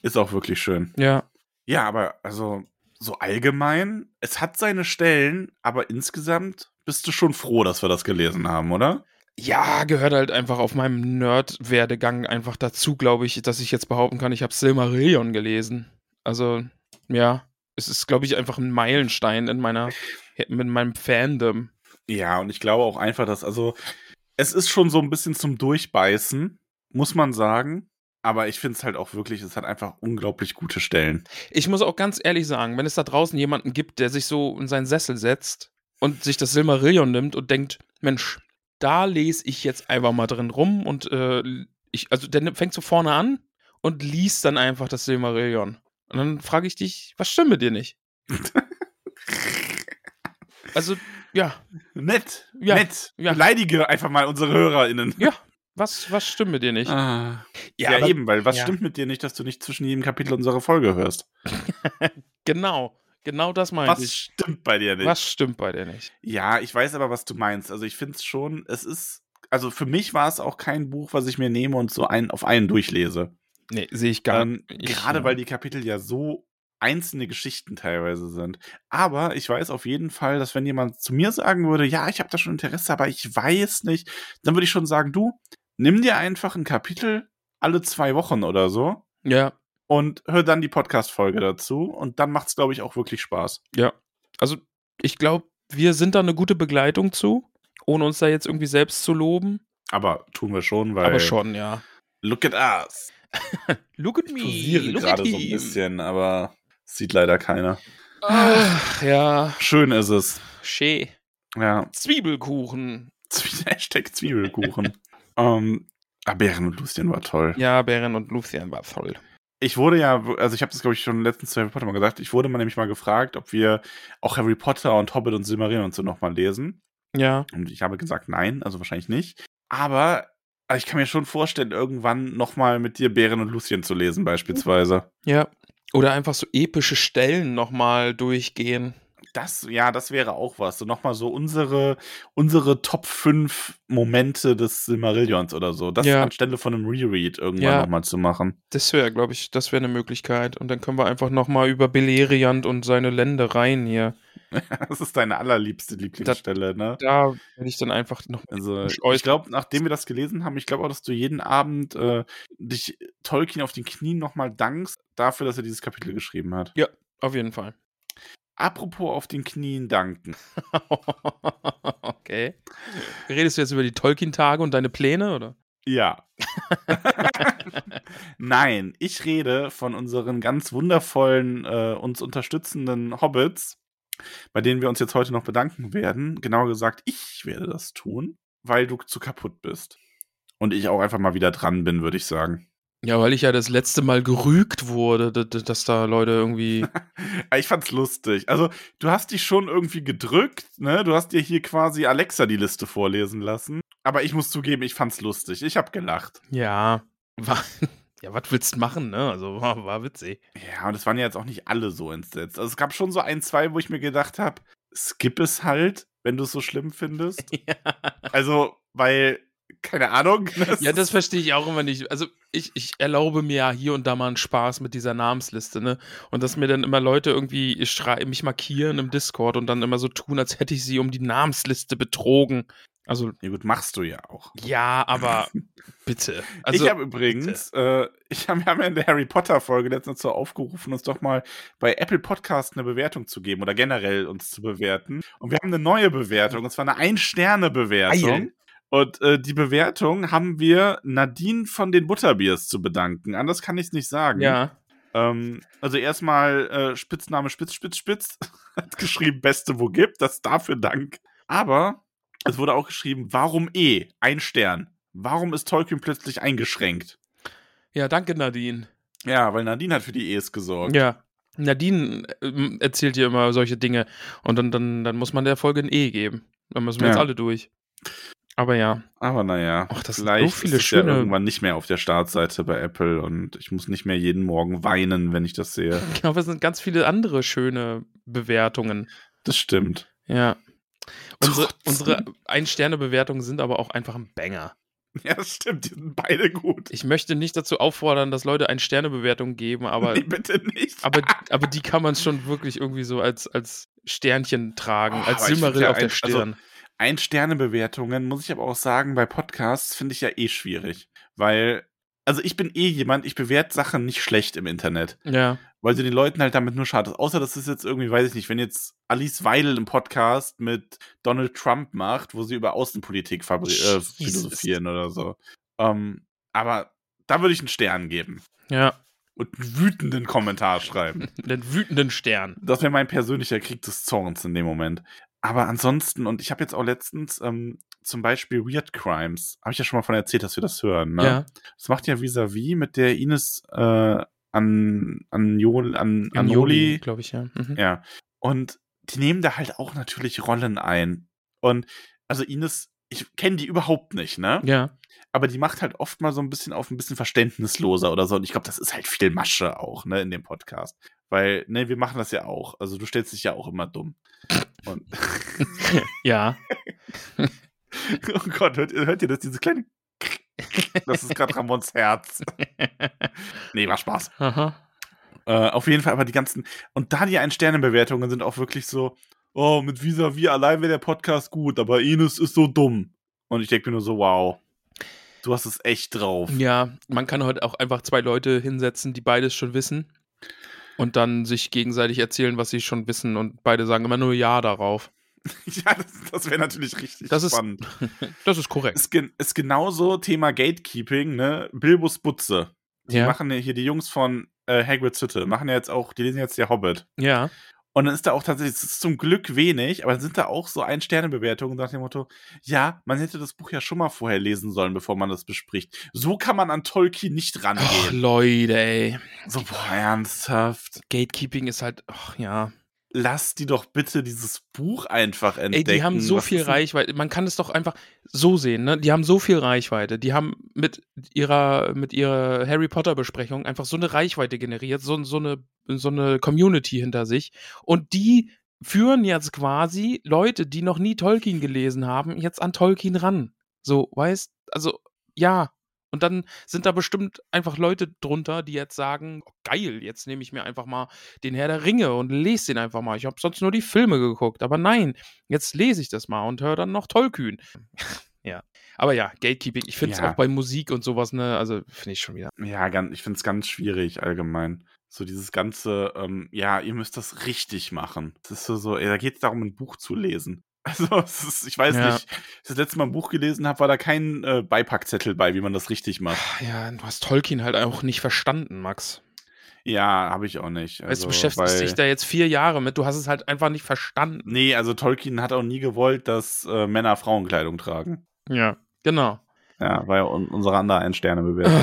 Ist auch wirklich schön. Ja. Ja, aber also so allgemein, es hat seine Stellen, aber insgesamt bist du schon froh, dass wir das gelesen haben, oder? Ja, gehört halt einfach auf meinem Nerd-Werdegang einfach dazu, glaube ich, dass ich jetzt behaupten kann, ich habe Silmarillion gelesen. Also, ja, es ist, glaube ich, einfach ein Meilenstein in meiner, mit meinem Fandom. Ja, und ich glaube auch einfach, dass, also, es ist schon so ein bisschen zum Durchbeißen, muss man sagen. Aber ich finde es halt auch wirklich, es hat einfach unglaublich gute Stellen. Ich muss auch ganz ehrlich sagen, wenn es da draußen jemanden gibt, der sich so in seinen Sessel setzt und sich das Silmarillion nimmt und denkt, Mensch, da lese ich jetzt einfach mal drin rum und äh, ich, also der fängt so vorne an und liest dann einfach das Silmarillion. Und dann frage ich dich, was stimmt mit dir nicht? Also, ja, Nett, Ja, nett. ja. Beleidige einfach mal unsere HörerInnen. ja, was, was stimmt mit dir nicht? Ah. Ja, aber- eben, weil was ja. stimmt mit dir nicht, dass du nicht zwischen jedem Kapitel unserer Folge hörst? Genau, genau das meinte Was ich. stimmt bei dir nicht? Was stimmt bei dir nicht? Ja, ich weiß aber, was du meinst. Also ich finde es schon, es ist, also für mich war es auch kein Buch, was ich mir nehme und so ein, auf einen durchlese. Nee, sehe ich gar Ähm, nicht. gerade weil die Kapitel ja so einzelne Geschichten teilweise sind. Aber ich weiß auf jeden Fall, dass wenn jemand zu mir sagen würde, ja, ich habe da schon Interesse, aber ich weiß nicht, dann würde ich schon sagen, du, nimm dir einfach ein Kapitel alle zwei Wochen oder so Ja, und hör dann die Podcast-Folge dazu und dann macht's, glaube ich, auch wirklich Spaß. Ja, also ich glaube, wir sind da eine gute Begleitung zu, ohne uns da jetzt irgendwie selbst zu loben. Aber tun wir schon, weil Aber schon, ja. look at us. Look at Ich me, posiere look gerade so ein bisschen, aber sieht leider keiner. Ach, ja, Schön ist es. schee. Ja. Zwiebelkuchen. Zwie- Hashtag Zwiebelkuchen. ähm, ah, Bären und Lucien war toll. Ja, Beren und Luthien war toll. Ich wurde ja, also ich habe das glaube ich schon letztens zu Harry Potter mal gesagt, ich wurde mal nämlich mal gefragt, ob wir auch Harry Potter und Hobbit und Silmarillion und so nochmal lesen. Ja, Und ich habe gesagt, nein, also wahrscheinlich nicht. Aber ich kann mir schon vorstellen, irgendwann nochmal mit dir Bären und Lucien zu lesen, beispielsweise. ja. Oder einfach so epische Stellen nochmal durchgehen. Das, ja, das wäre auch was. So nochmal so unsere, unsere Top 5 Momente des Silmarillions oder so. Das Ja. anstelle von einem Reread irgendwann Ja. nochmal zu machen. Das wäre, glaube ich, das wäre eine Möglichkeit. Und dann können wir einfach nochmal über Beleriand und seine Ländereien hier. Das ist deine allerliebste Lieblingsstelle, ne? Da werde ich dann einfach noch. Also, ich glaube, nachdem wir das gelesen haben, ich glaube auch, dass du jeden Abend äh, dich Tolkien auf den Knien nochmal dankst dafür, dass er dieses Kapitel geschrieben hat. Auf jeden Fall. Apropos auf den Knien danken. okay. Redest du jetzt über die Tolkien-Tage und deine Pläne, oder? Ja. Nein, ich rede von unseren ganz wundervollen, äh, uns unterstützenden Hobbits, bei denen wir uns jetzt heute noch bedanken werden. Genauer gesagt, ich werde das tun, weil du zu kaputt bist. Und ich auch einfach mal wieder dran bin, würde ich sagen. Ja, weil ich ja das letzte Mal gerügt wurde, dass, da Leute irgendwie. ich fand's lustig. Also, du hast dich schon irgendwie gedrückt, ne? Du hast dir hier quasi Alexa die Liste vorlesen lassen. Aber ich muss zugeben, ich fand's lustig. Ich hab gelacht. Ja, war, ja, was willst du machen, ne? Also, war, war witzig. Ja, und es waren ja jetzt auch nicht alle so entsetzt. Also, es gab schon so ein, zwei, wo ich mir gedacht habe, skip es halt, wenn du es so schlimm findest. Ja. Also, weil keine Ahnung. Das ja, das verstehe ich auch immer nicht. Also ich, ich erlaube mir ja hier und da mal einen Spaß mit dieser Namensliste, ne? Und dass mir dann immer Leute irgendwie mich markieren im Discord und dann immer so tun, als hätte ich sie um die Namensliste betrogen. Also. Ja, gut, machst du ja auch. Ja, aber bitte. Also, ich habe übrigens, äh, ich hab, wir haben ja in der Harry Potter-Folge letztens so aufgerufen, uns doch mal bei Apple Podcast eine Bewertung zu geben oder generell uns zu bewerten. Und wir haben eine neue Bewertung, und zwar eine Ein-Sterne-Bewertung. Und äh, die Bewertung haben wir Nadine von den Butterbiers zu bedanken. Anders kann ich es nicht sagen. Ja. Ähm, also erstmal äh, Spitzname Spitz, Spitz, Spitz. Hat geschrieben, Beste, wo gibt. Das dafür Dank. Aber es wurde auch geschrieben, warum E? Ein Stern. Warum ist Tolkien plötzlich eingeschränkt? Ja, danke, Nadine. Ja, weil Nadine hat für die E's gesorgt. Ja. Nadine äh, erzählt hier immer solche Dinge und dann, dann, dann muss man der Folge ein E geben. Dann müssen wir ja. jetzt alle durch. Aber ja. Aber naja, Ach, das vielleicht so viele ist schöne... ja irgendwann nicht mehr auf der Startseite bei Apple und ich muss nicht mehr jeden Morgen weinen, wenn ich das sehe. Genau, es sind ganz viele andere schöne Bewertungen. Das stimmt. Ja. Unsere, unsere Ein-Sterne-Bewertungen sind aber auch einfach ein Banger. Ja, das stimmt, die sind beide gut. Ich möchte nicht dazu auffordern, dass Leute Ein-Sterne-Bewertung geben, aber. Nee, bitte nicht. aber, aber die kann man schon wirklich irgendwie so als, als Sternchen tragen, oh, als Silmarill ja auf der Stirn. Also, ein-Sterne-Bewertungen, muss ich aber auch sagen, bei Podcasts finde ich ja eh schwierig. Weil, also ich bin eh jemand, ich bewerte Sachen nicht schlecht im Internet. Ja. Weil du den Leuten halt damit nur schadest. Außer das ist jetzt irgendwie, weiß ich nicht, wenn jetzt Alice Weidel im Podcast mit Donald Trump macht, wo sie über Außenpolitik äh, philosophieren oder so. Ähm, aber da würde ich einen Stern geben. Ja. Und einen wütenden Kommentar schreiben. Den wütenden Stern. Das wäre mein persönlicher Krieg des Zorns in dem Moment. Aber ansonsten, und ich habe jetzt auch letztens ähm, zum Beispiel Weird Crimes, habe ich ja schon mal von erzählt, dass wir das hören. Ne? Ja. Das macht ja vis-à-vis mit der Ines äh, an, an, Jol, an Anjoli, glaube ich, ja. Mhm. Ja. Und die nehmen da halt auch natürlich Rollen ein. Und also Ines, ich kenne die überhaupt nicht, ne? Ja. Aber die macht halt oft mal so ein bisschen auf ein bisschen verständnisloser oder so. Und ich glaube, das ist halt viel Masche auch, ne, in dem Podcast. Weil, ne, wir machen das ja auch. Also du stellst dich ja auch immer dumm. Und ja. oh Gott, hört, hört ihr das? Diese kleine. Das ist gerade Ramons Herz. nee, war Spaß. Äh, auf jeden Fall, aber die ganzen. Und da die Ein-Sterne-Bewertungen sind auch wirklich so: Oh, mit Visa wie allein wäre der Podcast gut, aber Ines ist so dumm. Und ich denke mir nur so: Wow. Du hast es echt drauf. Ja, man kann heute auch einfach zwei Leute hinsetzen, die beides schon wissen und dann sich gegenseitig erzählen, was sie schon wissen und beide sagen immer nur Ja darauf. Ja, das, das wäre natürlich richtig das spannend. Ist, das ist korrekt. Ist, ist genauso Thema Gatekeeping, ne? Bilbus Butze. Die ja. machen ja hier die Jungs von äh, Hagrid's Hütte, machen ja jetzt auch, die lesen jetzt der Hobbit. Ja. Und dann ist da auch tatsächlich, es ist zum Glück wenig, aber dann sind da auch so Ein-Sterne-Bewertungen nach dem Motto, ja, man hätte das Buch ja schon mal vorher lesen sollen, bevor man das bespricht. So kann man an Tolkien nicht rangehen. Ach, Leute, ey. So, boah, ernsthaft. Gatekeeping ist halt, ach ja lass die doch bitte dieses Buch einfach entdecken. Ey, die haben so Was viel Reichweite. Man kann es doch einfach so sehen, ne? Die haben so viel Reichweite. Die haben mit ihrer, mit ihrer Harry Potter Besprechung einfach so eine Reichweite generiert, so, so eine, so eine Community hinter sich. Und die führen jetzt quasi Leute, die noch nie Tolkien gelesen haben, jetzt an Tolkien ran. So, weißt, also, ja, und dann sind da bestimmt einfach Leute drunter, die jetzt sagen, oh, geil, jetzt nehme ich mir einfach mal den Herr der Ringe und lese den einfach mal. Ich habe sonst nur die Filme geguckt, aber nein, jetzt lese ich das mal und höre dann noch Tollkühn. ja. Aber ja, Gatekeeping, ich finde es ja. auch bei Musik und sowas, ne, also finde ich schon wieder. Ja, ich finde es ganz schwierig allgemein. So dieses ganze, ähm, ja, ihr müsst das richtig machen. Das ist so, so ey, da geht es darum, ein Buch zu lesen. Also, ist, ich weiß ja. nicht, als ich das letzte Mal ein Buch gelesen habe, war da kein äh, Beipackzettel bei, wie man das richtig macht. Ja, du hast Tolkien halt auch nicht verstanden, Max. Ja, habe ich auch nicht. Also, du beschäftigst dich da jetzt vier Jahre mit, du hast es halt einfach nicht verstanden. Nee, also Tolkien hat auch nie gewollt, dass äh, Männer Frauenkleidung tragen. Ja, genau. Ja, war ja unsere andere Ein-Sterne-Bewertung.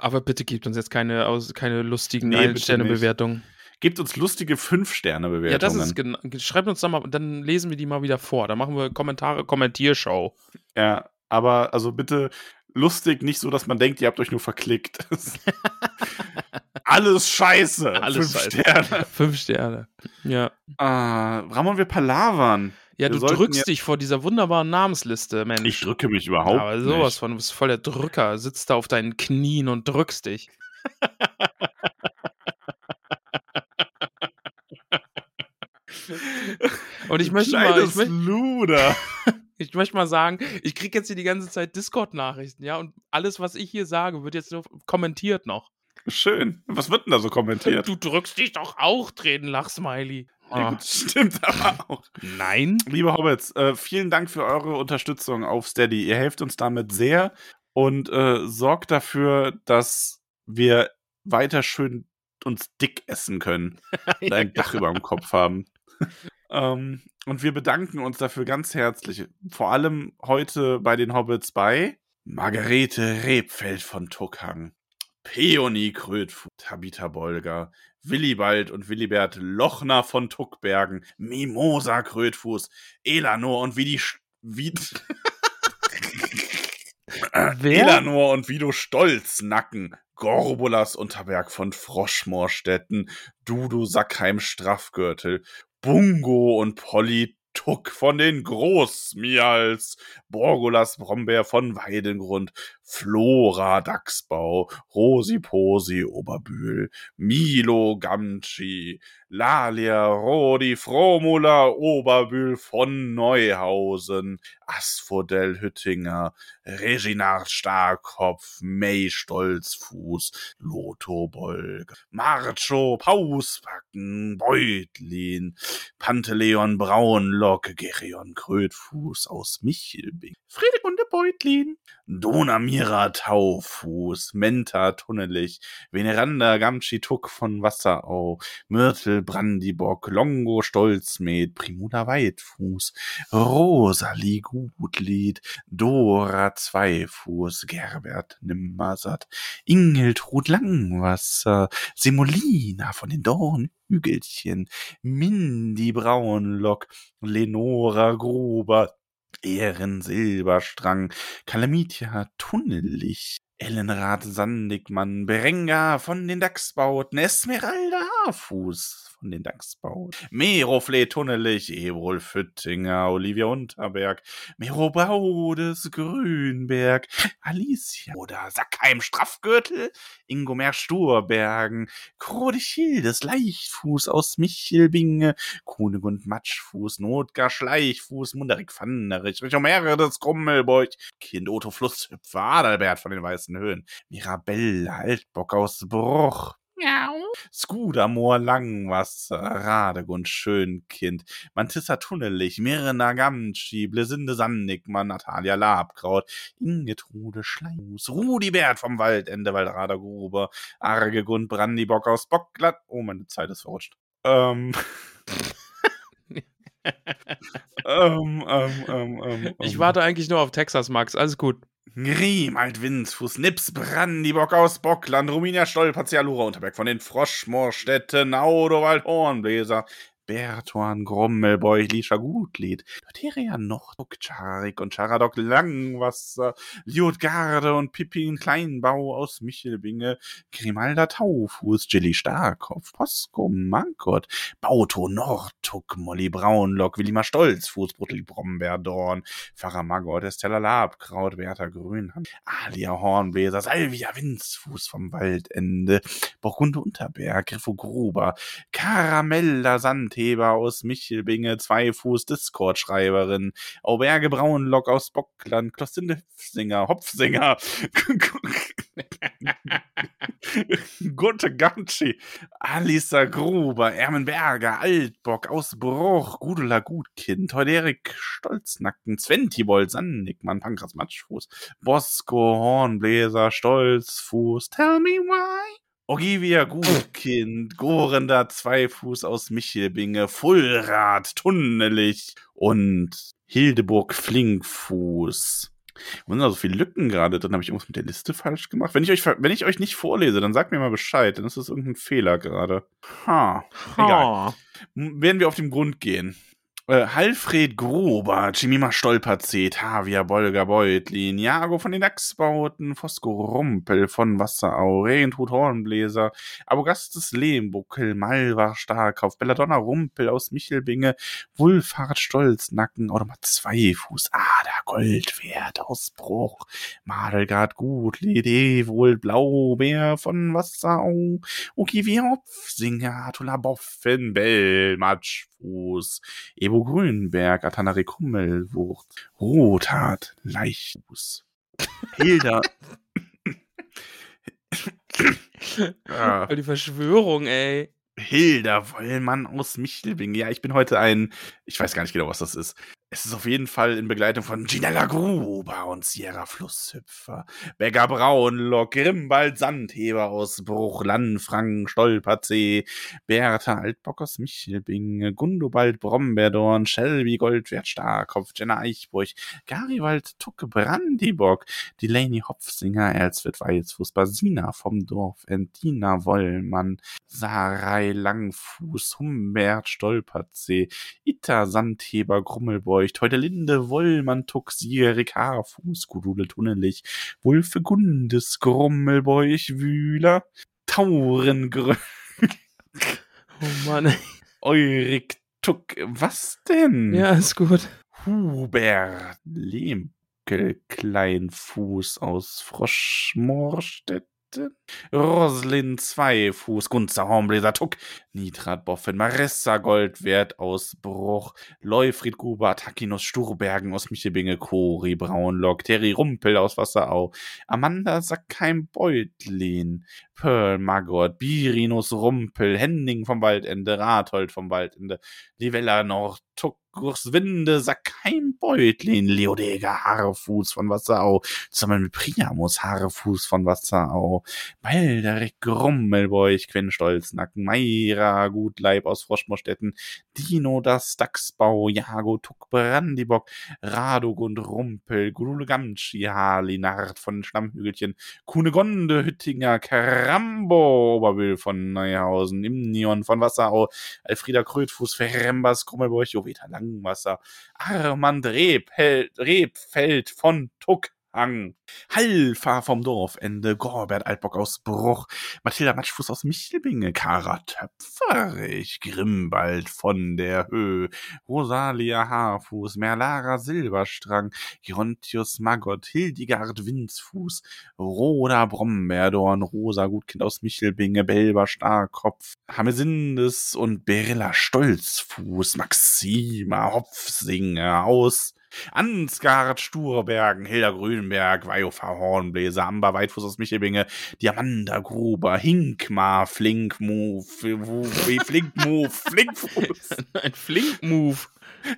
aber bitte gebt uns jetzt keine, aus, keine lustigen Nee, Ein-Sterne-Bewertungen. Gebt uns lustige 5-Sterne-Bewertungen. Ja, das ist genau. Schreibt uns doch mal, dann lesen wir die mal wieder vor. Dann machen wir Kommentare, Kommentiershow. Ja, aber also bitte lustig, nicht so, dass man denkt, ihr habt euch nur verklickt. Alles scheiße. Alles Fünf scheiße. Sterne. Fünf Sterne. Ja. Ah, Ramon, wir palavern. Ja, Wir du drückst dich vor dieser wunderbaren Namensliste, Mensch. Ich drücke mich überhaupt Aber sowas nicht. von, du bist voll der Drücker. Sitzt da auf deinen Knien und drückst dich. und ich möchte, mal, ich, möchte, ich möchte mal sagen, ich kriege jetzt hier die ganze Zeit Discord-Nachrichten, ja, und alles, was ich hier sage, wird jetzt nur kommentiert noch. Schön. Was wird denn da so kommentiert? Du drückst dich doch auch, Tränen, Lachsmiley. Ja, gut, stimmt aber auch. Nein. Liebe Hobbits, äh, vielen Dank für eure Unterstützung auf Steady. Ihr helft uns damit sehr und äh, sorgt dafür, dass wir weiter schön uns dick essen können und ein Dach über dem Kopf haben. Ähm, und wir bedanken uns dafür ganz herzlich. Vor allem heute bei den Hobbits bei Margarete Rebfeld von Tuckhang, Peony Krötfuß, Tabitha Bolger, Willibald und Willibert Lochner von Tuckbergen, Mimosa Krötfuß, Elanor und Vidi Sch- Vid Wer? Elanor und Vido Stolznacken, Gorbulas Unterberg von Froschmoorstetten, Dudu Sackheim Straffgürtel, Bungo und Polly Tuck von den Großmials, Borgulas Brombeer von Weidengrund, Flora Dachsbau, Rosi Posi Oberbühl, Milo Gamci, Lalia Rodi Fromula Oberbühl von Neuhausen, Asphodel Hüttinger, Reginald Starkopf, May Stolzfuß, Lotho Bolg, Marcho Pausbacken, Beutlin, Panteleon Braunlock, Gerion Krötfuß aus Michelbing, Friedegunde Beutlin, Donamira Taufuß, Menta Tunnelich, Veneranda Gamschi Tuck von Wasserau, Myrtle Brandibock, Longo Stolzmed, Primula Weitfuß, Rosalie Gutlied, Dora Zweifuß, Gerbert Nimmersatt, Ingeltrud Langwasser, Semolina von den Dornhügelchen, Mindy Braunlock, Lenora Gruber, Ehren Silberstrang, Kalamitia Tunnelig, Ellenrad Sandigmann, Berenga von den Dachsbauten, Esmeralda Haarfuß von den Dachsbauten, Merofle Tunnelig, Ebrol Füttinger, Olivia Unterberg, Mero Baudes Grünberg, Alicia oder Sackheim Straffgürtel, Ingomer Sturbergen, Krodichildes Leichtfuß aus Michelbinge, Kunegund Matschfuß, Notgar Schleichfuß, Munderik Pfannerich, Richomere des Krummelbeug, Kind Otto Flusshüpfer, Adalbert von den Weißen Höhen, Mirabelle Altbock aus Bruch, Skudamoor Langwasser, Radegund Schönkind, Mantissa Tunnelig, Mirna Gamschi, Blesinde Sandigmann, Natalia Labkraut, Ingetrude Schleimus, Rudi Bert vom Waldende, Waldrader Gruber, Argegund Brandibock aus Bockglatt. Oh, meine Zeit ist verrutscht. Ähm. ähm, ähm, ähm, ähm, Ich ähm. warte eigentlich nur auf Texas, Max. Alles gut. Grim, Altwindsfuß, Nips, Brandibock aus Bockland, Ruminia Stolper, Cialura Unterberg von den Froschmoorstädten, Audowald, Hornbläser, Bertuan, Grommelbeuch, Lisha Gutlied, Doteria Nochduck, Charik und Charadok Langwasser, Liotgarde und Pippin Kleinbau aus Michelbinge, Grimalda Taufuß, Jilly Starkopf, Posko Mankott, Bauto Nordtuck, Molly Braunlock, Willimar Stolzfuß, Brutli Brombeerdorn, Pfarrer Maggot, Estella Labkraut, Bertha Grünhand, Alia Hornbläser, Salvia Winzfuß vom Waldende, Burgunde Unterberg, Griffo Gruber, Karamella Sandheber aus Michelbinge, Zweifuß Discord-Schreiberin, Auberge Braunlock aus Bockland, Klossinde Hopfsinger, Hopfsinger, Gute Gamschi, Alisa Gruber, Ermenberger, Altbock aus Bruch, Gudula Gutkind, Heuderik Stolznacken, Sventibold, Sandigmann, Pankras Matschfuß, Bosco, Hornbläser, Stolzfuß, Tell me why. Ogivia Gutkind, Gorender Zweifuß aus Michelbinge, Fullrad, Tunnelig und Hildeburg Flinkfuß. Wo sind da so viele Lücken gerade drin? Habe ich irgendwas mit der Liste falsch gemacht? Wenn ich euch, wenn ich euch nicht vorlese, dann sagt mir mal Bescheid. Dann ist das irgendein Fehler gerade. Ha. Egal. Werden wir auf den Grund gehen. Äh, Halfred Grober, Chimima Stolperzee, Tavia Bolger Beutlin, Jago von den Dachsbauten, Fosco Rumpel von Wasserau, Regentut Hornbläser, Abogastes Lehmbuckel, Malvar Starkauf, Belladonna Rumpel aus Michelbinge, Wulfhard Stolznacken, mal Zweifuß, Ader Goldwert aus Bruch, Madelgard Gutli, Dewohl Blaubeer von Wasserau, Okiwi Hopfsinger, Atula Boffen, Bell, Matschfuß, Evo Grünberg, Atanari Kummelwurt, Rothart, Leichtfuß, Hilda. Ah. Die Verschwörung, ey. Hilda Wollmann aus Michelbing. Ja, ich bin heute ein, ich weiß gar nicht genau, was das ist. Es ist auf jeden Fall in Begleitung von Ginella Gruber und Sierra Flusshüpfer, Becker Braunlock, Grimbald Sandheber aus Bruch, Lanfrank, Stolperzee, Bertha Altbock aus Michelbing, Gundobald Brombeerdorn, Shelby Goldwert Starkopf, Jenna Eichburg, Gariwald Tucke Brandibock, Delaney Hopfsinger, Elswit Weizfuß, Basina vom Dorf, Entina Wollmann, Sarai Langfuß, Humbert Stolperzee, Itta Sandheber Grummelbeucht, heute Linde Wollmann Tuck, Sierik Haarfuß, Gudule Tunnelich, Wulfe Gundes Grummelbeuch, Wühler, Taurengrö, Oh Mann. Eurik Tuck, was denn? Ja, ist gut. Hubert Lehmke Kleinfuß aus Froschmorstetten. Roslin Zweifuß, Gunzer Hornbläser Tuck, Nitrat Boffen, Marissa Goldwert aus Bruch, Leufried Gruber, Takinos Sturbergen aus Michelbinge, Cori Braunlock, Terry Rumpel aus Wasserau, Amanda Sackheim Beutlin, Pearl Maggot, Birinus Rumpel, Henning vom Waldende, Rathold vom Waldende, Livella Nord, Tuck, Gurswinde, Sackheim Beutlin, Leodeger Haarfuß von Wasserau, zusammen mit Priamus Haarfuß von Wasserau, Balderek Grummelbeuch, Quenstolznacken, Meira Gutleib aus Froschmorstetten, Dino das Dachsbau, Jago Tuck Brandibock, Radogund Rumpel, Gudule Gamschi, Halinard von Schlammhügelchen, Kunegonde Hüttinger, Karambo Oberwil von Neuhausen, Imnion von Wasserau, Alfrieda Krötfuß, Ferembas, Krummelbeuch, Joveta Langwasser, Armand Rebheld, Rebfeld von Tuckhang, Halfa vom Dorfende, Gorbert Altbock aus Bruch, Mathilda Matschfuß aus Michelbinge, Kara Töpferich, Grimbald von der Höhe, Rosalia Haarfuß, Merlara Silberstrang, Gerontius Maggot, Hildegard Windsfuß, Roda Brombeerdorn, Rosa Gutkind aus Michelbinge, Belber Starkopf, Hamesindes und Berilla Stolzfuß, Maxima Hopfsinger aus Ansgard Sturbergen, Hilda Grünberg, Weiofer Hornbläser, Amber Weitfuß aus Michelbinge, Diamanda Gruber, Hinkmar, Flinkmove, Flinkmove, Flinkfuß. Ein Flink-Move.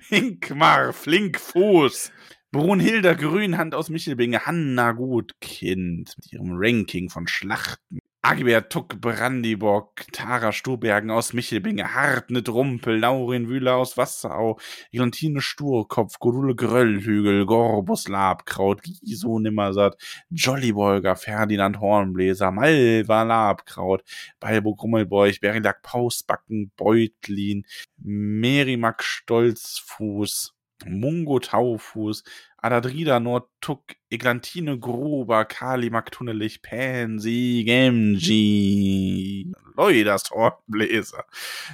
Hinkmar, Flinkfuß. Brunhilda Grünhand aus Michelbinge, Hanna Gutkind mit ihrem Ranking von Schlachten. Agibert Tuck Brandibock, Tara Sturbergen aus Michelbinge, Hartnett Rumpel, Laurin Wühler aus Wasserau, Eglantine Sturkopf, Godule Gröllhügel, Gorbus Labkraut, Giso Nimmersatt, Jollybolger, Ferdinand Hornbläser, Malva Labkraut, Balbo Grummelbeuch, Berilak Pausbacken, Beutlin, Merimak Stolzfuß, Mungo Taufuß, Adadrida Nordtuck, Eglantine Gruber, Kali Maktunelich, Pansy, Genji, Leudas Hornbläser,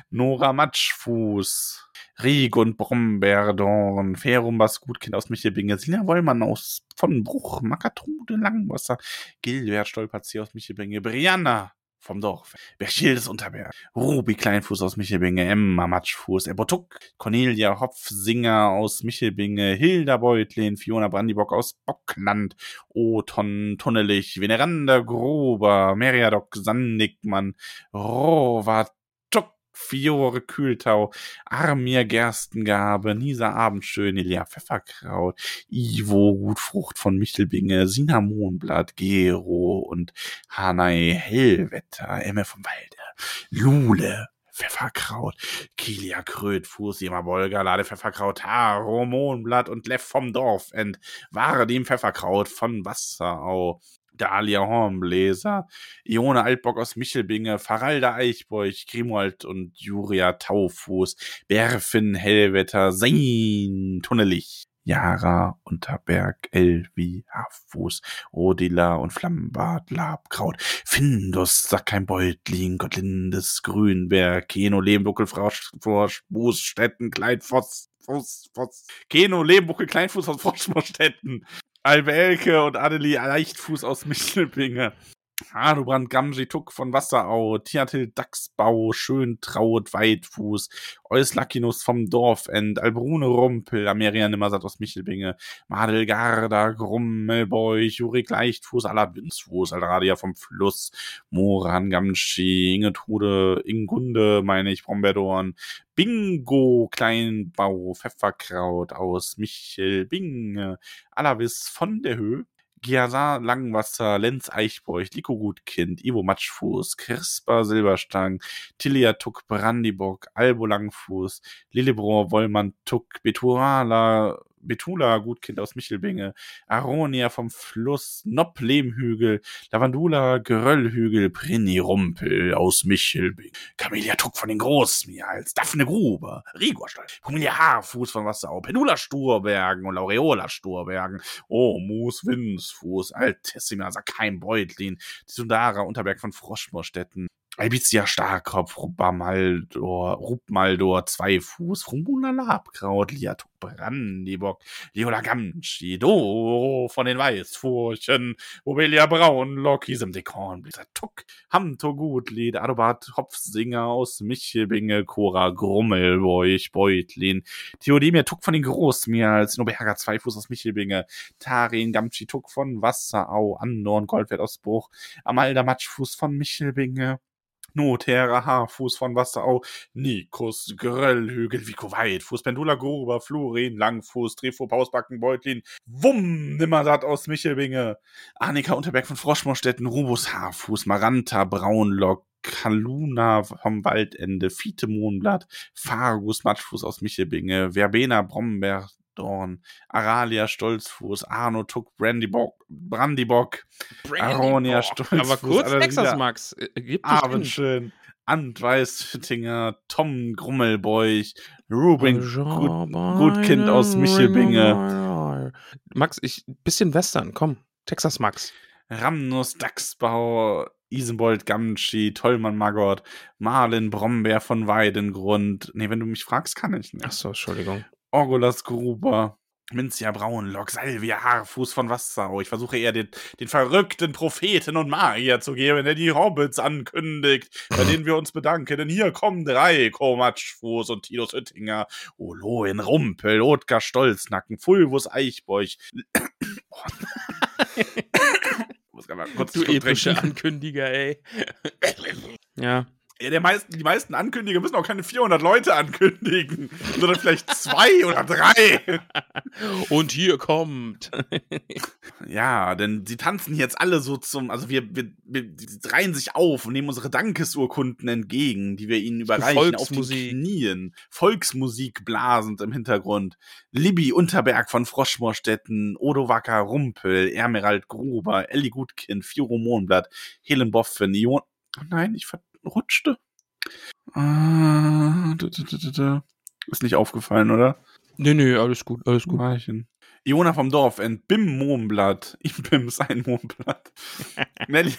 Nora Matschfuß, Riegund Brombeerdorn, Ferumbas Gutkind aus Michelbinge, Sina Wollmann aus von Bruch, Makatrude Langwasser, Gilbert Stolperzee aus Michelbinge, Brianna vom Dorf, Berchildes Unterberg, Ruby Kleinfuß aus Michelbinge, Emma Matschfuß, Ebotuk, Cornelia Hopfsinger aus Michelbinge, Hilda Beutlin, Fiona Brandibock aus Bockland, Oton Tunnelich, Veneranda Gruber, Meriadoc Sandigmann, Rova Tuck, Fiore Kühltau, Armir Gerstengabe, Nisa Abendschön, Elia Pfefferkraut, Ivo Gutfrucht von Michelbinge, Sina Mohnblatt, Gero und Hanai Hellwetter, Emme vom Walde, Lule, Pfefferkraut, Kilia Krötfuß, Jema Bolger, Lade Pfefferkraut, Haar, Hormonblatt und Leff vom Dorf ent, Ware dem Pfefferkraut von Wasserau. Dahlia Hornbläser, Ione Altbock aus Michelbinge, Faralda Eichbeuch, Grimoald und Juria Taufuß, Bärfin Hellwetter, Sein Tunnelich, Jara, Unterberg, Elvi, Haarfuß, Rodila und Flammbart, Labkraut, Findus, Sackheim, Beutlin, Gottlindes, Grünberg, Keno, Lehmbuckel, Frosch, Bußstetten, Kleinfoss, Fuß, Fuß, Keno, Lehmbuckel, Kleinfuß aus Froschmorstetten, Albelke und Adelie Leichtfuß aus Michelbinge. Hadubrand, Gamji, Tuck von Wasserau, Tiatil, Dachsbau, Schöntraut, Weitfuß, Euslakinus vom Dorfend, Albrune Rumpel, Ameria Nimmersatt aus Michelbinge, Madelgarda, Grummelbeuch, Jurik Leichtfuß, Alabinsfuß, Alradia vom Fluss, Moran, Gamschi, Ingetrude, Ingunde, meine ich, Bromberdorn, Bingo, Kleinbau, Pfefferkraut aus Michelbinge, Alavis von der Höhe, Giasa Langwasser, Lenz Eichbräuch, Liko Gutkind, Ivo Matschfuß, Crisper Silberstang, Tilia Tuck Brandibock, Albo Langfuß, Lillebrohr Wollmann Tuck, Betuala Betula, Gutkind aus Michelbinge, Aronia vom Fluss, Nopp Lavandula Geröllhügel, Prini Rumpel aus Michelbinge, Camelia Tuck von den Großmials, Daphne Gruber, Rigorstall, Camelia Haarfuß von Wasserau, Penula Sturbergen und Laureola Sturbergen, Oh, Moos Windsfuß, Altessima, Sackheim Beutlin, Tisundara Unterberg von Froschmorstetten, Albizia Starkopf, Rubamaldor, Rubmaldor, Zweifuß, Frumbuna Labkraut, Liatuk Brandibock, Liola Gamschi, Doro von den Weißfurchen, Obelia Braun, Lokisem Dekorn, Blitter Tuck, Hamto Gutlied, Adobat Hopfsinger aus Michelbinge, Cora Grummelbeuch, Beutlin, Theodemir Tuck von den Großmials, Nobeherger Zweifuß aus Michelbinge, Tarin Gamschi Tuck von Wasserau, Andorn Goldwert aus Bruch, Amalda Matschfuß von Michelbinge, Notäre Haarfuß von Wasserau, Nikos, Gröllhügel, Vico Weit, Fuß Pendula Gruber, Florin, Langfuß, Trefo, Pausbacken, Beutlin, Wumm, Nimmersatt aus Michelbinge, Annika Unterberg von Froschmorstetten, Rubus Haarfuß, Maranta, Braunlock, Kaluna vom Waldende, Fiete Mohnblatt, Fargus Matschfuß aus Michelbinge, Verbena Bromberg, Dorn, Aralia Stolzfuß, Arno Tuck, Brandybock, Brandybock, Aronia Stolzfuß. Aber kurz Texas Max. Äh, Gibt Abendschön. Antweiß Fittinger, Tom Grummelbeuch, Ruben Gut, Gutkind aus Michelbinge. Max, ich bisschen Western, komm. Texas Max. Ramnus Dachsbau, Isenbold Gamschi, Tollmann Maggot, Marlin Brombeer von Weidengrund. Nee, wenn du mich fragst, kann ich nicht. Achso, Entschuldigung. Orgolas Gruber, Minzia Braunlock, Salvia Haarfuß von Wasserau. Ich versuche eher den, den verrückten Propheten und Magier zu geben, der die Hobbits ankündigt, bei denen wir uns bedanken. Denn hier kommen drei, Komatschfuß und Titus Hüttinger, Oloin Rumpel, Otkar Stolznacken, Fulvus Eichbeuch. muss mal kurz du epische Ankündiger, ey. ja. Ja, der meisten, die meisten Ankündiger müssen auch keine 400 Leute ankündigen, sondern vielleicht zwei oder drei. Und hier kommt. ja, denn sie tanzen jetzt alle so zum, also wir, wir, wir reihen sich auf und nehmen unsere Dankesurkunden entgegen, die wir ihnen überreichen auf den Knien. Volksmusik blasend im Hintergrund. Libby Unterberg von Froschmoorstetten, Odo Wacker Rumpel, Ermerald Gruber, Elli Gutkind, Firo Mohnblatt, Helen Boffen, Ion. Oh nein, ich ver rutschte. Ah, ist nicht aufgefallen, oder? Nee, nee, alles gut, alles gut. Marchen. Iona vom Dorf, ein Bim Mohnblatt. Ich Bim sein Mohnblatt. Nelly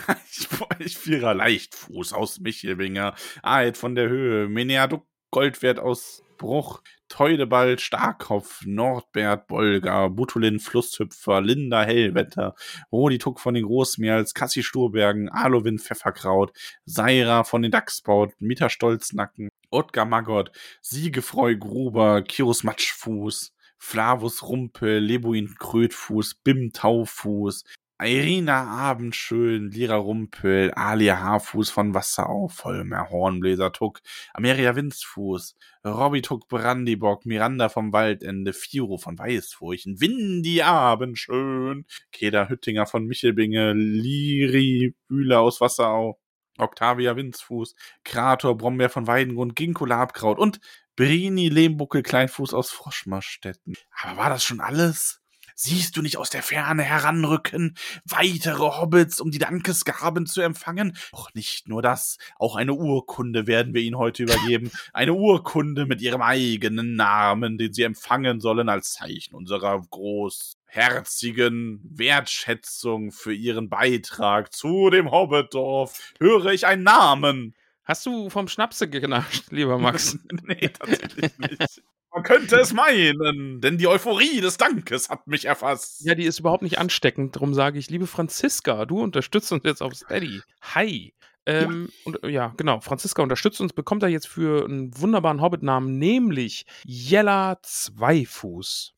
ich Vierer Leichtfuß aus Michelbinger. Aed von der Höhe. Meneaduk Goldwert aus Bruch. Teudeball, Starkopf, Nordbert, Bolger, Butulin, Flusshüpfer, Linda, Hellwetter, Rodi Tuck von den Großmeers, Kassi Sturbergen, Alowin, Pfefferkraut, Seira von den Dachsbaut, Mieter Stolznacken, Ottgar Maggot, Siegefreu Gruber, Kirus Matschfuß, Flavus Rumpel, Lebuin Krötfuß, Bim Taufuß, Irina Abendschön, Lira Rumpel, Alia Haarfuß von Wasserau, Vollmer Hornbläser Tuck, Ameria Windsfuß, Robby Tuck Brandibock, Miranda vom Waldende, Firo von Weißfurchen, Windy Abendschön, Keda Hüttinger von Michelbinge, Liri Bühler aus Wasserau, Octavia Winzfuß, Krator Brombeer von Weidengrund, Ginkgo Labkraut und Brini Lehmbuckel Kleinfuß aus Froschmarstetten. Aber war das schon alles? Siehst du nicht aus der Ferne heranrücken, weitere Hobbits, um die Dankesgaben zu empfangen? Doch nicht nur das, auch eine Urkunde werden wir ihnen heute übergeben. Eine Urkunde mit ihrem eigenen Namen, den sie empfangen sollen als Zeichen unserer großherzigen Wertschätzung für ihren Beitrag zu dem Hobbitdorf. Höre ich einen Namen? Hast du vom Schnapse genascht, lieber Max? nee, tatsächlich nicht. Man könnte es meinen, denn die Euphorie des Dankes hat mich erfasst. Ja, die ist überhaupt nicht ansteckend. Darum sage ich, liebe Franziska, du unterstützt uns jetzt auf Steady. Hi. Ähm, ja. Und, ja, genau. Franziska unterstützt uns, bekommt er jetzt für einen wunderbaren Hobbit-Namen, nämlich Jella Zweifuß.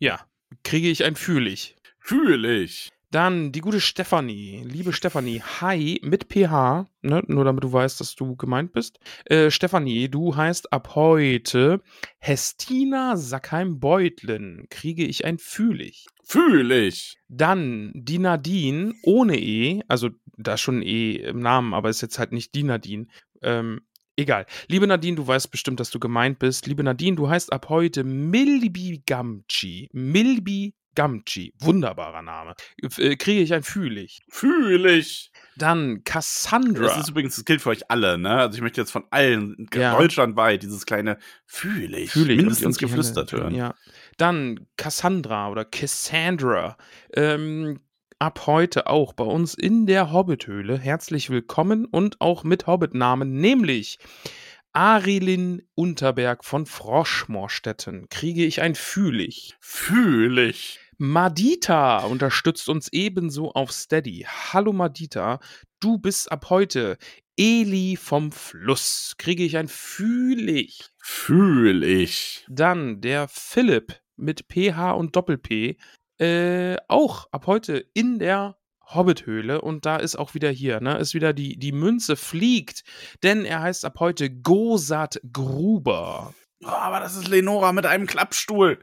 Ja, kriege ich ein Fühlig. Fühlig. Dann die gute Stefanie. Liebe Stefanie, hi mit PH, ne, nur damit du weißt, dass du gemeint bist. Äh, Stefanie, du heißt ab heute Hestina Sackheim-Beutlin. Kriege ich ein Fühlig. Fühlig. Dann die Nadine ohne E, also da schon E im Namen, aber ist jetzt halt nicht die Nadine. Ähm, Egal. Liebe Nadine, du weißt bestimmt, dass du gemeint bist. Liebe Nadine, du heißt ab heute Milbi Gamchi. Milbi Gamchi, wunderbarer Name. Äh, kriege ich ein Fühlig. Fühlig. Dann Cassandra. Das ist übrigens, das gilt für euch alle, ne? Also ich möchte jetzt von allen, ja. deutschlandweit, dieses kleine Fühlig, Fühlig mindestens geflüstert hören. Ja. Dann Cassandra oder Cassandra. Ähm, ab heute auch bei uns in der Hobbithöhle. Herzlich willkommen und auch mit Hobbit-Namen, nämlich Arilin Unterberg von Froschmorstetten. Kriege ich ein Fühlig. Fühlig. Madita unterstützt uns ebenso auf Steady. Hallo Madita, du bist ab heute Eli vom Fluss. Kriege ich ein Fühlig. Fühlig. Dann der Philipp mit PH und Doppel-P. Äh, auch ab heute in der Hobbithöhle und da ist auch wieder hier, ne, ist wieder die, die Münze fliegt, denn er heißt ab heute Gosat Gruber. Oh, aber das ist Lenora mit einem Klappstuhl.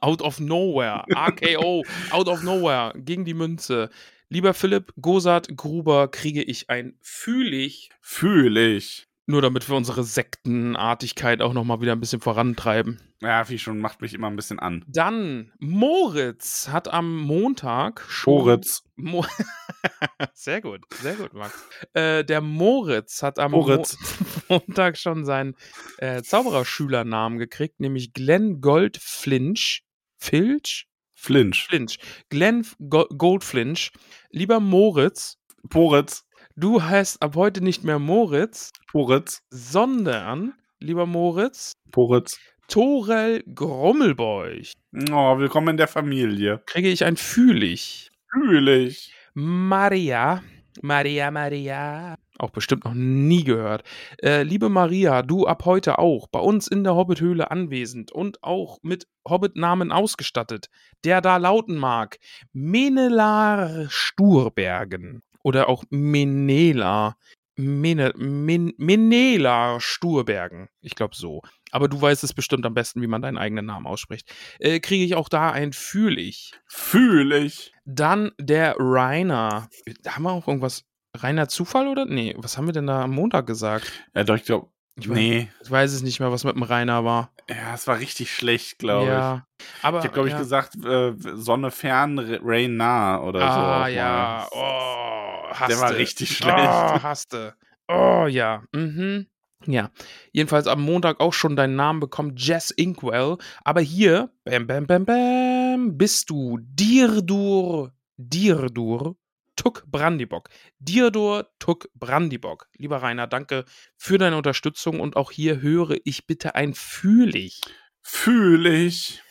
Out of nowhere. AKO. out of nowhere. Gegen die Münze. Lieber Philipp, Gosat Gruber kriege ich ein Fühlig. Fühlig. Nur damit wir unsere Sektenartigkeit auch nochmal wieder ein bisschen vorantreiben. Ja, wie schon, macht mich immer ein bisschen an. Dann, Moritz hat am Montag schon. Moritz. Mo sehr gut, sehr gut, Max. Äh, der Moritz hat am Moritz. Mo Montag schon seinen äh, Zaubererschülernamen gekriegt, nämlich Glenn Gold Flinch. Filch? Flinch. Flinch. Glenn Go Goldflinch. Lieber Moritz. Moritz. Du heißt ab heute nicht mehr Moritz. Moritz. Sondern, lieber Moritz. Moritz. Torel Grommelbeuch. Oh, willkommen in der Familie. Kriege ich ein Fühlig. Fühlig. Maria. Maria, Maria. Auch bestimmt noch nie gehört. Äh, liebe Maria, du ab heute auch bei uns in der Hobbithöhle anwesend und auch mit Hobbit-Namen ausgestattet, der da lauten mag. Menelar Sturbergen oder auch Menela. Mene, Men, Menela Sturbergen. Ich glaube so. Aber du weißt es bestimmt am besten, wie man deinen eigenen Namen ausspricht. Äh, Kriege ich auch da ein Fühlig. Fühlig. Dann der Rainer. Haben wir auch irgendwas? Reiner Zufall oder? Nee, was haben wir denn da am Montag gesagt? Ja, doch, ich glaube. Nee. Ich weiß es nicht mehr, was mit dem Rainer war. Ja, es war richtig schlecht, glaube ja, ich. Aber, ich habe, glaube ja. ich, gesagt, äh, Sonne fern, Rain nah oder ah, so. Ah, ja. Oh, hasste. Der war richtig schlecht. Oh, hasste. Oh, ja. Mhm. Ja, jedenfalls am Montag auch schon deinen Namen bekommen, Jess Inkwell. Aber hier, bam, bam, bam, bam, bist du Dirdur, Dirdur, Tuck Brandibock. Dirdur Tuck Brandibock. Lieber Rainer, danke für deine Unterstützung und auch hier höre ich bitte ein Fühlig. Fühlig.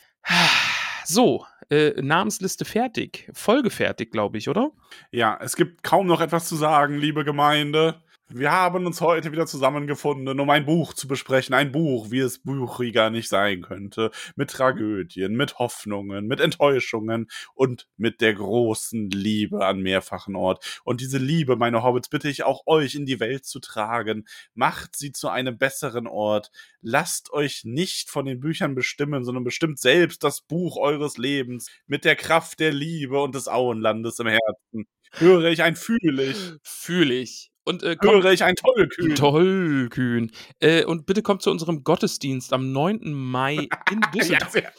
So, äh, Namensliste fertig. Folge fertig, glaube ich, oder? Ja, es gibt kaum noch etwas zu sagen, liebe Gemeinde. Wir haben uns heute wieder zusammengefunden, um ein Buch zu besprechen. Ein Buch, wie es buchiger nicht sein könnte. Mit Tragödien, mit Hoffnungen, mit Enttäuschungen und mit der großen Liebe an mehrfachen Ort. Und diese Liebe, meine Hobbits, bitte ich auch euch in die Welt zu tragen. Macht sie zu einem besseren Ort. Lasst euch nicht von den Büchern bestimmen, sondern bestimmt selbst das Buch eures Lebens mit der Kraft der Liebe und des Auenlandes im Herzen. Höre ich ein fühle ich. Fühle ich. Und äh, Höre kommt, ich ein Tollkühn. Tollkühn. Äh, und bitte kommt zu unserem Gottesdienst am 9. Mai in Düsseldorf.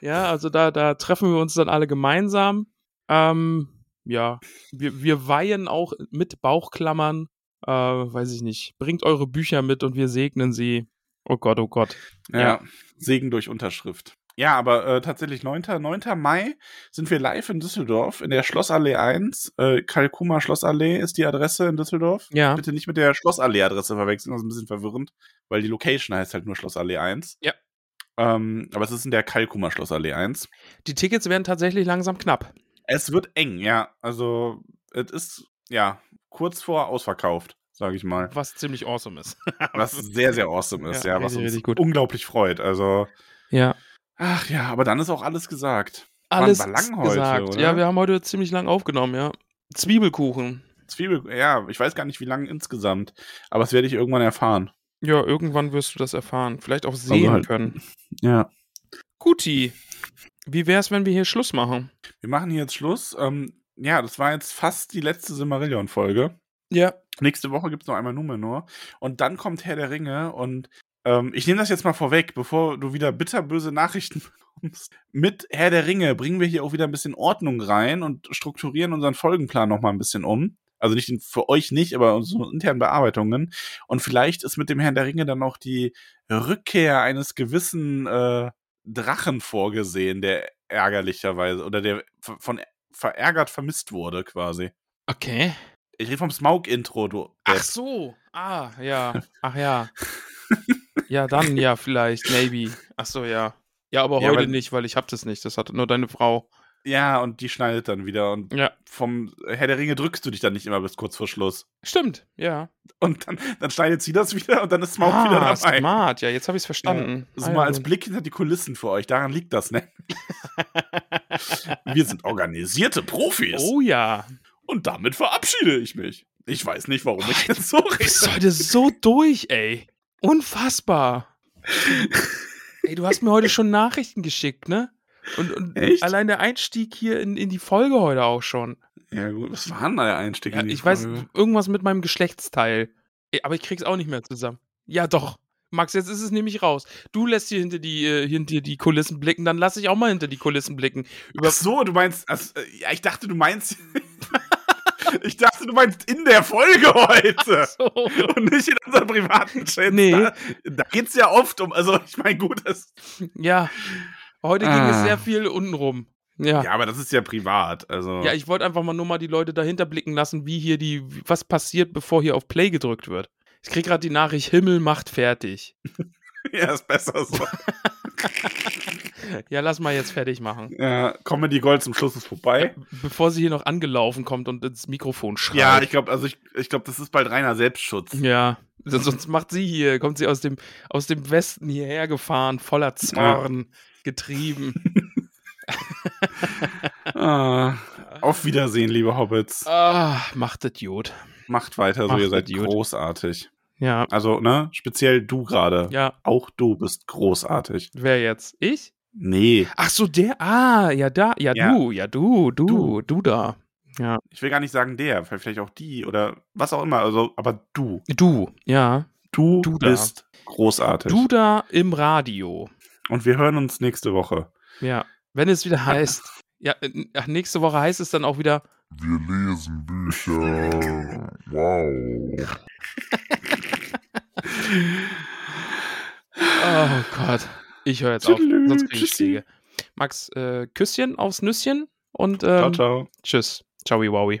Ja, also da, da treffen wir uns dann alle gemeinsam. Ähm, ja, wir, wir weihen auch mit Bauchklammern. Äh, weiß ich nicht. Bringt eure Bücher mit und wir segnen sie. Oh Gott, oh Gott. Ja. Ja. Segen durch Unterschrift. Ja, aber äh, tatsächlich 9. 9. Mai sind wir live in Düsseldorf in der Schlossallee 1. Äh, Kalkuma Schlossallee ist die Adresse in Düsseldorf. Ja. Bitte nicht mit der Schlossallee-Adresse verwechseln, das ist ein bisschen verwirrend, weil die Location heißt halt nur Schlossallee 1. Ja. Ähm, aber es ist in der Kalkuma Schlossallee 1. Die Tickets werden tatsächlich langsam knapp. Es wird eng, ja. Also, es ist, ja, kurz vor ausverkauft, sage ich mal. Was ziemlich awesome ist. Was sehr, sehr awesome ist, Ja, ja, was richtig, uns richtig gut. unglaublich freut. Also, Ja. Ach ja, aber dann ist auch alles gesagt. Alles war lang heute, gesagt. oder? Ja, wir haben heute ziemlich lang aufgenommen, ja. Zwiebelkuchen. Zwiebel, ja, ich weiß gar nicht, wie lange insgesamt, aber das werde ich irgendwann erfahren. Ja, irgendwann wirst du das erfahren. Vielleicht auch sehen halt- können. Ja. Guti. Wie wär's, wenn wir hier Schluss machen? Wir machen hier jetzt Schluss. Ähm, ja, das war jetzt fast die letzte Silmarillion-Folge. Ja. Nächste Woche gibt es noch einmal Numenor. Und dann kommt Herr der Ringe. Und ähm, ich nehme das jetzt mal vorweg, bevor du wieder bitterböse Nachrichten bekommst. Mit Herr der Ringe bringen wir hier auch wieder ein bisschen Ordnung rein und strukturieren unseren Folgenplan noch mal ein bisschen um. Also nicht für euch nicht, aber unsere internen Bearbeitungen. Und vielleicht ist mit dem Herrn der Ringe dann auch die Rückkehr eines gewissen äh, Drachen vorgesehen, der ärgerlicherweise oder der von verärgert vermisst wurde quasi. Okay. Ich rede vom Smaug-Intro, du. Ach so. Ah, ja. Ach ja. Ja, dann ja, vielleicht, maybe. Ach so, ja. Ja, aber Ja, heute weil- nicht, weil ich hab das nicht. Das hat nur deine Frau. Ja, und die schneidet dann wieder. Und Ja. vom Herr der Ringe drückst du dich dann nicht immer bis kurz vor Schluss. Stimmt, ja. Und dann, dann schneidet sie das wieder und dann ist Smaug wieder ah, dabei. smart. Ja, jetzt habe ich's verstanden. Das Ah, ist ja, mal als. Blick hinter die Kulissen für euch. Daran liegt das, ne? Wir sind organisierte Profis. Oh ja. Und damit verabschiede ich mich. Ich weiß nicht, warum ich jetzt so Du bist rede. heute so durch, ey. Unfassbar. Ey, du hast mir heute schon Nachrichten geschickt, ne? Und, und Echt? allein der Einstieg hier in, in die Folge heute auch schon. Ja, gut, was war denn der Einstieg Ja, in die ich weiß, Folge? irgendwas mit meinem Geschlechtsteil. Aber ich krieg's auch nicht mehr zusammen. Ja, doch. Max, jetzt ist es nämlich raus. Du lässt hier hinter die, äh, hinter die Kulissen blicken, dann lass ich auch mal hinter die Kulissen blicken. Über Ach so, du meinst, also, ja, ich dachte, du meinst, ich dachte, du meinst in der Folge heute so. und nicht in unserem privaten Chat. Nee. Da, da geht's ja oft um, also ich meine, gut, das, Ja. Heute ging es Ah. sehr viel untenrum. Ja. ja, aber das ist ja privat, also. Ja, ich wollte einfach mal nur mal die Leute dahinter blicken lassen, wie hier die, was passiert, bevor hier auf Play gedrückt wird. Ich krieg gerade die Nachricht, Himmel macht fertig. ja, ist besser so. Ja, lass mal jetzt fertig machen. ja, Comedy Gold zum Schluss ist vorbei. Bevor sie hier noch angelaufen kommt und ins Mikrofon schreit. Ja, ich glaube, also ich, ich glaube, das ist bald reiner Selbstschutz. Ja, sonst macht sie hier, kommt sie aus dem, aus dem Westen hierher gefahren, voller Zorn, getrieben. Ah, auf Wiedersehen, liebe Hobbits. Ah, macht gut. Macht weiter so, Macht ihr seid Idiot. großartig. Ja, Also, ne, speziell du gerade. ja, Auch du bist großartig. wer jetzt? Ich? Nee, Ach so, der, ah, ja, da, ja, Ja. du, ja, du, du, Du. du, da. Ja. ich will gar nicht sagen der, vielleicht auch die oder was auch immer, also, aber du. Du, ja. Du, Du da. bist großartig. Du da im Radio. Und wir hören uns nächste Woche. Ja. Wenn es wieder heißt, ja, ach, nächste Woche heißt es dann auch wieder, Wir lesen Bücher. Wow. oh Gott, ich höre jetzt auf, sonst kriege ich. Ziege. Max, äh, Küsschen aufs Nüsschen und Ciao, ähm, ciao. tschüss. Ciao, wowie.